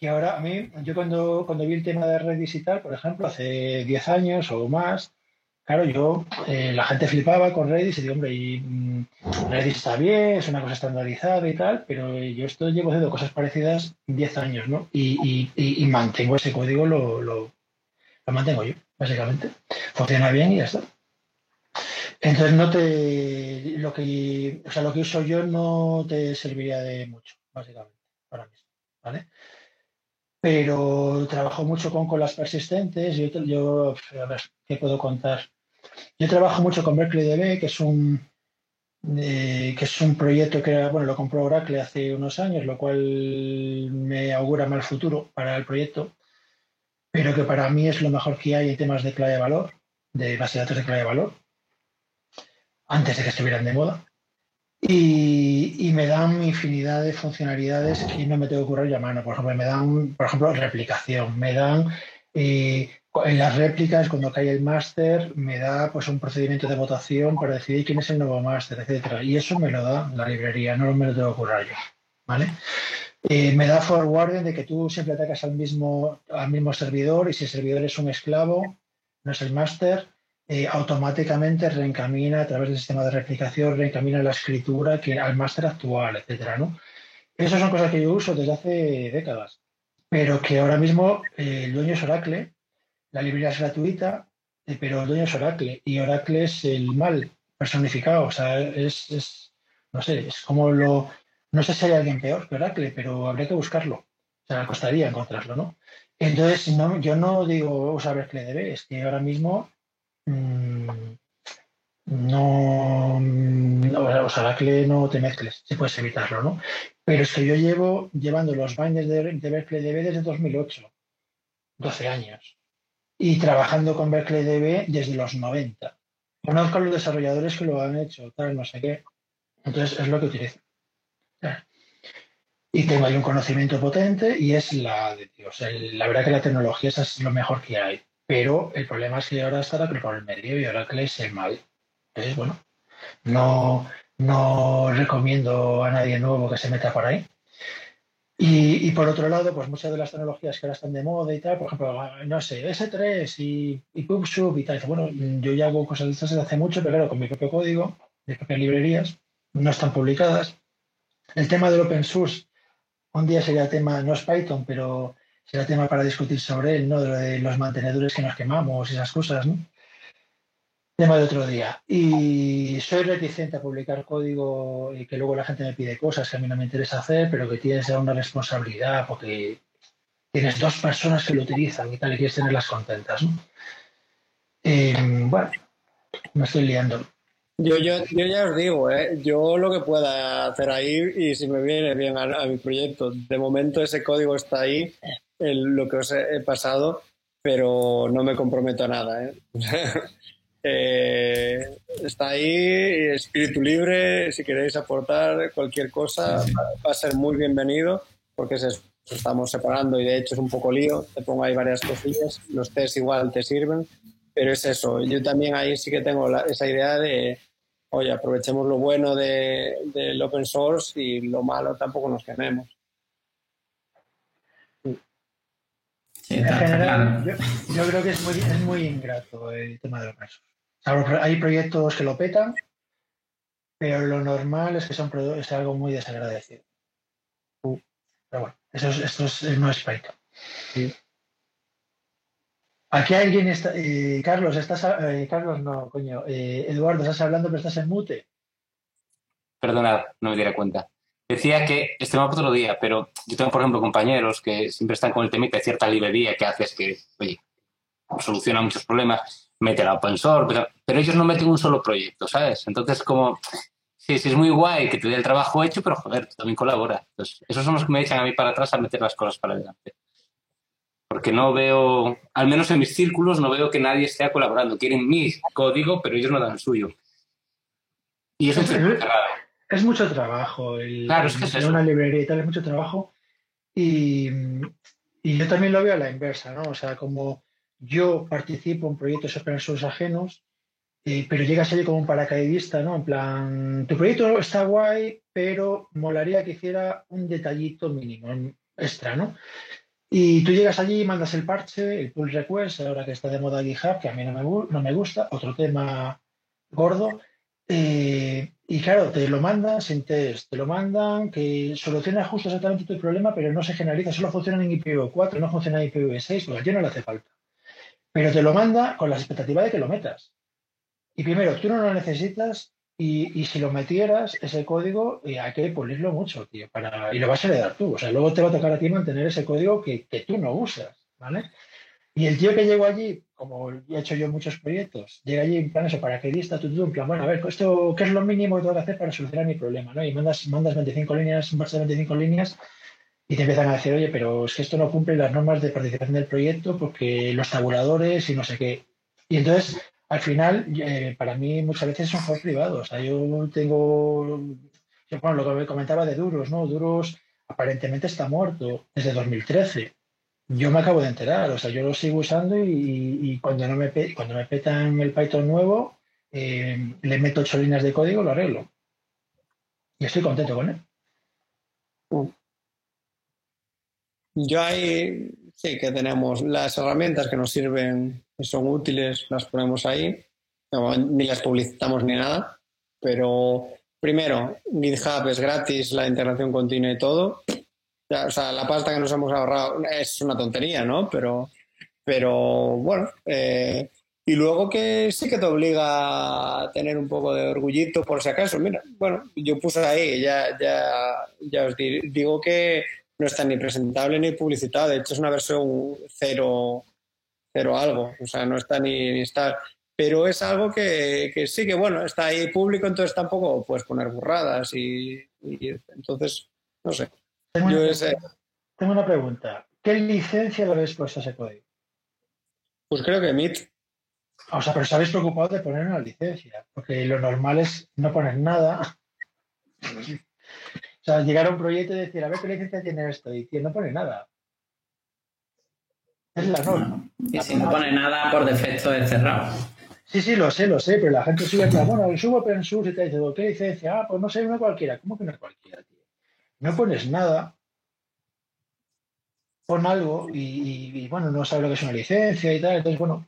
y ahora a mí, yo cuando, cuando vi el tema de tal, por ejemplo, hace 10 años o más, claro, yo, eh, la gente flipaba con Redis y digo, hombre, y, mm, Redis está bien, es una cosa estandarizada y tal, pero yo esto llevo haciendo cosas parecidas 10 años, ¿no? Y, y, mantengo ese código, lo, lo, lo mantengo yo, básicamente. Funciona bien y ya está. Entonces no te lo que o sea lo que uso yo no te serviría de mucho, básicamente, para mismo. ¿Vale? pero trabajo mucho con colas persistentes. Yo, yo, a ver, ¿qué puedo contar? Yo trabajo mucho con Berkeley DB, que es un eh, que es un proyecto que bueno, lo compró Oracle hace unos años, lo cual me augura mal futuro para el proyecto, pero que para mí es lo mejor que hay en temas de clave de valor, de base de datos de clave de valor, antes de que estuvieran de moda. Y, me dan infinidad de funcionalidades que no me tengo que ocurrir a mano. Por ejemplo, me dan, por ejemplo, replicación, me dan eh, en las réplicas, cuando cae el máster, me da pues un procedimiento de votación para decidir quién es el nuevo máster, etcétera. Y eso me lo da la librería, no me lo tengo que ocurrir yo. ¿Vale? Eh, me da forwarding de que tú siempre atacas al mismo, al mismo servidor y si el servidor es un esclavo, no es el máster, eh, automáticamente reencamina a través del sistema de replicación, reencamina la escritura que, al máster actual, etcétera, ¿no? Esas son cosas que yo uso desde hace décadas, pero que ahora mismo eh, el dueño es Oracle, la librería es gratuita, eh, pero el dueño es Oracle y Oracle es el mal personificado, o sea, es, es no sé, es como lo, no sé si hay alguien peor que Oracle, pero habría que buscarlo, o sea, costaría encontrarlo, ¿no? Entonces, no, yo no digo usar Oracle DB, es que ahora mismo mmm, no, no, o sea, Oracle no te mezcles, si puedes evitarlo, ¿no? Pero es que yo llevo llevando los binders de, de Berkeley DB desde 2008, 12 años, y trabajando con Berkeley DB desde los 90. Conozco a los desarrolladores que lo han hecho, tal, no sé qué. Entonces es lo que utilizo. Y tengo ahí un conocimiento potente y es la de Dios. la verdad que la tecnología es lo mejor que hay. Pero el problema es que ahora está Oracle por el medio y ahora que es el mal. Entonces, bueno, no, no recomiendo a nadie nuevo que se meta por ahí. Y, y, por otro lado, pues muchas de las tecnologías que ahora están de moda y tal, por ejemplo, no sé, S3 y, y PubSub y tal. Bueno, yo ya hago cosas de estas desde hace mucho, pero claro, con mi propio código, mis propias librerías, no están publicadas. El tema del open source, un día sería tema, no es Python, pero será tema para discutir sobre él, ¿no? De los mantenedores que nos quemamos y esas cosas, ¿no? Tema de otro día. Y soy reticente a publicar código y que luego la gente me pide cosas que a mí no me interesa hacer, pero que tienes ya una responsabilidad porque tienes dos personas que lo utilizan y tal, y quieres tenerlas contentas, ¿no? Eh, bueno, me estoy liando. Yo, yo, yo ya os digo, ¿eh? yo lo que pueda hacer ahí y si me viene bien a, mi proyecto. De momento ese código está ahí, lo que os he, he, pasado, pero no me comprometo a nada. ¿eh? eh, está ahí, espíritu libre, si queréis aportar cualquier cosa va a ser muy bienvenido porque eso, estamos separando y de hecho es un poco lío, te pongo ahí varias cosillas, los test igual te sirven, pero es eso, yo también ahí sí que tengo la, esa idea de, oye, aprovechemos lo bueno del de, open source y lo malo tampoco nos quememos. Sí, en general, yo, yo, creo que es muy, es muy ingrato el tema de open source. Hay proyectos que lo petan, pero lo normal es que son es algo muy desagradecido. Pero bueno, eso es, esto es, no es Python. Sí. Aquí alguien está. Eh, Carlos, estás. Eh, Carlos, no, coño. Eh, Eduardo, estás hablando, pero estás en mute. Perdonad, no me diera cuenta. Decía que este va por otro día, pero yo tengo, por ejemplo, compañeros que siempre están con el temita de cierta librería que haces que, oye, soluciona muchos problemas, mete la open source, pero, pero, ellos no meten un solo proyecto, ¿sabes? Entonces, como. Sí, sí, es muy guay que te dé el trabajo hecho, pero joder, también colabora. Entonces, esos son los que me echan a mí para atrás a meter las cosas para adelante porque no veo, al menos en mis círculos, no veo que nadie esté colaborando. Quieren mi código, pero ellos no dan el suyo. Y eso es, es, es mucho trabajo. El, claro, es que es eso. una librería y tal, es mucho trabajo. Y, y, yo también lo veo a la inversa, ¿no? O sea, como yo participo en proyectos open source ajenos, eh, pero llegas allí como un paracaidista, ¿no? En plan, tu proyecto está guay, pero molaría que hiciera un detallito mínimo, extra, ¿no? Y tú llegas allí mandas el parche, el pull request, ahora que está de moda GitHub, que a mí no me, no me gusta, otro tema gordo. Eh, y claro, te lo mandan sin test, te lo mandan que soluciona justo exactamente tu problema, pero no se generaliza, solo funciona en IPv4, no funciona en IPv6, pues ya no le hace falta. Pero te lo manda con la expectativa de que lo metas. Y primero, tú no lo necesitas y, y, si lo metieras, ese código, eh, hay que pulirlo mucho, tío, para, y lo vas a heredar tú. O sea, luego te va a tocar a ti mantener ese código que, que tú no usas, ¿vale? Y el tío que llegó allí, como he hecho yo muchos proyectos, llega allí en plan eso, paracaidista, tú, tú, en plan, bueno, a ver, esto, ¿qué es lo mínimo que tengo que hacer para solucionar mi problema? ¿no? Y mandas, mandas 25 líneas, un de 25 líneas, y te empiezan a decir, oye, pero es que esto no cumple las normas de participación del proyecto porque los tabuladores y no sé qué. Y entonces al final, eh, para mí muchas veces son juegos privados. O sea, yo tengo, yo, bueno, lo que me comentaba de Duros, ¿no? Duros aparentemente está muerto desde 2013. Yo me acabo de enterar, o sea, yo lo sigo usando y, cuando, no me, cuando me petan el Python nuevo, eh, le meto ocho líneas de código, lo arreglo. Y estoy contento con él. Yo ahí sí que tenemos las herramientas que nos sirven, que son útiles, las ponemos ahí. Ni las publicitamos ni nada, pero primero, GitHub es gratis, la integración continua y todo. O sea, la pasta que nos hemos ahorrado es una tontería, ¿no? Pero, pero bueno, eh, y luego que sí que te obliga a tener un poco de orgullito por si acaso. Mira, bueno, yo puse ahí, ya, ya, ya os di- digo que no está ni presentable ni publicitado. De hecho, es una versión cero, cero algo. O sea, no está ni, ni está. Pero es algo que, que sí que, bueno, está ahí público, entonces tampoco puedes poner burradas y, y entonces, no sé. Tengo Yo una, ese- tengo una pregunta. ¿Qué licencia le habéis puesto a ese código? Pues creo que Meet. O sea, pero os habéis preocupado de poner una licencia, porque lo normal es no poner nada. O sea, llegar a un proyecto y decir, a ver qué licencia tiene esto, y tío, no pone nada. Es la norma. Y si no pone nada, por defecto es cerrado. Sí, sí, lo sé, lo sé, pero la gente sube bueno, subo open source y te dice, ¿qué licencia? Ah, pues no sé, una cualquiera. ¿Cómo que no es cualquiera, tío? No pones nada, pon algo y, y- y, bueno, no sabe lo que es una licencia y tal. Entonces, bueno,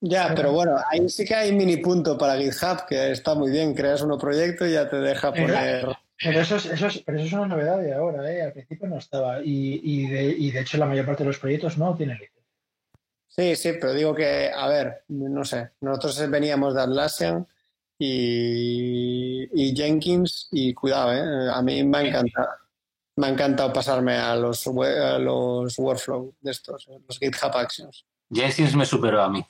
Ya, pero bueno, ahí sí que hay mini punto para GitHub, que está muy bien. Creas un proyecto y ya te deja poner. Pero eso es, eso es, pero eso es una novedad de ahora, ¿eh? Al principio no estaba. Y, y, de, y de hecho la mayor parte de los proyectos no tienen licencia. Sí, sí, pero digo que, a ver, no sé. Nosotros veníamos de Atlassian y, y Jenkins, y cuidado, ¿eh? A mí me ha encantado. Me ha encantado pasarme a los, a los workflow de estos, los GitHub Actions. Jenkins me superó a mí.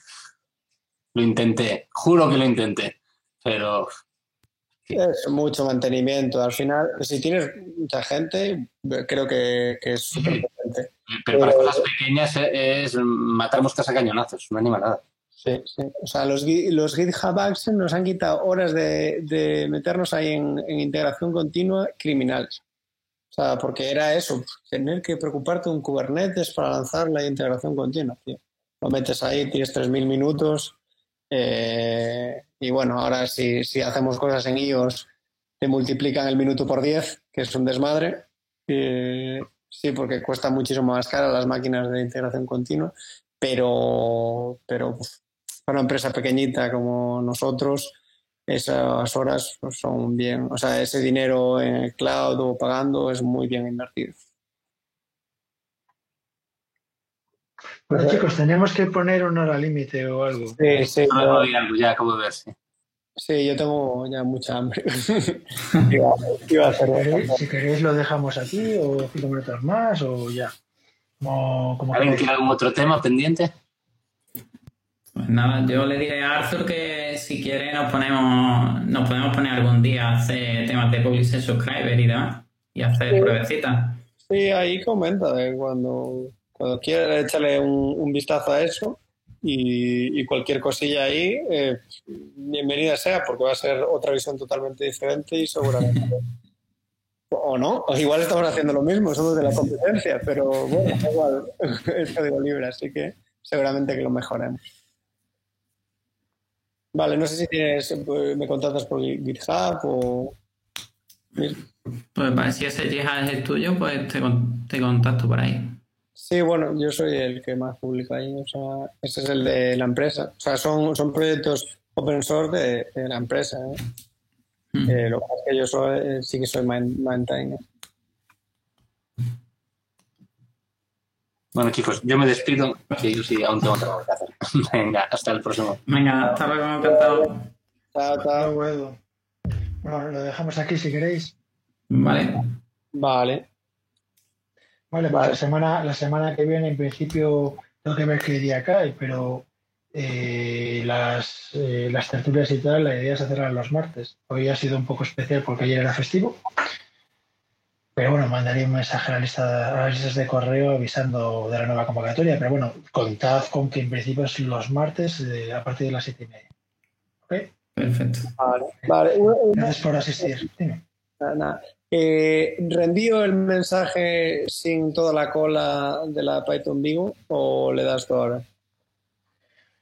Lo intenté, juro que lo intenté. Pero Es mucho mantenimiento. Al final, si tienes mucha gente, creo que, que es súper potente. Pero para cosas pequeñas eh, es matar moscas a cañonazos, no anima nada. Sí, sí. O sea, los, los GitHub Actions nos han quitado horas de, de meternos ahí en, en integración continua criminales. O sea, porque era eso, tener que preocuparte un Kubernetes para lanzar la integración continua, tío. Lo metes ahí, tienes 3.000 minutos. eh, y bueno, ahora si, si hacemos cosas en iOS, te multiplican el minuto por 10, que es un desmadre. Sí, porque cuesta muchísimo más caro las máquinas de integración continua, pero, pero para una empresa pequeñita como nosotros, esas horas pues, son bien, o sea, ese dinero en el cloud o pagando es muy bien invertido. Bueno, chicos, tenemos que poner una hora límite o algo. Sí, sí, No, yo, no, ya, ya acabo de ver, sí. sí, yo tengo ya mucha hambre. iba, iba a Si hacer queréis, si queréis lo dejamos aquí o cinco minutos más o ya. Como, como ¿Alguien tiene algún otro tema pendiente? Pues nada, yo le diré a Arthur que si quiere nos ponemos, nos podemos poner algún día a hacer temas de publisher subscriber y demás. Y hacer Sí. pruebecitas. Sí, ahí comenta de cuando, cuando quiera échale un, vistazo a eso y, cualquier cosilla ahí, eh, bienvenida sea, porque va a ser otra visión totalmente diferente y seguramente. o no, o igual estamos haciendo lo mismo, somos de la competencia, pero bueno, igual, es código libre, así que seguramente que lo mejoremos. Vale, no sé si tienes, eh, me contactas por GitHub o... Pues si ese Jihad es el tuyo, pues te, te contacto por ahí. Sí, bueno, yo soy el que más publica ahí, o sea, ese es el de la empresa. O sea, son, son proyectos open source de, de la empresa. ¿eh? Mm. Eh, lo que pasa es que yo soy, eh, sí que soy main- maintainer. Bueno, chicos, yo me despido, que yo sí aún tengo trabajo que hacer. Venga, hasta el próximo. Venga, hasta luego, encantado. Chao, chao. Bueno, lo dejamos aquí si queréis. Vale. Vale, Vale, pues Vale. la semana, la semana que viene en principio tengo que ver qué día cae, pero eh, las, eh, las tertulias y tal, la idea es hacerlas los martes. Hoy ha sido un poco especial porque ayer era festivo. Pero bueno, mandaría un mensaje a, la lista, a las listas de correo avisando de la nueva convocatoria. Pero bueno, contad con que en principio es los martes eh, a partir de las siete y media. ¿Ok? Perfecto. vale. vale. Gracias por asistir. Dime. nada, nada. Eh, ¿Reenvío el mensaje sin toda la cola de la Python Vivo o le das tú ahora?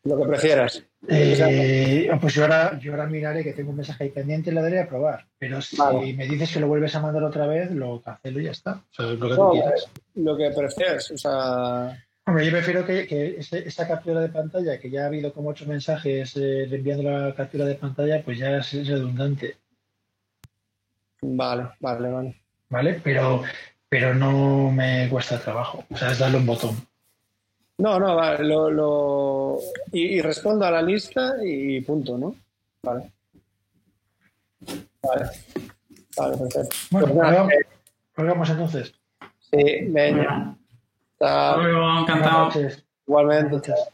Lo que prefieras. Eh, pues yo ahora, yo ahora miraré que tengo un mensaje ahí pendiente y le daré a probar. Pero si Vale. me dices que lo vuelves a mandar otra vez, lo cancelo y ya está. O sea, lo que tú No, quieras. lo que prefieras. O sea, Hombre, yo prefiero que, que este- esta captura de pantalla, que ya ha habido como ocho mensajes eh, enviando la captura de pantalla, pues ya es redundante, Vale, vale, vale. ¿vale? Pero, pero no me cuesta trabajo. O sea, es darle un botón. No, no, vale, lo, lo... Y, y respondo a la lista y punto, ¿no? Vale. Vale. Vale, perfecto. Bueno, Pues nada, eh, entonces. sí, venga. Hasta luego, encantado. Igualmente. Buenas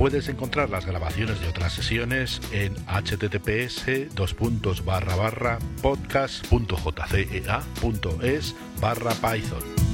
Puedes encontrar las grabaciones de otras sesiones en https podcast.jcea.es barra python.